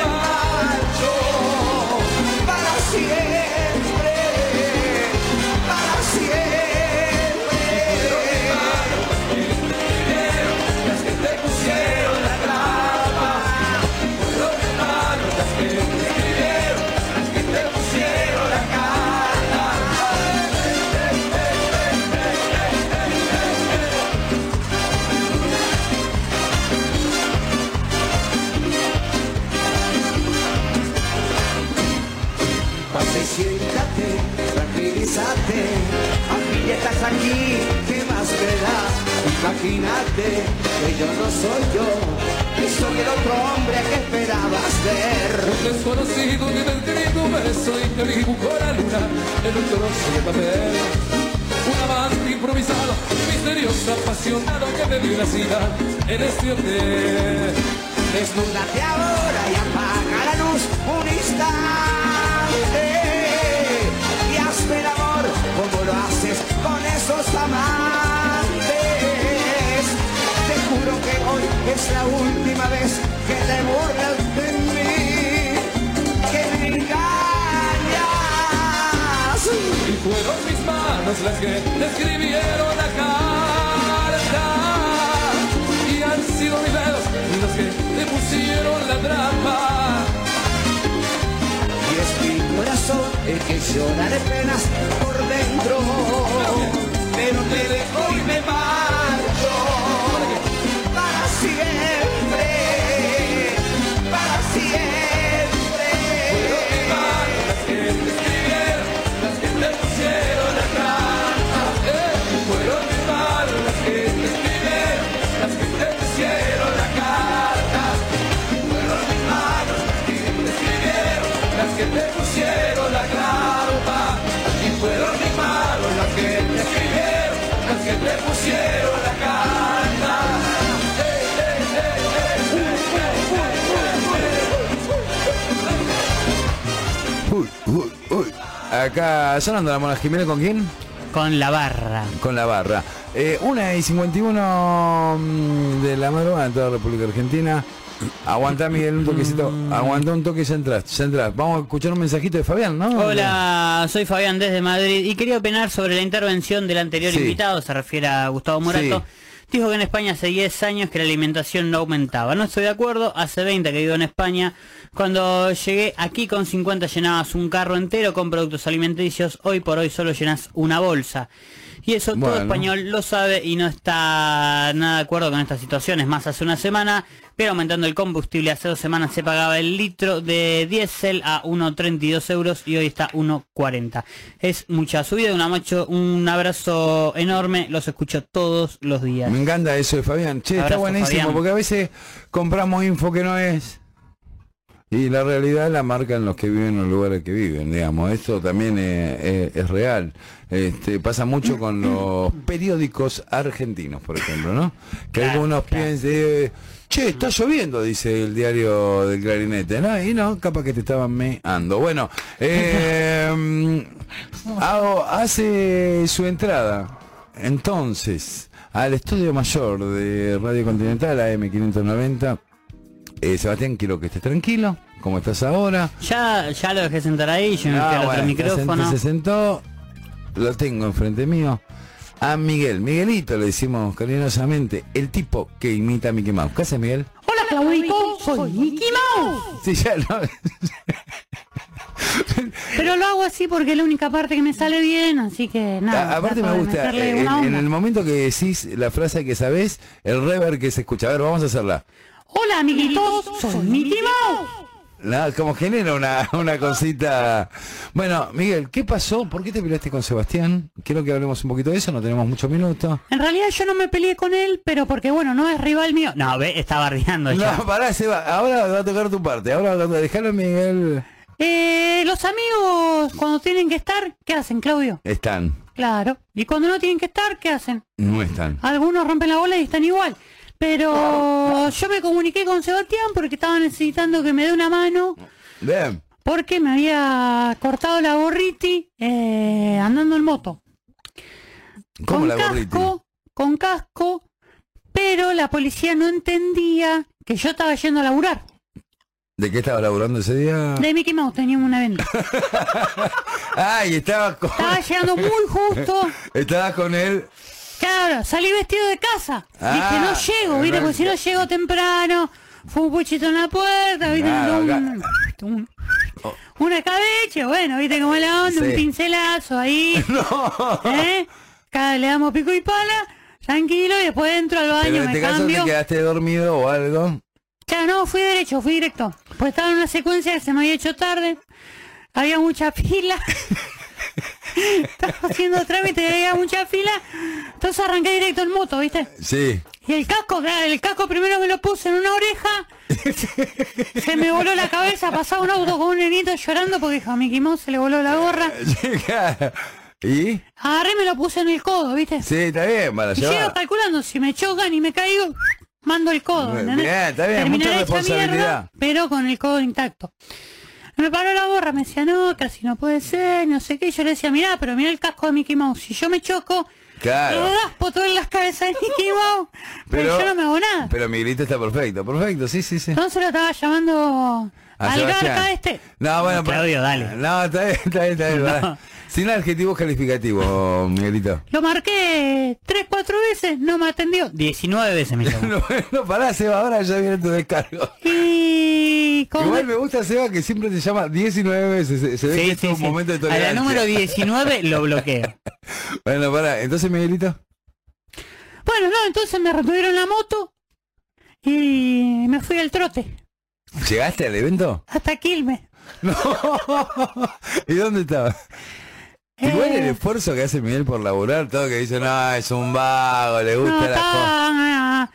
Siéntate, tranquilízate. Fin ya estás aquí, ¿qué más me da? Imagínate que yo no soy yo, que soy el otro hombre que esperabas ver. Un desconocido que un beso y te dibujó la luna en un trozo de papel. Un amante improvisado, misterioso, apasionado que te dio la cita en este hotel. Desnúdate ahora y apaga la luz un instante. Esos amantes. Te juro que hoy es la última vez que te burlas de mí. Que me engañas. Y fueron mis manos las que te escribieron la carta. Y han sido mis dedos los que te pusieron la trampa. Y es mi corazón el que llora de penas por dentro. Pero te dejo Acá sonando la Mona Jiménez con quién? Con la barra. Con la barra. Eh, una y 51 mm, de la madrugada en toda la República Argentina. Aguanta Miguel un toquecito. Aguanta un toque y ya entras, ya entras. Vamos a escuchar un mensajito de Fabián, ¿no? Hola, soy Fabián desde Madrid y quería opinar sobre la intervención del anterior Sí. invitado, se refiere a Gustavo Morato. Sí. Dijo que en España hace 10 años que la alimentación no aumentaba. No estoy de acuerdo, hace 20 que vivo en España. Cuando llegué aquí con 50 llenabas un carro entero con productos alimenticios, hoy por hoy solo llenas una bolsa. Y eso todo español lo sabe y no está nada de acuerdo con esta situación. Es más, hace una semana, pero aumentando el combustible, hace dos semanas se pagaba el litro de diésel a 1,32 euros y hoy está 1,40. Es mucha subida, un, amacho, un abrazo enorme, los escucho todos los días. Me encanta eso de Fabián. Che, está buenísimo, Fabián. porque a veces compramos info que no es. Y la realidad la marcan los que viven en los lugares que viven, digamos. Esto también es, es- es real. Este, pasa mucho con los periódicos argentinos, por ejemplo, ¿no? Que Claro, algunos claro. piensan, eh, che, está lloviendo, dice el diario del clarinete, ¿no? Y no, capaz que te estaban meando. Bueno, eh, hago- hace su entrada, entonces, al estudio mayor de Radio Continental, AM590. Eh, Sebastián, quiero que estés tranquilo, como estás ahora. Ya, ya lo dejé sentar ahí, yo me Ah, otro bueno, micrófono. Se sentó, lo tengo enfrente mío. A Miguel, Miguelito le decimos cariñosamente, el tipo que imita a Mickey Mouse. ¿Qué hace Miguel? Hola Claudito, soy Mickey Mouse. Sí, ya no. Pero lo hago así porque es la única parte que me sale bien, así que nada. A- aparte me de gusta, eh, en, en el momento que decís la frase que sabés, el rever que se escucha. A ver, vamos a hacerla. Hola amiguitos, soy Mickey Mouse. Nada, como genera una, una cosita. Bueno, Miguel, ¿qué pasó? ¿Por qué te peleaste con Sebastián? Quiero que hablemos un poquito de eso, no tenemos muchos minutos. En realidad yo no me peleé con él, pero porque bueno, no es rival mío. No, ve, estaba riendo ya. No, pará, Seba, ahora va a tocar tu parte. Ahora va a a Miguel. Eh, los amigos cuando tienen que estar, ¿qué hacen, Claudio? Están, Claro. Y cuando no tienen que estar, ¿qué hacen? no están. Algunos rompen la bola y están igual. Pero yo me comuniqué con Sebastián porque estaba necesitando que me dé una mano Bien. porque me había cortado la gorriti eh, andando en moto. ¿Cómo con la gorriti? casco, con casco, pero la policía no entendía que yo estaba yendo a laburar. ¿De qué estabas laburando ese día? De Mickey Mouse teníamos un evento. Ay, estaba con, Estaba llegando muy justo. estabas con él. Claro, salí vestido de casa. Ah, viste, no llego, viste, porque si no llego temprano, fue un puchito en la puerta, viste, Claro, un- un- una escabeche, bueno, viste como la onda, un pincelazo ahí. ¿eh? Cada le damos pico y pala, tranquilo, y después entro al Pero baño, me este caso cambio. te quedaste dormido o algo. Ya no, fui derecho, fui directo. Pues estaba en una secuencia que se me había hecho tarde. Había mucha fila. estaba haciendo trámite y había mucha fila. Entonces arranqué directo en moto, ¿viste? Sí. Y el casco, claro, el casco primero me lo puse en una oreja. se me voló la cabeza, pasaba un auto con un nenito llorando porque dijo a Mickey Mouse se le voló la gorra. ¿Y? Agarré y me lo puse en el codo, ¿viste? Sí, está bien, para Y llego llevar. calculando, si me chocan y me caigo, mando el codo. Bien, ¿entendés? está bien, mucha Terminaré hecha responsabilidad. mierda, pero con el codo intacto. Me paró la gorra, me decía, no, casi no puede ser, no sé qué. Y yo le decía, mirá, pero mirá el casco de Mickey Mouse. Si yo me choco, Claro. le raspo todo en las cabezas de Mickey Mouse. Pero, yo no me hago nada. Pero Miguelito está perfecto, perfecto, sí, sí, sí. Entonces lo estaba llamando A al Sebastián. garca este. No, bueno, pero- Claudio, dale. No, está bien, está bien, está bien. No. Sin adjetivos calificativos, Miguelito. Lo marqué tres, cuatro veces, no me atendió. 19 veces me llamó. No, no, pará, Seba, ahora ya viene tu descargo. Y Igual me gusta, Seba, que siempre te llama 19 veces. Se, se ve que Sí, es sí, un sí. momento de A la tolerancia. número 19 lo bloqueo. Bueno, pará, entonces, Miguelito. Bueno, no, entonces me retuvieron la moto y me fui al trote ¿Llegaste al evento? hasta Quilmes. No. ¿Y dónde estabas? Igual el Eh, esfuerzo que hace Miguel por laburar, todo que dice, no, es un vago, le gusta no, la cosa. estaba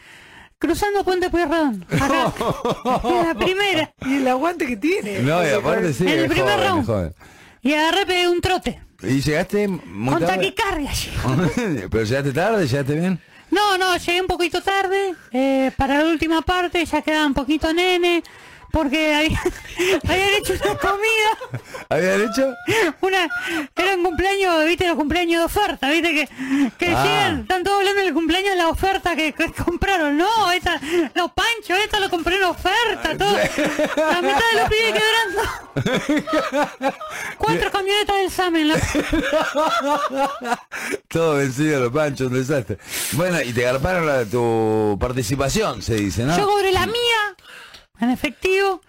cruzando Puente Pueyrredón. la primera. Y el aguante que tiene. No, y aparte sí, En el primer joven, round. joven. Y agarré pegué un trote. ¿Y llegaste muy Con tarde? taquicardia. ¿Pero llegaste tarde? ¿Llegaste bien? No, no, llegué un poquito tarde. eh, para la última parte ya quedaba un poquito nene. Porque había- habían hecho una comida, ¿Habían hecho? una, era un cumpleaños, viste, los cumpleaños de oferta, viste que, que Ah. llegan, están todos hablando del cumpleaños de la oferta que, que compraron, no, esta, los panchos, esta lo compré en oferta, todo, la mitad de los pibes quebrando. Cuatro camionetas del SAME en la Todo vencido los panchos, un desastre. Bueno, y te garparon la, tu participación, se dice, ¿no? Yo cobré la mía en efectivo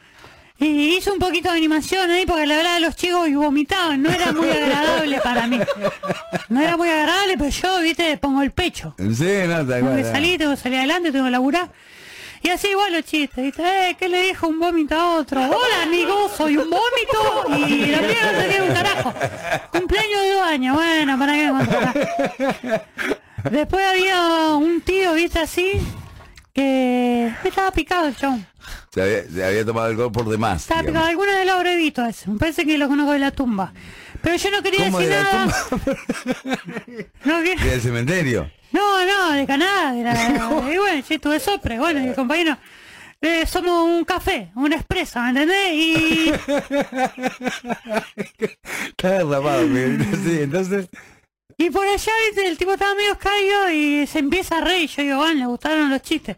y hice un poquito de animación ahí porque la verdad los chicos y vomitaban, no era muy agradable para mí. No era muy agradable, pero yo, viste, pongo el pecho. Sí, no, tal Tengo cual. que salir, tengo que salir adelante, tengo que laburar. Y así igual los chistes, ¿viste? Eh, ¿qué le dijo un vómito a otro? Hola, amigo, soy un vómito y la mía no se un carajo. Cumpleaños de dos años, bueno, ¿para qué? Después había un tío, ¿viste? Así, que estaba picado el chabón. Se había, se había tomado alcohol por demás. Estaba alguna vez lo habré visto eso. Me parece que lo conozco de la tumba. Pero yo no quería ¿Cómo decir de nada. No, que- Del cementerio. no, no, de Canadá. De la, y bueno, sí, tuve sopre. Bueno, el compañero, eh, somos un café, un expreso, ¿me entendés? Y derramado, Miguelito, sí, entonces. Y por allá, viste, el tipo estaba medio caído y se empieza a reír. Yo digo, van, le gustaron los chistes.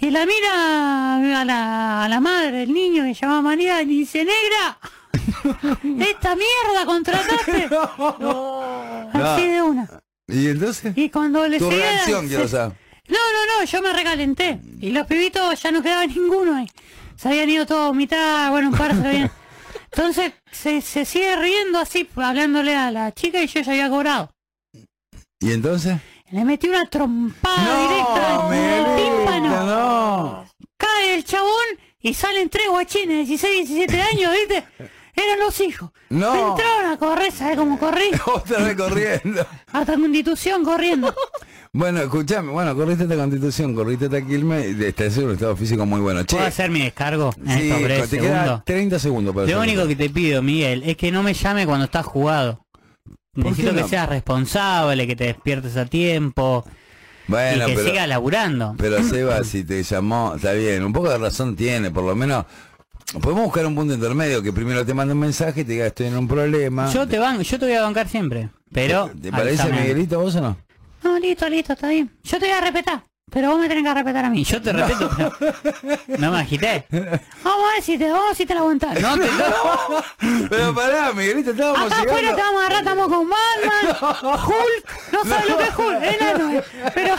Y la mira a la, a la madre del niño que se llama María y dice, negra, esta mierda contrataste. Así de una. ¿Y entonces? Y cuando le Tu seguía- reacción, quiero se- saber. No, no, no, yo me recalenté. Y los pibitos ya no quedaba ninguno ahí. Se habían ido todos a vomitar, bueno, un par se habían... Entonces se, se sigue riendo así, hablándole a la chica y yo ya había cobrado. ¿Y entonces? Le metí una trompada directa en el no. Cae el chabón y salen tres guachines, 16, 17 años, ¿viste? Eran los hijos. No. Entraron a correr, ¿sabes cómo corrí? Otra vez corriendo. Hasta Constitución corriendo. Bueno, escuchame, bueno, corriste esta constitución, corriste esta Quilmes, y estás en un estado físico muy bueno. Che, ¿Puedo hacer mi descargo en sí, estos breves te segundos? 30 segundos para Lo único que te pido, Miguel, es que no me llame cuando estás jugado. Necesito que seas responsable, que te despiertes a tiempo Bueno, y que pero, sigas laburando. pero Seba, si te llamó, está bien, un poco de razón tiene, por lo menos. Podemos buscar un punto intermedio que primero te mande un mensaje y te diga estoy en un problema. Yo te van, yo te voy a bancar siempre, pero ¿Te parece avísame. Miguelito vos o no? No, listo, listo, está bien. Yo te voy a respetar, pero vos me tenés que respetar a mí. Yo te respeto, pero no me agité. Vamos a ver si te, vamos a ver si te la aguantás. No, te, no. Pero pará, Miguelito, estábamos Acá afuera llegando. te vamos a agarrar, estamos con Batman, Hulk, no sabes lo que es Hulk, enano, eh. pero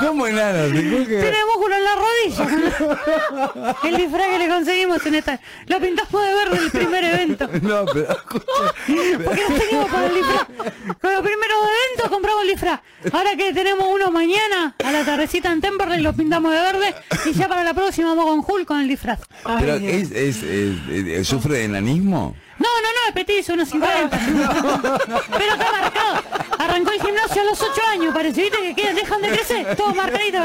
¿Cómo tiene músculo en la rodilla. El disfraz que le conseguimos en esta, lo pintamos de verde el primer evento. No, pero escucha, Porque teníamos para el disfraz. Con los primeros eventos compramos el disfraz. Ahora que tenemos uno mañana, a la tardecita en Temperley, lo pintamos de verde. Y ya para la próxima vamos con Hulk con el disfraz. pero es- es- ¿sufre de enanismo? No, no, no, es petizo, unos 50. Pero está marcado. Arrancó el gimnasio a los 8 años, parece. ¿Viste que quedan, dejan de crecer? Todo marcadito.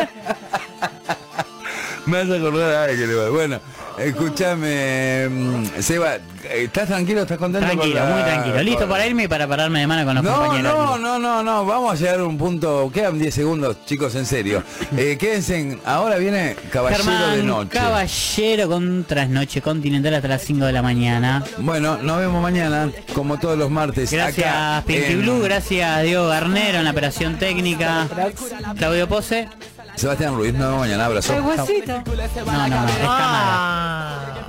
Me vas a acordar a alguien. Bueno, escúchame, mm, Seba, ¿estás tranquilo? ¿Estás contento? con Tranquilo, la- muy tranquilo. Listo con- para irme y para pararme de mano con los No, compañeros. no, no, no, no, vamos a llegar a un punto, quedan 10 segundos, chicos, en serio. Eh, quédense, en- ahora viene Caballero Germán de Noche. Caballero con trasnoche continental hasta las 5 de la mañana. Bueno, nos vemos mañana, como todos los martes. Gracias acá Pinky en Blue, gracias Diego Garnero en la operación técnica. Claudio Pose. Sebastián Ruiz, nos vemos mañana, abrazo. El huesito. No, no, no, es cámara. Ah.